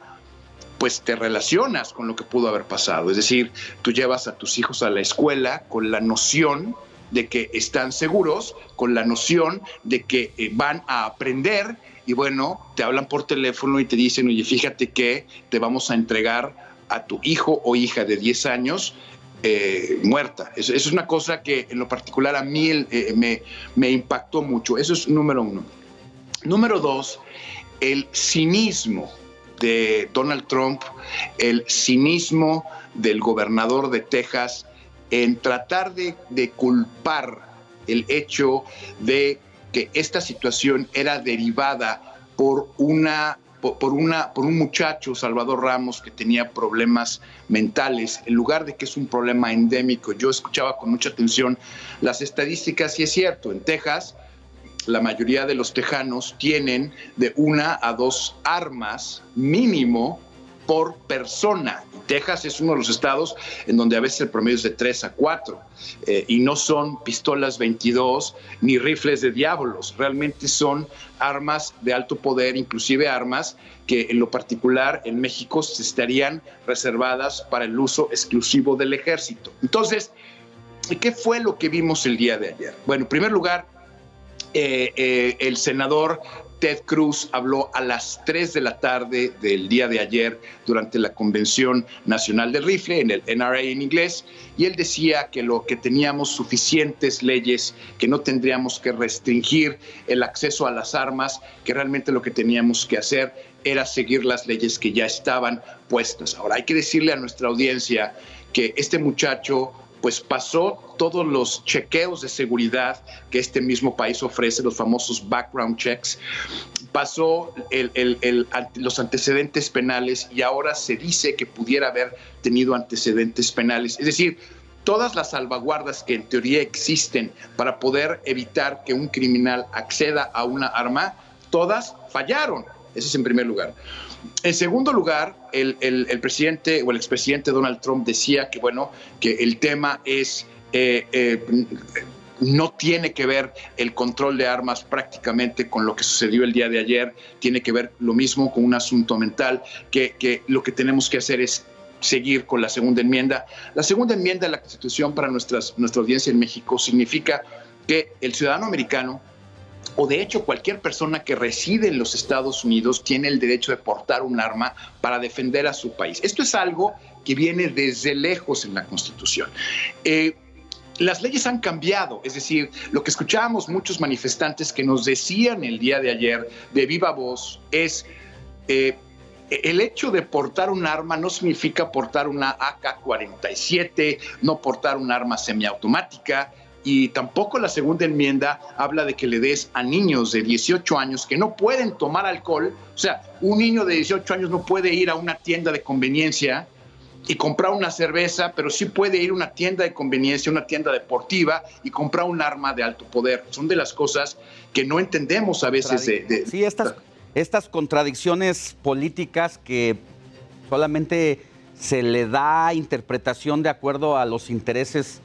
Speaker 45: pues te relacionas con lo que pudo haber pasado. Es decir, tú llevas a tus hijos a la escuela con la noción de que están seguros, con la noción de que eh, van a aprender y bueno, te hablan por teléfono y te dicen, oye, fíjate que te vamos a entregar a tu hijo o hija de 10 años eh, muerta. Eso, es una cosa que en lo particular a mí eh, me impactó mucho. Eso es número uno. Número dos, el cinismo de Donald Trump, el cinismo del gobernador de Texas en tratar de, culpar el hecho de que esta situación era derivada por una por, una, por un muchacho, Salvador Ramos, que tenía problemas mentales, en lugar de que es un problema endémico. Yo escuchaba con mucha atención las estadísticas y es cierto, en Texas la mayoría de los tejanos tienen de una a dos armas mínimo por persona. Texas es uno de los estados en donde a veces el promedio es de 3 a 4 eh, y no son pistolas 22 ni rifles de diablos, realmente son armas de alto poder, inclusive armas que en lo particular en México se estarían reservadas para el uso exclusivo del ejército. Entonces, ¿qué fue lo que vimos el día de ayer? Bueno, en primer lugar, eh, eh, el senador Ted Cruz habló a las 3 de la tarde del día de ayer durante la Convención Nacional del Rifle, en el NRA en inglés, y él decía que lo que teníamos suficientes leyes, que no tendríamos que restringir el acceso a las armas, que realmente lo que teníamos que hacer era seguir las leyes que ya estaban puestas. Ahora, hay que decirle a nuestra audiencia que este muchacho pues pasó todos los chequeos de seguridad que este mismo país ofrece, los famosos background checks, pasó los antecedentes penales y ahora se dice que pudiera haber tenido antecedentes penales. Es decir, todas las salvaguardas que en teoría existen para poder evitar que un criminal acceda a una arma, todas fallaron. Ese es en primer lugar. En segundo lugar, el, presidente o el expresidente Donald Trump decía que, bueno, que el tema es... Eh, eh, no tiene que ver el control de armas prácticamente con lo que sucedió el día de ayer, tiene que ver lo mismo con un asunto mental, que, que lo que tenemos que hacer es seguir con la segunda enmienda. La segunda enmienda de la Constitución para nuestras, nuestra audiencia en México significa que el ciudadano americano o de hecho cualquier persona que reside en los Estados Unidos tiene el derecho de portar un arma para defender a su país. Esto es algo que viene desde lejos en la Constitución. Eh, las leyes han cambiado, es decir, lo que escuchábamos muchos manifestantes que nos decían el día de ayer de viva voz es... Eh, el hecho de portar un arma no significa portar una AK-47, no portar un arma semiautomática, y tampoco la segunda enmienda habla de que le des a niños de 18 años que no pueden tomar alcohol. O sea, un niño de 18 años no puede ir a una tienda de conveniencia y comprar una cerveza, pero sí puede ir a una tienda de conveniencia, una tienda deportiva y comprar un arma de alto poder. Son de las cosas que no entendemos a veces. De,
Speaker 6: sí, estas, estas contradicciones políticas que solamente se le da interpretación de acuerdo a los intereses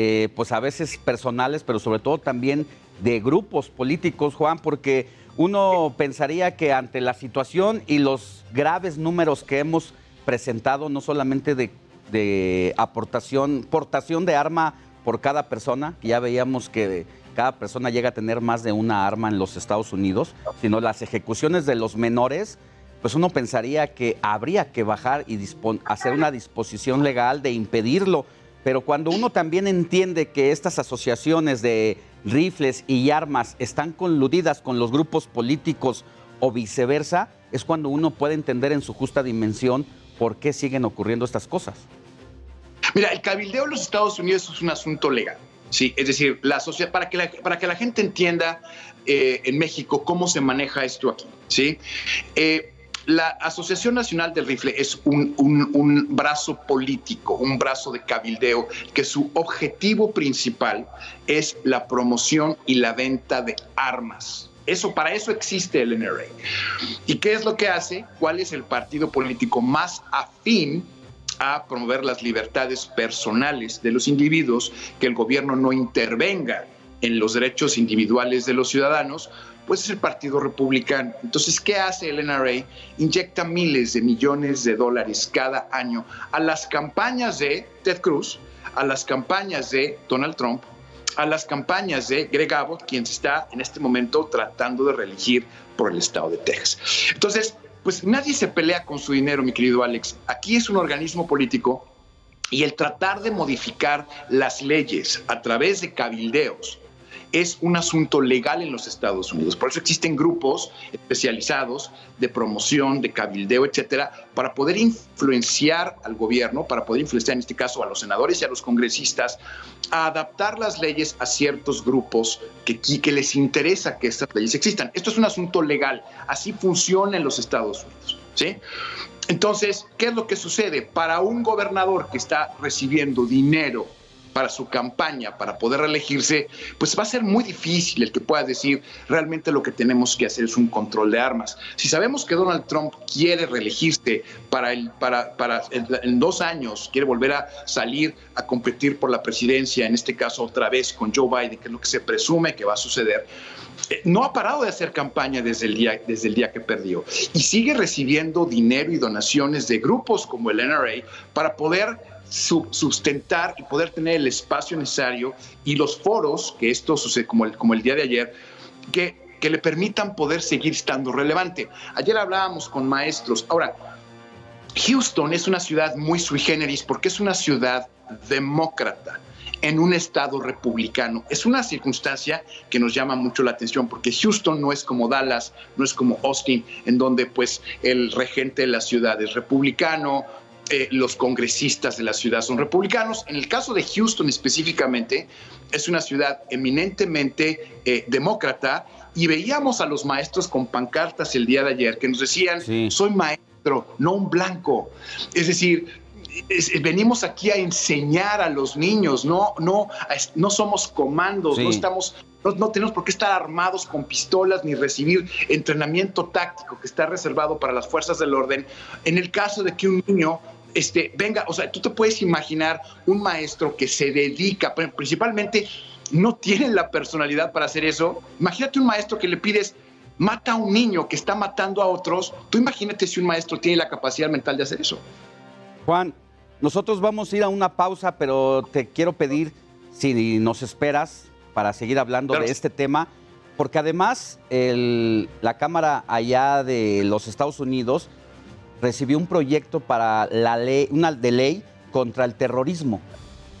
Speaker 6: eh, pues a veces personales, pero sobre todo también de grupos políticos, Juan, porque uno pensaría que ante la situación y los graves números que hemos presentado, no solamente de, aportación, portación de arma por cada persona, ya veíamos que cada persona llega a tener más de una arma en los Estados Unidos, sino las ejecuciones de los menores, pues uno pensaría que habría que bajar y hacer una disposición legal de impedirlo pero cuando uno también entiende que estas asociaciones de rifles y armas están coludidas con los grupos políticos o viceversa, es cuando uno puede entender en su justa dimensión por qué siguen ocurriendo estas cosas.
Speaker 45: Mira, el cabildeo en los Estados Unidos es un asunto legal. Sí, es decir, la sociedad, para, que la, para que la gente entienda eh, en México cómo se maneja esto aquí. ¿sí? Eh, la Asociación Nacional del Rifle es un, brazo político, un brazo de cabildeo, que su objetivo principal es la promoción y la venta de armas. Eso, para eso existe el NRA. ¿Y qué es lo que hace? ¿Cuál es el partido político más afín a promover las libertades personales de los individuos, que el gobierno no intervenga en los derechos individuales de los ciudadanos, pues es el Partido Republicano. Entonces, ¿qué hace el NRA? Inyecta miles de millones de dólares cada año a las campañas de Ted Cruz, a las campañas de Donald Trump, a las campañas de Greg Abbott, quien está en este momento tratando de reelegir por el estado de Texas. Entonces, pues nadie se pelea con su dinero, mi querido Alex. Aquí es un organismo político Y el tratar de modificar las leyes a través de cabildeos es un asunto legal en los Estados Unidos. Por eso existen grupos especializados de promoción, de cabildeo, etcétera, para poder influenciar al gobierno, para poder influenciar en este caso a los senadores y a los congresistas, a adaptar las leyes a ciertos grupos que, que les interesa que estas leyes existan. Esto es un asunto legal. Así funciona en los Estados Unidos. ¿sí? Entonces, ¿qué es lo que sucede? Para un gobernador que está recibiendo dinero para su campaña, para poder reelegirse, pues va a ser muy difícil el que pueda decir realmente lo que tenemos que hacer es un control de armas. Si sabemos que Donald Trump quiere reelegirse para, el, para, para en dos años, quiere volver a salir a competir por la presidencia, en este caso otra vez con Joe Biden, que es lo que se presume que va a suceder, eh, no ha parado de hacer campaña desde el, día, desde el día que perdió y sigue recibiendo dinero y donaciones de grupos como el NRA para poder sustentar y poder tener el espacio necesario y los foros, que esto sucede como el, como el día de ayer, que, que le permitan poder seguir estando relevante. Ayer hablábamos con maestros. Ahora, Houston es una ciudad muy sui generis porque es una ciudad demócrata en un estado republicano. Es una circunstancia que nos llama mucho la atención porque Houston no es como Dallas, no es como Austin, en donde pues el regente de la ciudad es republicano, eh, los congresistas de la ciudad son republicanos. En el caso de Houston específicamente, es una ciudad eminentemente eh, demócrata y veíamos a los maestros con pancartas el día de ayer que nos decían, soy maestro, no un blanco. Es decir, venimos aquí a enseñar a los niños, no, no, no somos comandos, no estamos no, no, tenemos por qué estar armados con pistolas ni recibir entrenamiento táctico que está reservado para las fuerzas del orden. En el caso de que un niño este, venga, o sea, tú te puedes imaginar un maestro que se dedica, principalmente no tiene la personalidad para hacer eso. Imagínate un maestro que le pides, mata a un niño que está matando a otros. Tú imagínate si un maestro tiene la capacidad mental de hacer eso.
Speaker 6: Juan, nosotros vamos a ir a una pausa, pero te quiero pedir si nos esperas para seguir hablando de este tema, porque además la Cámara allá de los Estados Unidos recibió un proyecto para la ley, una de ley contra el terrorismo.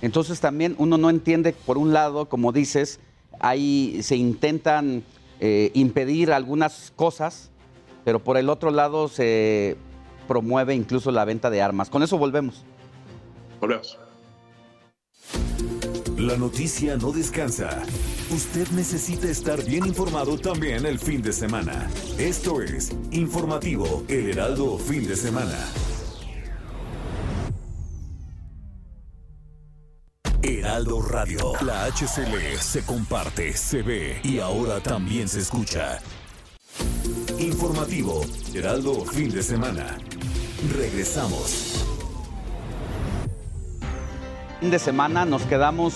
Speaker 6: Entonces también uno no entiende, por un lado, como dices, ahí se intentan eh, impedir algunas cosas, pero por el otro lado se promueve incluso la venta de armas. Con eso volvemos.
Speaker 45: Volvemos.
Speaker 1: La noticia no descansa. Usted necesita estar bien informado también el fin de semana. Esto es Informativo El Heraldo Fin de Semana. Heraldo Radio. La HCL se comparte, se ve y ahora también se escucha. Informativo Heraldo Fin de Semana. Regresamos.
Speaker 6: Fin de semana nos quedamos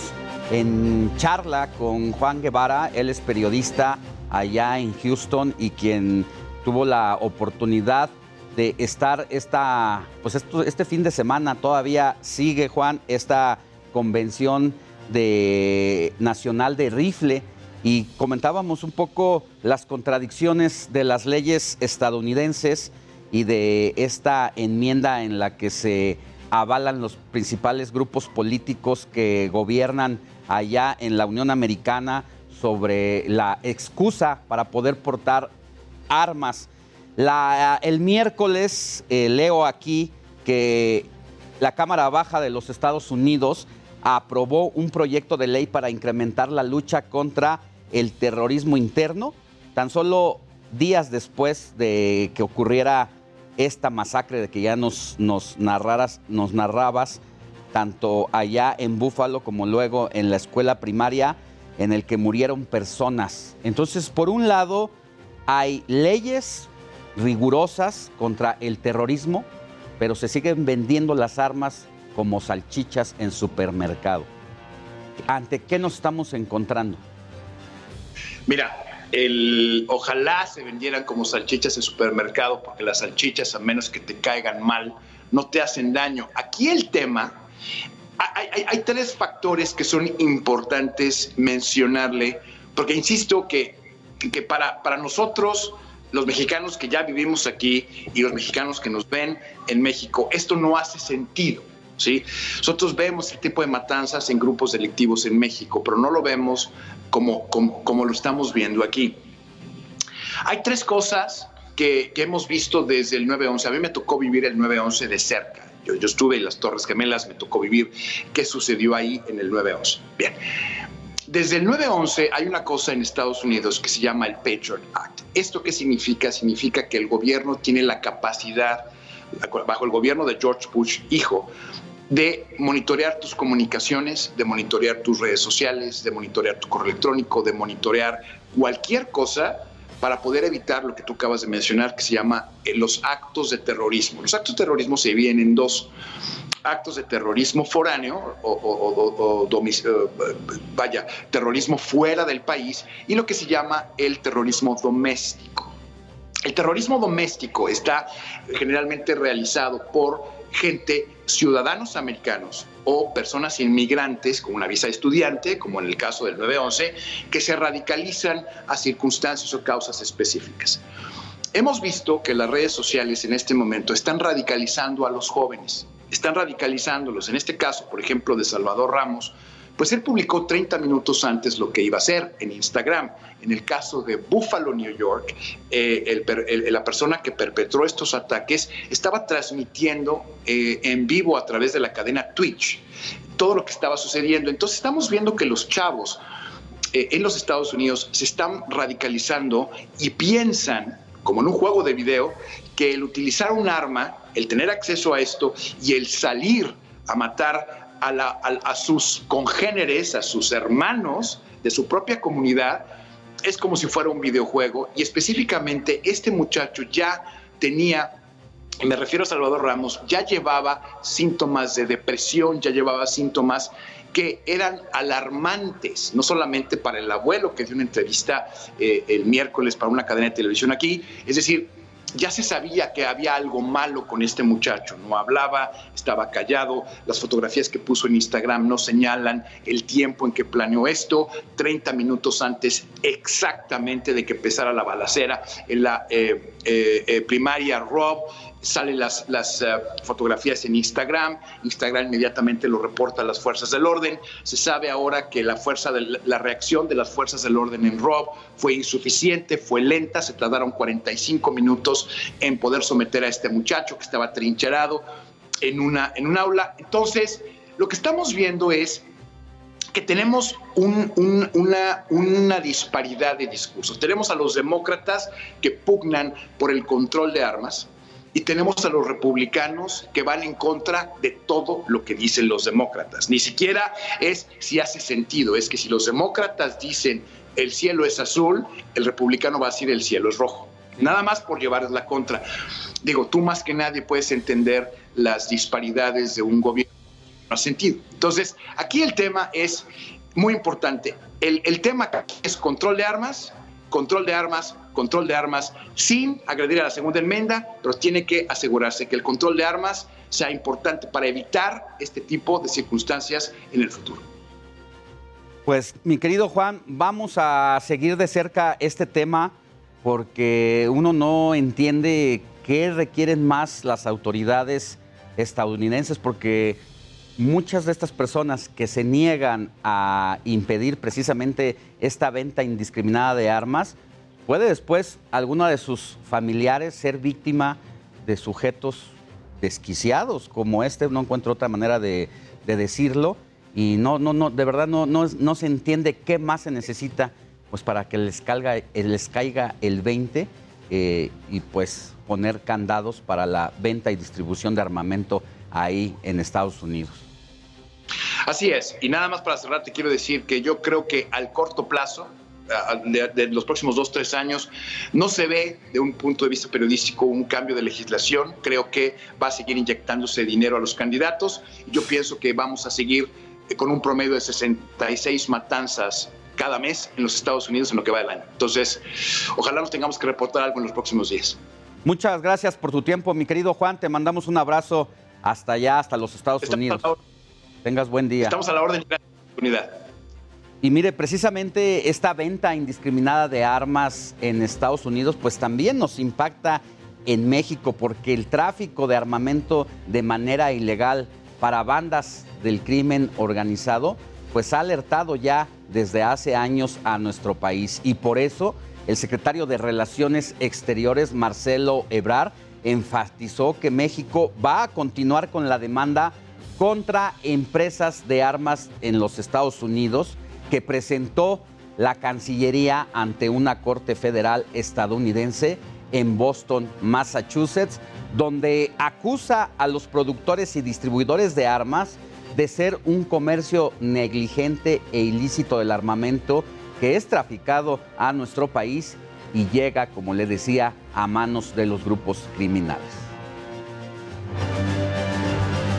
Speaker 6: en charla con Juan Guevara. Él es periodista allá en Houston y quien tuvo la oportunidad de estar esta, pues este fin de semana todavía sigue Juan esta convención de nacional de rifle y comentábamos un poco las contradicciones de las leyes estadounidenses y de esta enmienda en la que se avalan los principales grupos políticos que gobiernan allá en la Unión Americana sobre la excusa para poder portar armas. el miércoles eh, leo aquí que la Cámara Baja de los Estados Unidos aprobó un proyecto de ley para incrementar la lucha contra el terrorismo interno, tan solo días después de que ocurriera esta masacre de que ya nos, nos, narraras, nos narrabas tanto allá en Búfalo como luego en la escuela primaria en el que murieron personas. Entonces, por un lado, hay leyes rigurosas contra el terrorismo, pero se siguen vendiendo las armas como salchichas en supermercado. ¿Ante qué nos estamos encontrando?
Speaker 45: Mira, el, ojalá se vendieran como salchichas en supermercado, porque las salchichas, a menos que te caigan mal, no te hacen daño. Aquí el tema hay, tres factores que son importantes mencionarle, porque insisto que, que para, para nosotros, los mexicanos que ya vivimos aquí y los mexicanos que nos ven en México, esto no hace sentido. ¿sí? Nosotros vemos este tipo de matanzas en grupos delictivos en México, pero no lo vemos como, como, como lo estamos viendo aquí. Hay tres cosas que, que hemos visto desde el 9-11. A mí me tocó vivir el 9-11 de cerca. Yo, yo estuve en las Torres Gemelas, me tocó vivir qué sucedió ahí en el 9-11. Bien. Desde el 9-11 hay una cosa en Estados Unidos que se llama el Patriot Act. ¿Esto qué significa? Significa que el gobierno tiene la capacidad, bajo el gobierno de George Bush, hijo, de monitorear tus comunicaciones, de monitorear tus redes sociales, de monitorear tu correo electrónico, de monitorear cualquier cosa para poder evitar lo que tú acabas de mencionar, que se llama eh, los actos de terrorismo. Los actos de terrorismo se dividen en dos actos de terrorismo foráneo o, o- eh, vaya, terrorismo fuera del país y lo que se llama el terrorismo doméstico. El terrorismo doméstico está generalmente realizado por gente, ciudadanos americanos o personas inmigrantes con una visa de estudiante, como en el caso del 911, que se radicalizan a circunstancias o causas específicas. Hemos visto que las redes sociales en este momento están radicalizando a los jóvenes, están radicalizándolos. En este caso, por ejemplo, de Salvador Ramos, pues él publicó 30 minutos antes lo que iba a hacer en Instagram. En el caso de Buffalo, New York, eh, el la persona que perpetró estos ataques estaba transmitiendo eh, en vivo a través de la cadena Twitch todo lo que estaba sucediendo. Entonces estamos viendo que los chavos eh, en los Estados Unidos se están radicalizando y piensan, como en un juego de video, que el utilizar un arma, el tener acceso a esto y el salir a matar a, la- a- sus congéneres, a sus hermanos de su propia comunidad, es como si fuera un videojuego. Y específicamente este muchacho ya tenía me refiero a Salvador Ramos, ya llevaba síntomas de depresión, ya llevaba síntomas que eran alarmantes, no solamente para el abuelo que dio una entrevista eh, el miércoles para una cadena de televisión aquí, es decir, ya se sabía que había algo malo con este muchacho, no hablaba, estaba callado, las fotografías que puso en Instagram no señalan el tiempo en que planeó esto, 30 minutos antes exactamente de que empezara la balacera en la eh, eh, eh, primaria Rob, salen las, eh, fotografías en Instagram, Instagram inmediatamente lo reporta a las fuerzas del orden, se sabe ahora que la, fuerza de, la reacción de las fuerzas del orden en Rob fue insuficiente, fue lenta, se tardaron 45 minutos en poder someter a este muchacho que estaba trincherado en, una, en un aula. Entonces, lo que estamos viendo es que tenemos un- un- una, una disparidad de discursos. Tenemos a los demócratas que pugnan por el control de armas y tenemos a los republicanos que van en contra de todo lo que dicen los demócratas. Ni siquiera es si hace sentido, es que si los demócratas dicen el cielo es azul, el republicano va a decir el cielo es rojo. Nada más por llevarles la contra. Digo, tú más que nadie puedes entender las disparidades de un gobierno no sentido. Entonces, aquí el tema es muy importante. El, el tema es control de armas, control de armas, control de armas, sin agredir a la segunda enmienda, pero tiene que asegurarse que el control de armas sea importante para evitar este tipo de circunstancias en el futuro.
Speaker 6: Pues mi querido Juan, vamos a seguir de cerca este tema porque uno no entiende qué requieren más las autoridades estadounidenses porque muchas de estas personas que se niegan a impedir precisamente esta venta indiscriminada de armas, puede después alguna de sus familiares ser víctima de sujetos desquiciados como este, no encuentro otra manera de, de decirlo, y no, no, no, de verdad no, no, se entiende qué más se necesita pues para que les, caiga, eh, les caiga el 20 eh, y pues poner candados para la venta y distribución de armamento ahí en Estados Unidos.
Speaker 45: Así es. Y nada más para cerrar, te quiero decir que yo creo que al corto plazo, de, de los próximos dos, tres años, no se ve de un punto de vista periodístico un cambio de legislación. Creo que va a seguir inyectándose dinero a los candidatos. Yo pienso que vamos a seguir eh, con un promedio de 66 matanzas cada mes en los Estados Unidos en lo que va del año. Entonces, ojalá nos tengamos que reportar algo en los próximos días.
Speaker 6: Muchas gracias por tu tiempo, mi querido Juan. Te mandamos un abrazo hasta allá, hasta los Estados Unidos. Tengas buen día.
Speaker 45: Estamos a la orden y la oportunidad.
Speaker 6: Y mire, precisamente esta venta indiscriminada de armas en Estados Unidos, pues también nos impacta en México, porque el tráfico de armamento de manera ilegal para bandas del crimen organizado, pues ha alertado ya desde hace años a nuestro país. Y por eso el secretario de Relaciones Exteriores, Marcelo Ebrar, enfatizó que México va a continuar con la demanda contra empresas de armas en los Estados Unidos que presentó la Cancillería ante una Corte Federal estadounidense en Boston, Massachusetts, donde acusa a los productores y distribuidores de armas de ser un comercio negligente e ilícito del armamento que es traficado a nuestro país y llega, como le decía, a manos de los grupos criminales.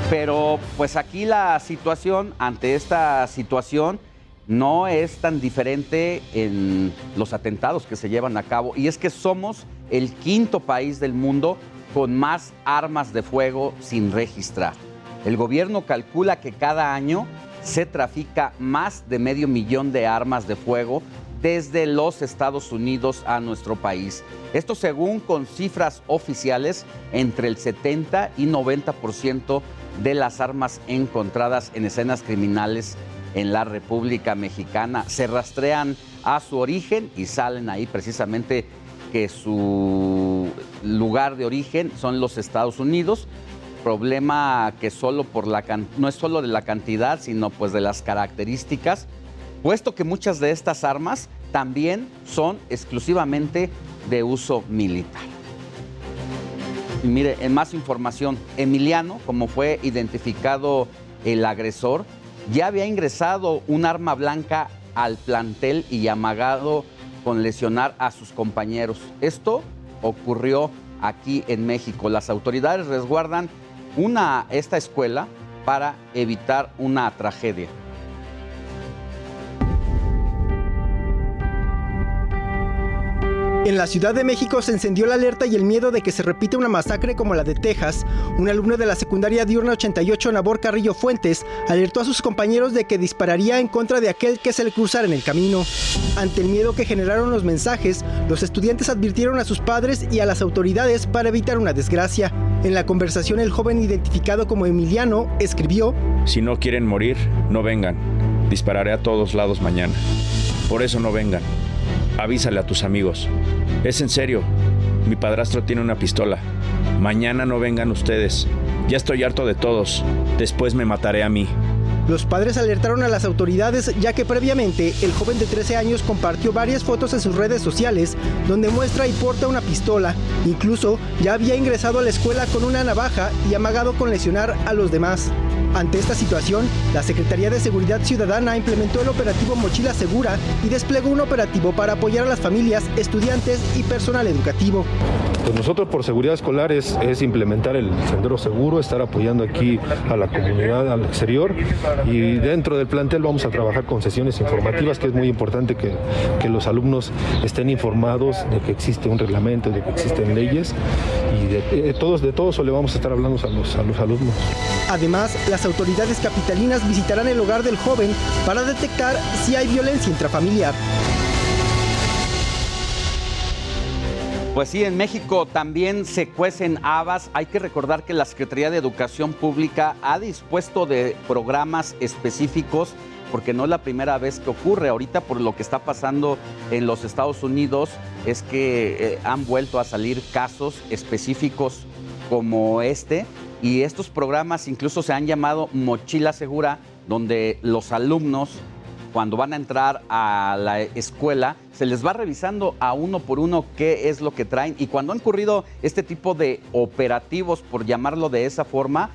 Speaker 6: Pero pues aquí la situación, ante esta situación, no es tan diferente en los atentados que se llevan a cabo. Y es que somos el quinto país del mundo con más armas de fuego sin registrar. El gobierno calcula que cada año se trafica más de medio millón de armas de fuego desde los Estados Unidos a nuestro país. Esto según con cifras oficiales, entre el 70 y 90% de las armas encontradas en escenas criminales en la República Mexicana se rastrean a su origen y salen ahí precisamente que su lugar de origen son los Estados Unidos. Problema que solo por la no es solo de la cantidad, sino pues de las características, puesto que muchas de estas armas también son exclusivamente de uso militar. Mire, en más información, Emiliano, como fue identificado el agresor, ya había ingresado un arma blanca al plantel y amagado con lesionar a sus compañeros. Esto ocurrió aquí en México. Las autoridades resguardan una, esta escuela para evitar una tragedia.
Speaker 46: En la Ciudad de México se encendió la alerta y el miedo de que se repita una masacre como la de Texas. Un alumno de la secundaria diurna 88, Nabor Carrillo Fuentes, alertó a sus compañeros de que dispararía en contra de aquel que se le cruzara en el camino. Ante el miedo que generaron los mensajes, los estudiantes advirtieron a sus padres y a las autoridades para evitar una desgracia. En la conversación, el joven identificado como Emiliano escribió:
Speaker 47: Si no quieren morir, no vengan. Dispararé a todos lados mañana. Por eso no vengan avísale a tus amigos. Es en serio, mi padrastro tiene una pistola. Mañana no vengan ustedes. Ya estoy harto de todos. Después me mataré a mí.
Speaker 46: Los padres alertaron a las autoridades ya que previamente el joven de 13 años compartió varias fotos en sus redes sociales donde muestra y porta una pistola. Incluso ya había ingresado a la escuela con una navaja y amagado con lesionar a los demás. Ante esta situación, la Secretaría de Seguridad Ciudadana implementó el operativo Mochila Segura y desplegó un operativo para apoyar a las familias, estudiantes y personal educativo.
Speaker 48: Pues nosotros por seguridad escolar es, es implementar el sendero seguro, estar apoyando aquí a la comunidad al exterior y dentro del plantel vamos a trabajar con sesiones informativas, que es muy importante que, que los alumnos estén informados de que existe un reglamento, de que existen leyes y de, de todos, de todo eso le vamos a estar hablando a los, a los alumnos.
Speaker 46: Además, las autoridades capitalinas visitarán el hogar del joven para detectar si hay violencia intrafamiliar.
Speaker 6: Pues sí, en México también se cuecen habas. Hay que recordar que la Secretaría de Educación Pública ha dispuesto de programas específicos porque no es la primera vez que ocurre. Ahorita por lo que está pasando en los Estados Unidos es que eh, han vuelto a salir casos específicos como este y estos programas incluso se han llamado Mochila Segura, donde los alumnos cuando van a entrar a la escuela, se les va revisando a uno por uno qué es lo que traen. Y cuando han ocurrido este tipo de operativos, por llamarlo de esa forma,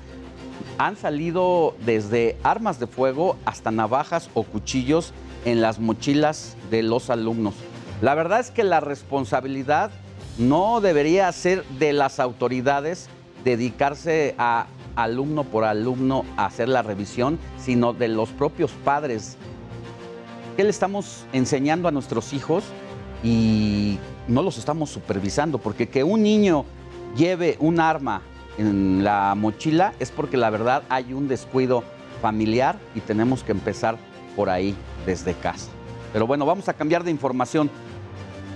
Speaker 6: han salido desde armas de fuego hasta navajas o cuchillos en las mochilas de los alumnos. La verdad es que la responsabilidad no debería ser de las autoridades dedicarse a alumno por alumno a hacer la revisión, sino de los propios padres ¿Qué le estamos enseñando a nuestros hijos y no los estamos supervisando? Porque que un niño lleve un arma en la mochila es porque la verdad hay un descuido familiar y tenemos que empezar por ahí desde casa. Pero bueno, vamos a cambiar de información.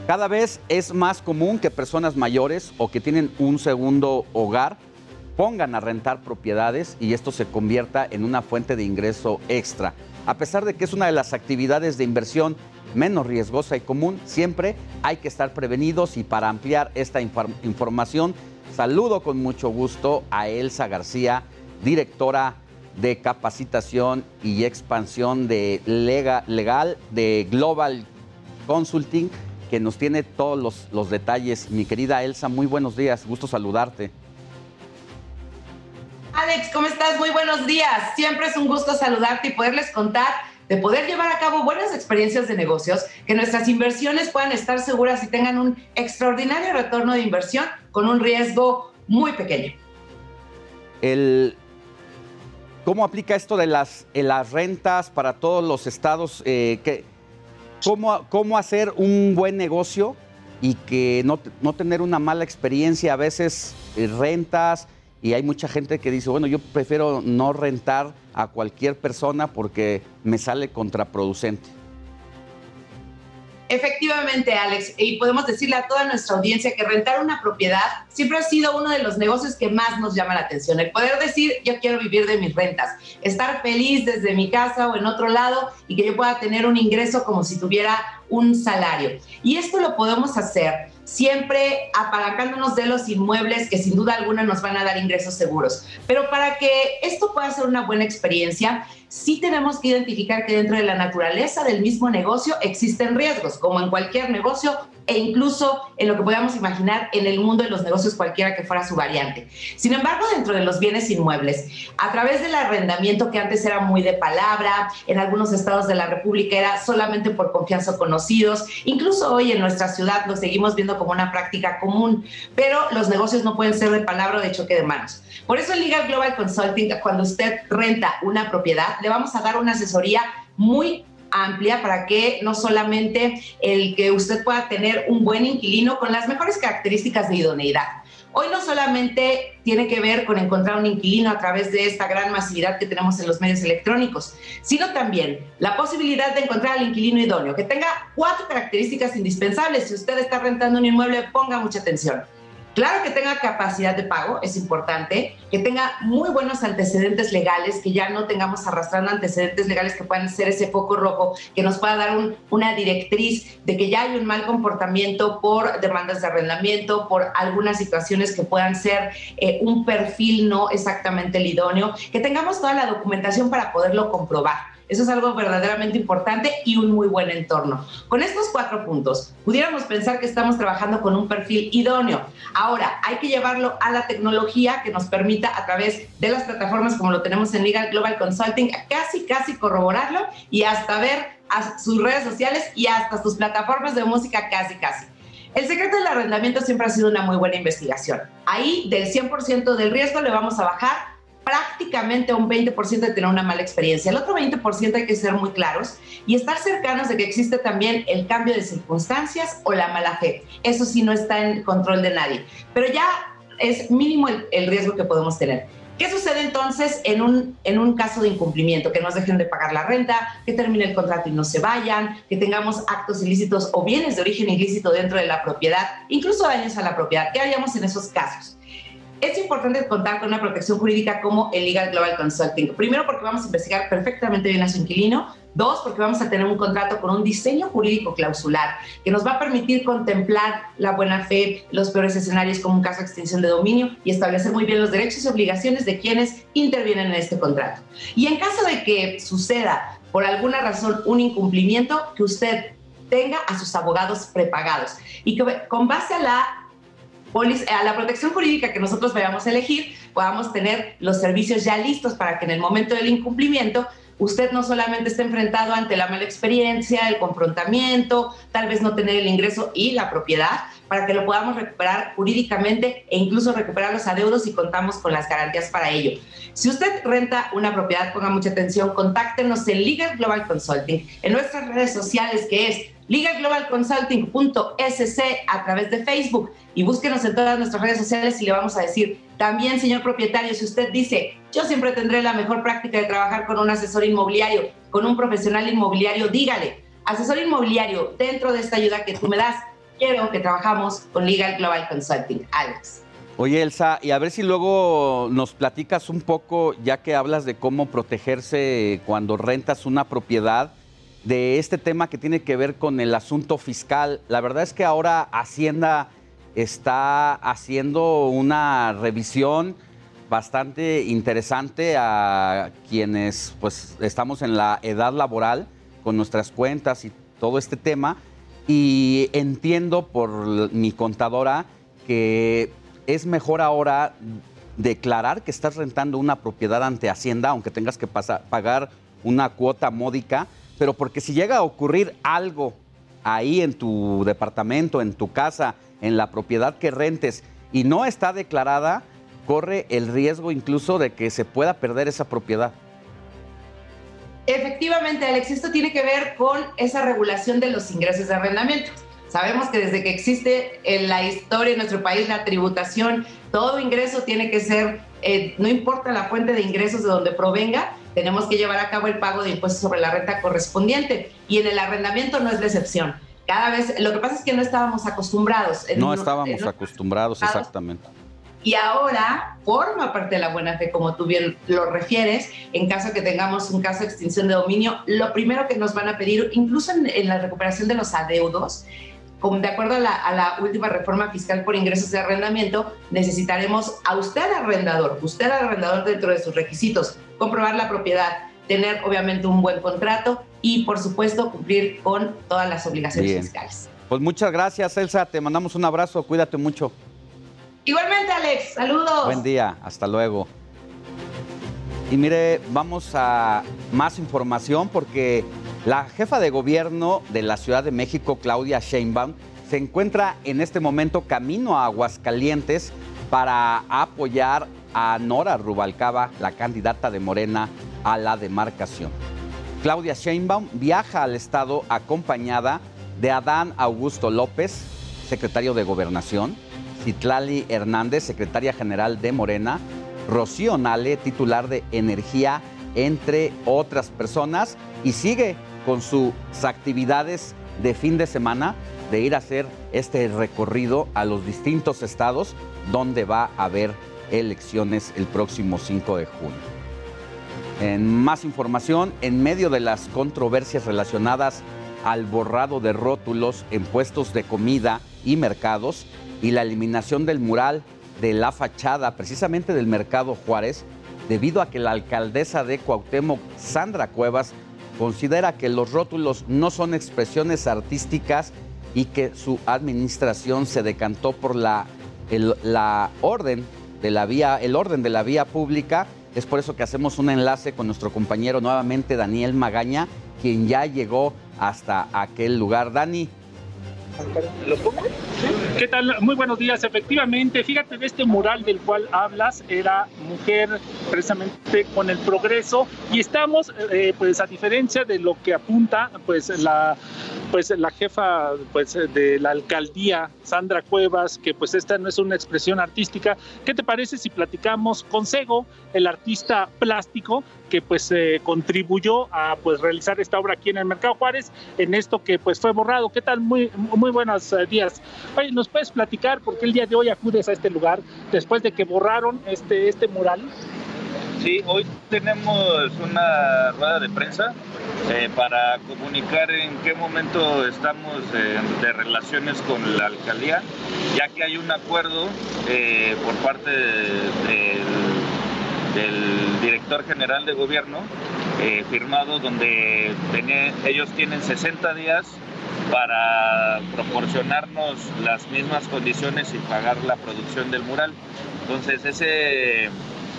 Speaker 6: Cada vez es más común que personas mayores o que tienen un segundo hogar pongan a rentar propiedades y esto se convierta en una fuente de ingreso extra. A pesar de que es una de las actividades de inversión menos riesgosa y común, siempre hay que estar prevenidos y para ampliar esta infor- información, saludo con mucho gusto a Elsa García, directora de capacitación y expansión de Lega- legal de Global Consulting, que nos tiene todos los, los detalles. Mi querida Elsa, muy buenos días, gusto saludarte.
Speaker 49: Alex, ¿cómo estás? Muy buenos días. Siempre es un gusto saludarte y poderles contar de poder llevar a cabo buenas experiencias de negocios, que nuestras inversiones puedan estar seguras y tengan un extraordinario retorno de inversión con un riesgo muy pequeño.
Speaker 6: El, ¿Cómo aplica esto de las, las rentas para todos los estados? Eh, que, ¿cómo, ¿Cómo hacer un buen negocio y que no, no tener una mala experiencia? A veces eh, rentas y hay mucha gente que dice, bueno, yo prefiero no rentar a cualquier persona porque me sale contraproducente.
Speaker 49: Efectivamente, Alex, y podemos decirle a toda nuestra audiencia que rentar una propiedad siempre ha sido uno de los negocios que más nos llama la atención. El poder decir, yo quiero vivir de mis rentas, estar feliz desde mi casa o en otro lado y que yo pueda tener un ingreso como si tuviera un salario. Y esto lo podemos hacer siempre apalancándonos de los inmuebles que sin duda alguna nos van a dar ingresos seguros. Pero para que esto pueda ser una buena experiencia, sí tenemos que identificar que dentro de la naturaleza del mismo negocio existen riesgos, como en cualquier negocio e incluso en lo que podamos imaginar en el mundo de los negocios cualquiera que fuera su variante. Sin embargo, dentro de los bienes inmuebles, a través del arrendamiento que antes era muy de palabra, en algunos estados de la República era solamente por confianza conocidos, incluso hoy en nuestra ciudad lo seguimos viendo como una práctica común, pero los negocios no pueden ser de palabra o de choque de manos. Por eso en Legal Global Consulting, cuando usted renta una propiedad, le vamos a dar una asesoría muy amplia para que no solamente el que usted pueda tener un buen inquilino con las mejores características de idoneidad. Hoy no solamente tiene que ver con encontrar un inquilino a través de esta gran masividad que tenemos en los medios electrónicos, sino también la posibilidad de encontrar al inquilino idóneo, que tenga cuatro características indispensables. Si usted está rentando un inmueble, ponga mucha atención. Claro que tenga capacidad de pago, es importante, que tenga muy buenos antecedentes legales, que ya no tengamos arrastrando antecedentes legales que puedan ser ese foco rojo, que nos pueda dar un- una directriz de que ya hay un mal comportamiento por demandas de arrendamiento, por algunas situaciones que puedan ser eh, un perfil no exactamente el idóneo, que tengamos toda la documentación para poderlo comprobar. Eso es algo verdaderamente importante y un muy buen entorno. Con estos cuatro puntos, pudiéramos pensar que estamos trabajando con un perfil idóneo. Ahora, hay que llevarlo a la tecnología que nos permita a través de las plataformas como lo tenemos en Legal Global Consulting, casi, casi corroborarlo y hasta ver a sus redes sociales y hasta sus plataformas de música, casi, casi. El secreto del arrendamiento siempre ha sido una muy buena investigación. Ahí, del 100% del riesgo, le vamos a bajar prácticamente un 20% de tener una mala experiencia. El otro 20% hay que ser muy claros y estar cercanos de que existe también el cambio de circunstancias o la mala fe. Eso sí no está en control de nadie, pero ya es mínimo el, el riesgo que podemos tener. ¿Qué sucede entonces en un, en un caso de incumplimiento? Que nos dejen de pagar la renta, que termine el contrato y no se vayan, que tengamos actos ilícitos o bienes de origen ilícito dentro de la propiedad, incluso daños a la propiedad. ¿Qué haríamos en esos casos? Es importante contar con una protección jurídica como el Legal Global Consulting. Primero porque vamos a investigar perfectamente bien a su inquilino. Dos, porque vamos a tener un contrato con un diseño jurídico clausular que nos va a permitir contemplar la buena fe, los peores escenarios como un caso de extinción de dominio y establecer muy bien los derechos y obligaciones de quienes intervienen en este contrato. Y en caso de que suceda por alguna razón un incumplimiento, que usted tenga a sus abogados prepagados y que con base a la a la protección jurídica que nosotros vayamos a elegir, podamos tener los servicios ya listos para que en el momento del incumplimiento usted no solamente esté enfrentado ante la mala experiencia, el confrontamiento, tal vez no tener el ingreso y la propiedad, para que lo podamos recuperar jurídicamente e incluso recuperar los adeudos y contamos con las garantías para ello. Si usted renta una propiedad, ponga mucha atención, contáctenos en Legal Global Consulting, en nuestras redes sociales que es legalglobalconsulting.sc a través de Facebook y búsquenos en todas nuestras redes sociales y le vamos a decir, también señor propietario, si usted dice, yo siempre tendré la mejor práctica de trabajar con un asesor inmobiliario, con un profesional inmobiliario, dígale, asesor inmobiliario, dentro de esta ayuda que tú me das, quiero que trabajamos con Legal Global Consulting. Alex.
Speaker 6: Oye, Elsa, y a ver si luego nos platicas un poco, ya que hablas de cómo protegerse cuando rentas una propiedad, de este tema que tiene que ver con el asunto fiscal. La verdad es que ahora Hacienda está haciendo una revisión bastante interesante a quienes pues estamos en la edad laboral con nuestras cuentas y todo este tema y entiendo por mi contadora que es mejor ahora declarar que estás rentando una propiedad ante Hacienda, aunque tengas que pagar una cuota módica, pero porque si llega a ocurrir algo ahí en tu departamento, en tu casa, en la propiedad que rentes y no está declarada, corre el riesgo incluso de que se pueda perder esa propiedad.
Speaker 49: Efectivamente, Alex, esto tiene que ver con esa regulación de los ingresos de arrendamiento. Sabemos que desde que existe en la historia de nuestro país la tributación, todo ingreso tiene que ser, eh, no importa la fuente de ingresos de donde provenga, tenemos que llevar a cabo el pago de impuestos sobre la renta correspondiente. Y en el arrendamiento no es la excepción. Cada vez, lo que pasa es que no estábamos acostumbrados.
Speaker 6: No estábamos acostumbrados exactamente.
Speaker 49: y ahora forma parte de la buena fe, como tú bien lo refieres, en caso que tengamos un caso de extinción de dominio, lo primero que nos van a pedir, incluso en, en la recuperación de los adeudos, como de acuerdo a la, a la última reforma fiscal por ingresos de arrendamiento, necesitaremos a usted arrendador, usted arrendador dentro de sus requisitos, comprobar la propiedad, tener obviamente un buen contrato y por supuesto cumplir con todas las obligaciones
Speaker 6: Bien.
Speaker 49: fiscales.
Speaker 6: Pues muchas gracias, Elsa. Te mandamos un abrazo. Cuídate mucho.
Speaker 49: Igualmente, Alex, saludos.
Speaker 6: Buen día. Hasta luego. Y mire, vamos a más información porque la jefa de gobierno de la Ciudad de México, Claudia Sheinbaum, se encuentra en este momento camino a Aguascalientes para apoyar a Nora Rubalcaba, la candidata de Morena a la demarcación. Claudia Sheinbaum viaja al estado acompañada de Adán Augusto López, secretario de Gobernación, Citlali Hernández, secretaria general de Morena, Rocío Nale, titular de Energía, entre otras personas, y sigue con sus actividades de fin de semana de ir a hacer este recorrido a los distintos estados donde va a haber elecciones el próximo 5 de junio. En más información, en medio de las controversias relacionadas al borrado de rótulos en puestos de comida y mercados y la eliminación del mural de la fachada precisamente del Mercado Juárez, debido a que la alcaldesa de Cuauhtémoc, Sandra Cuevas, considera que los rótulos no son expresiones artísticas y que su administración se decantó por la, la orden de la vía, el orden de la vía pública. Es por eso que hacemos un enlace con nuestro compañero nuevamente Daniel Magaña, quien ya llegó hasta aquel lugar. Dani,
Speaker 17: ¿Lo pongo? ¿Qué tal? Muy buenos días. Efectivamente, fíjate de este mural del cual hablas, era mujer precisamente con el progreso y estamos, eh, pues a diferencia de lo que apunta, pues la, pues la jefa, pues de la alcaldía, Sandra Cuevas, que pues esta no es una expresión artística. ¿Qué te parece si platicamos con Sego, el artista plástico que pues eh, contribuyó a pues realizar esta obra aquí en el Mercado Juárez, en esto que pues fue borrado? ¿Qué tal? Muy, muy buenos eh, días. Oye, ¿nos puedes platicar por qué el día de hoy acudes a este lugar después de que borraron este, este mural?
Speaker 50: Sí, hoy tenemos una rueda de prensa eh, para comunicar en qué momento estamos eh, de relaciones con la alcaldía, ya que hay un acuerdo por parte de- del, director general de gobierno eh, firmado donde ellos tienen 60 días para proporcionarnos las mismas condiciones y pagar la producción del mural. Entonces ese,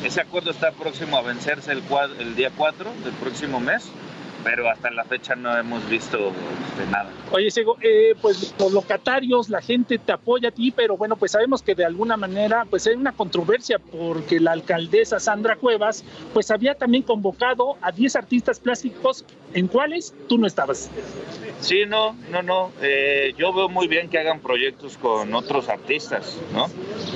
Speaker 50: ese acuerdo está próximo a vencerse el, el día 4 del próximo mes, pero hasta la fecha no hemos visto este, nada.
Speaker 17: Oye, eh, pues los locatarios, la gente te apoya a ti, pero bueno, pues sabemos que de alguna manera pues hay una controversia porque la alcaldesa Sandra Cuevas pues había también convocado a 10 artistas plásticos en cuales tú no estabas.
Speaker 50: Sí, no, no, no. Eh, yo veo muy bien que hagan proyectos con otros artistas, ¿no?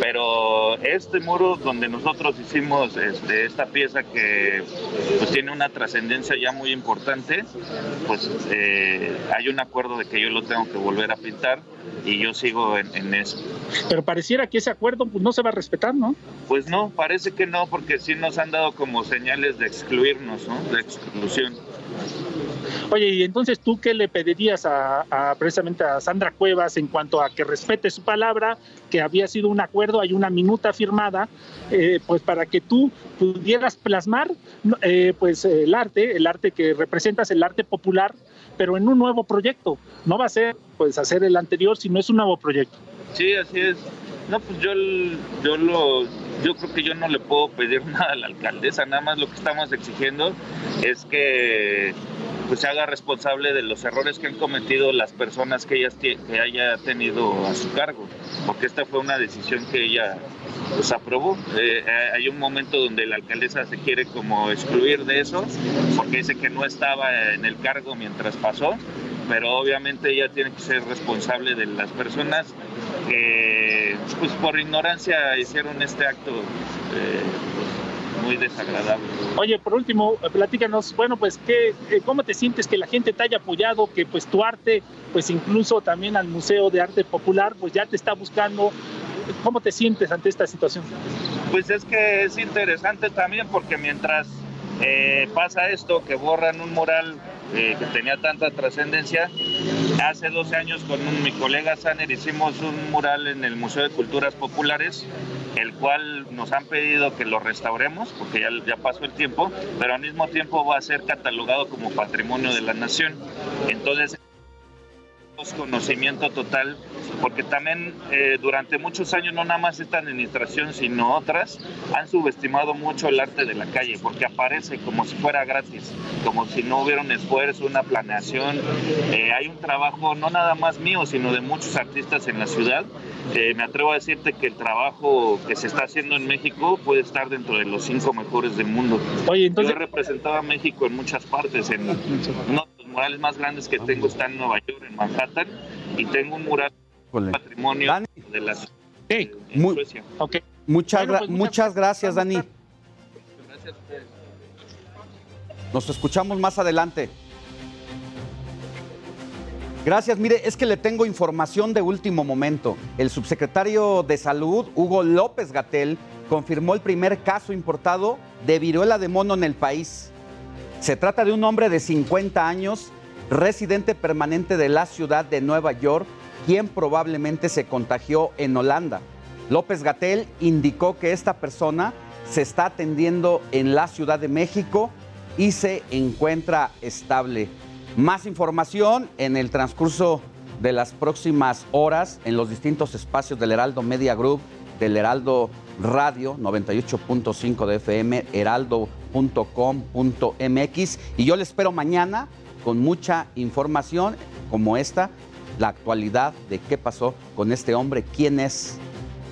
Speaker 50: Pero este muro donde nosotros hicimos este, esta pieza que pues, tiene una trascendencia ya muy importante, pues eh, hay un acuerdo de que yo lo tengo que volver a pintar y yo sigo en, en eso.
Speaker 17: Pero pareciera que ese acuerdo pues, no se va a respetar, ¿no?
Speaker 50: Pues no, parece que no, porque sí nos han dado como señales de excluirnos, ¿no? De exclusión.
Speaker 17: Oye, y entonces tú qué le pedirías a, precisamente a Sandra Cuevas en cuanto a que respete su palabra, que había sido un acuerdo, hay una minuta firmada, eh, pues para que tú pudieras plasmar eh, pues el arte, el arte que representas, el arte popular, pero en un nuevo proyecto. No va a ser pues hacer el anterior, sino es un nuevo proyecto.
Speaker 50: Sí, así es. No, pues yo, yo lo, yo creo que yo no le puedo pedir nada a la alcaldesa, nada más lo que estamos exigiendo es que pues se haga responsable de los errores que han cometido las personas que ella que haya tenido a su cargo, porque esta fue una decisión que ella pues aprobó. Eh, hay un momento donde la alcaldesa se quiere como excluir de eso, porque dice que no estaba en el cargo mientras pasó, pero obviamente ella tiene que ser responsable de las personas que pues por ignorancia hicieron este acto eh, muy desagradable.
Speaker 17: Oye, por último, platícanos, bueno, pues, ¿qué, ¿cómo te sientes que la gente te haya apoyado, que pues tu arte, pues incluso también al Museo de Arte Popular, pues ya te está buscando? ¿Cómo te sientes ante esta situación?
Speaker 50: Pues es que es interesante también porque mientras eh, pasa esto, que borran un mural eh, que tenía tanta trascendencia. Hace 12 años con mi colega Saner hicimos un mural en el Museo de Culturas Populares, el cual nos han pedido que lo restauremos, porque ya, ya pasó el tiempo, pero al mismo tiempo va a ser catalogado como patrimonio de la nación. Entonces, conocimiento total, porque también eh, durante muchos años, no nada más esta administración, sino otras, han subestimado mucho el arte de la calle, porque aparece como si fuera gratis, como si no hubiera un esfuerzo, una planeación. Eh, hay un trabajo, no nada más mío, sino de muchos artistas en la ciudad. Eh, me atrevo a decirte que el trabajo que se está haciendo en México puede estar dentro de los cinco mejores del mundo.
Speaker 17: Oye, entonces...
Speaker 50: Yo he representado a México en muchas partes, en los murales más grandes que tengo está en Nueva York, en Manhattan, y tengo un mural
Speaker 6: Híjole.
Speaker 50: patrimonio
Speaker 6: Dani.
Speaker 50: de la
Speaker 17: Sí.
Speaker 50: en
Speaker 6: Muy-
Speaker 50: Suecia.
Speaker 17: Ok.
Speaker 6: Muchas,
Speaker 17: Bueno, pues,
Speaker 6: muchas gracias, Dani.
Speaker 50: Gracias a ustedes.
Speaker 6: Nos escuchamos más adelante. Gracias, mire, es que le tengo información de último momento. El subsecretario de Salud, Hugo López Gatel, confirmó el primer caso importado de viruela de mono en el país. Se trata de un hombre de 50 años, residente permanente de la ciudad de Nueva York, quien probablemente se contagió en Holanda. López Gatel indicó que esta persona se está atendiendo en la Ciudad de México y se encuentra estable. Más información en el transcurso de las próximas horas en los distintos espacios del Heraldo Media Group, del Heraldo Radio 98.5 de FM, heraldo.com.mx y yo le espero mañana con mucha información como esta, la actualidad de qué pasó con este hombre, quién es.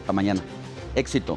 Speaker 6: Hasta mañana. Éxito.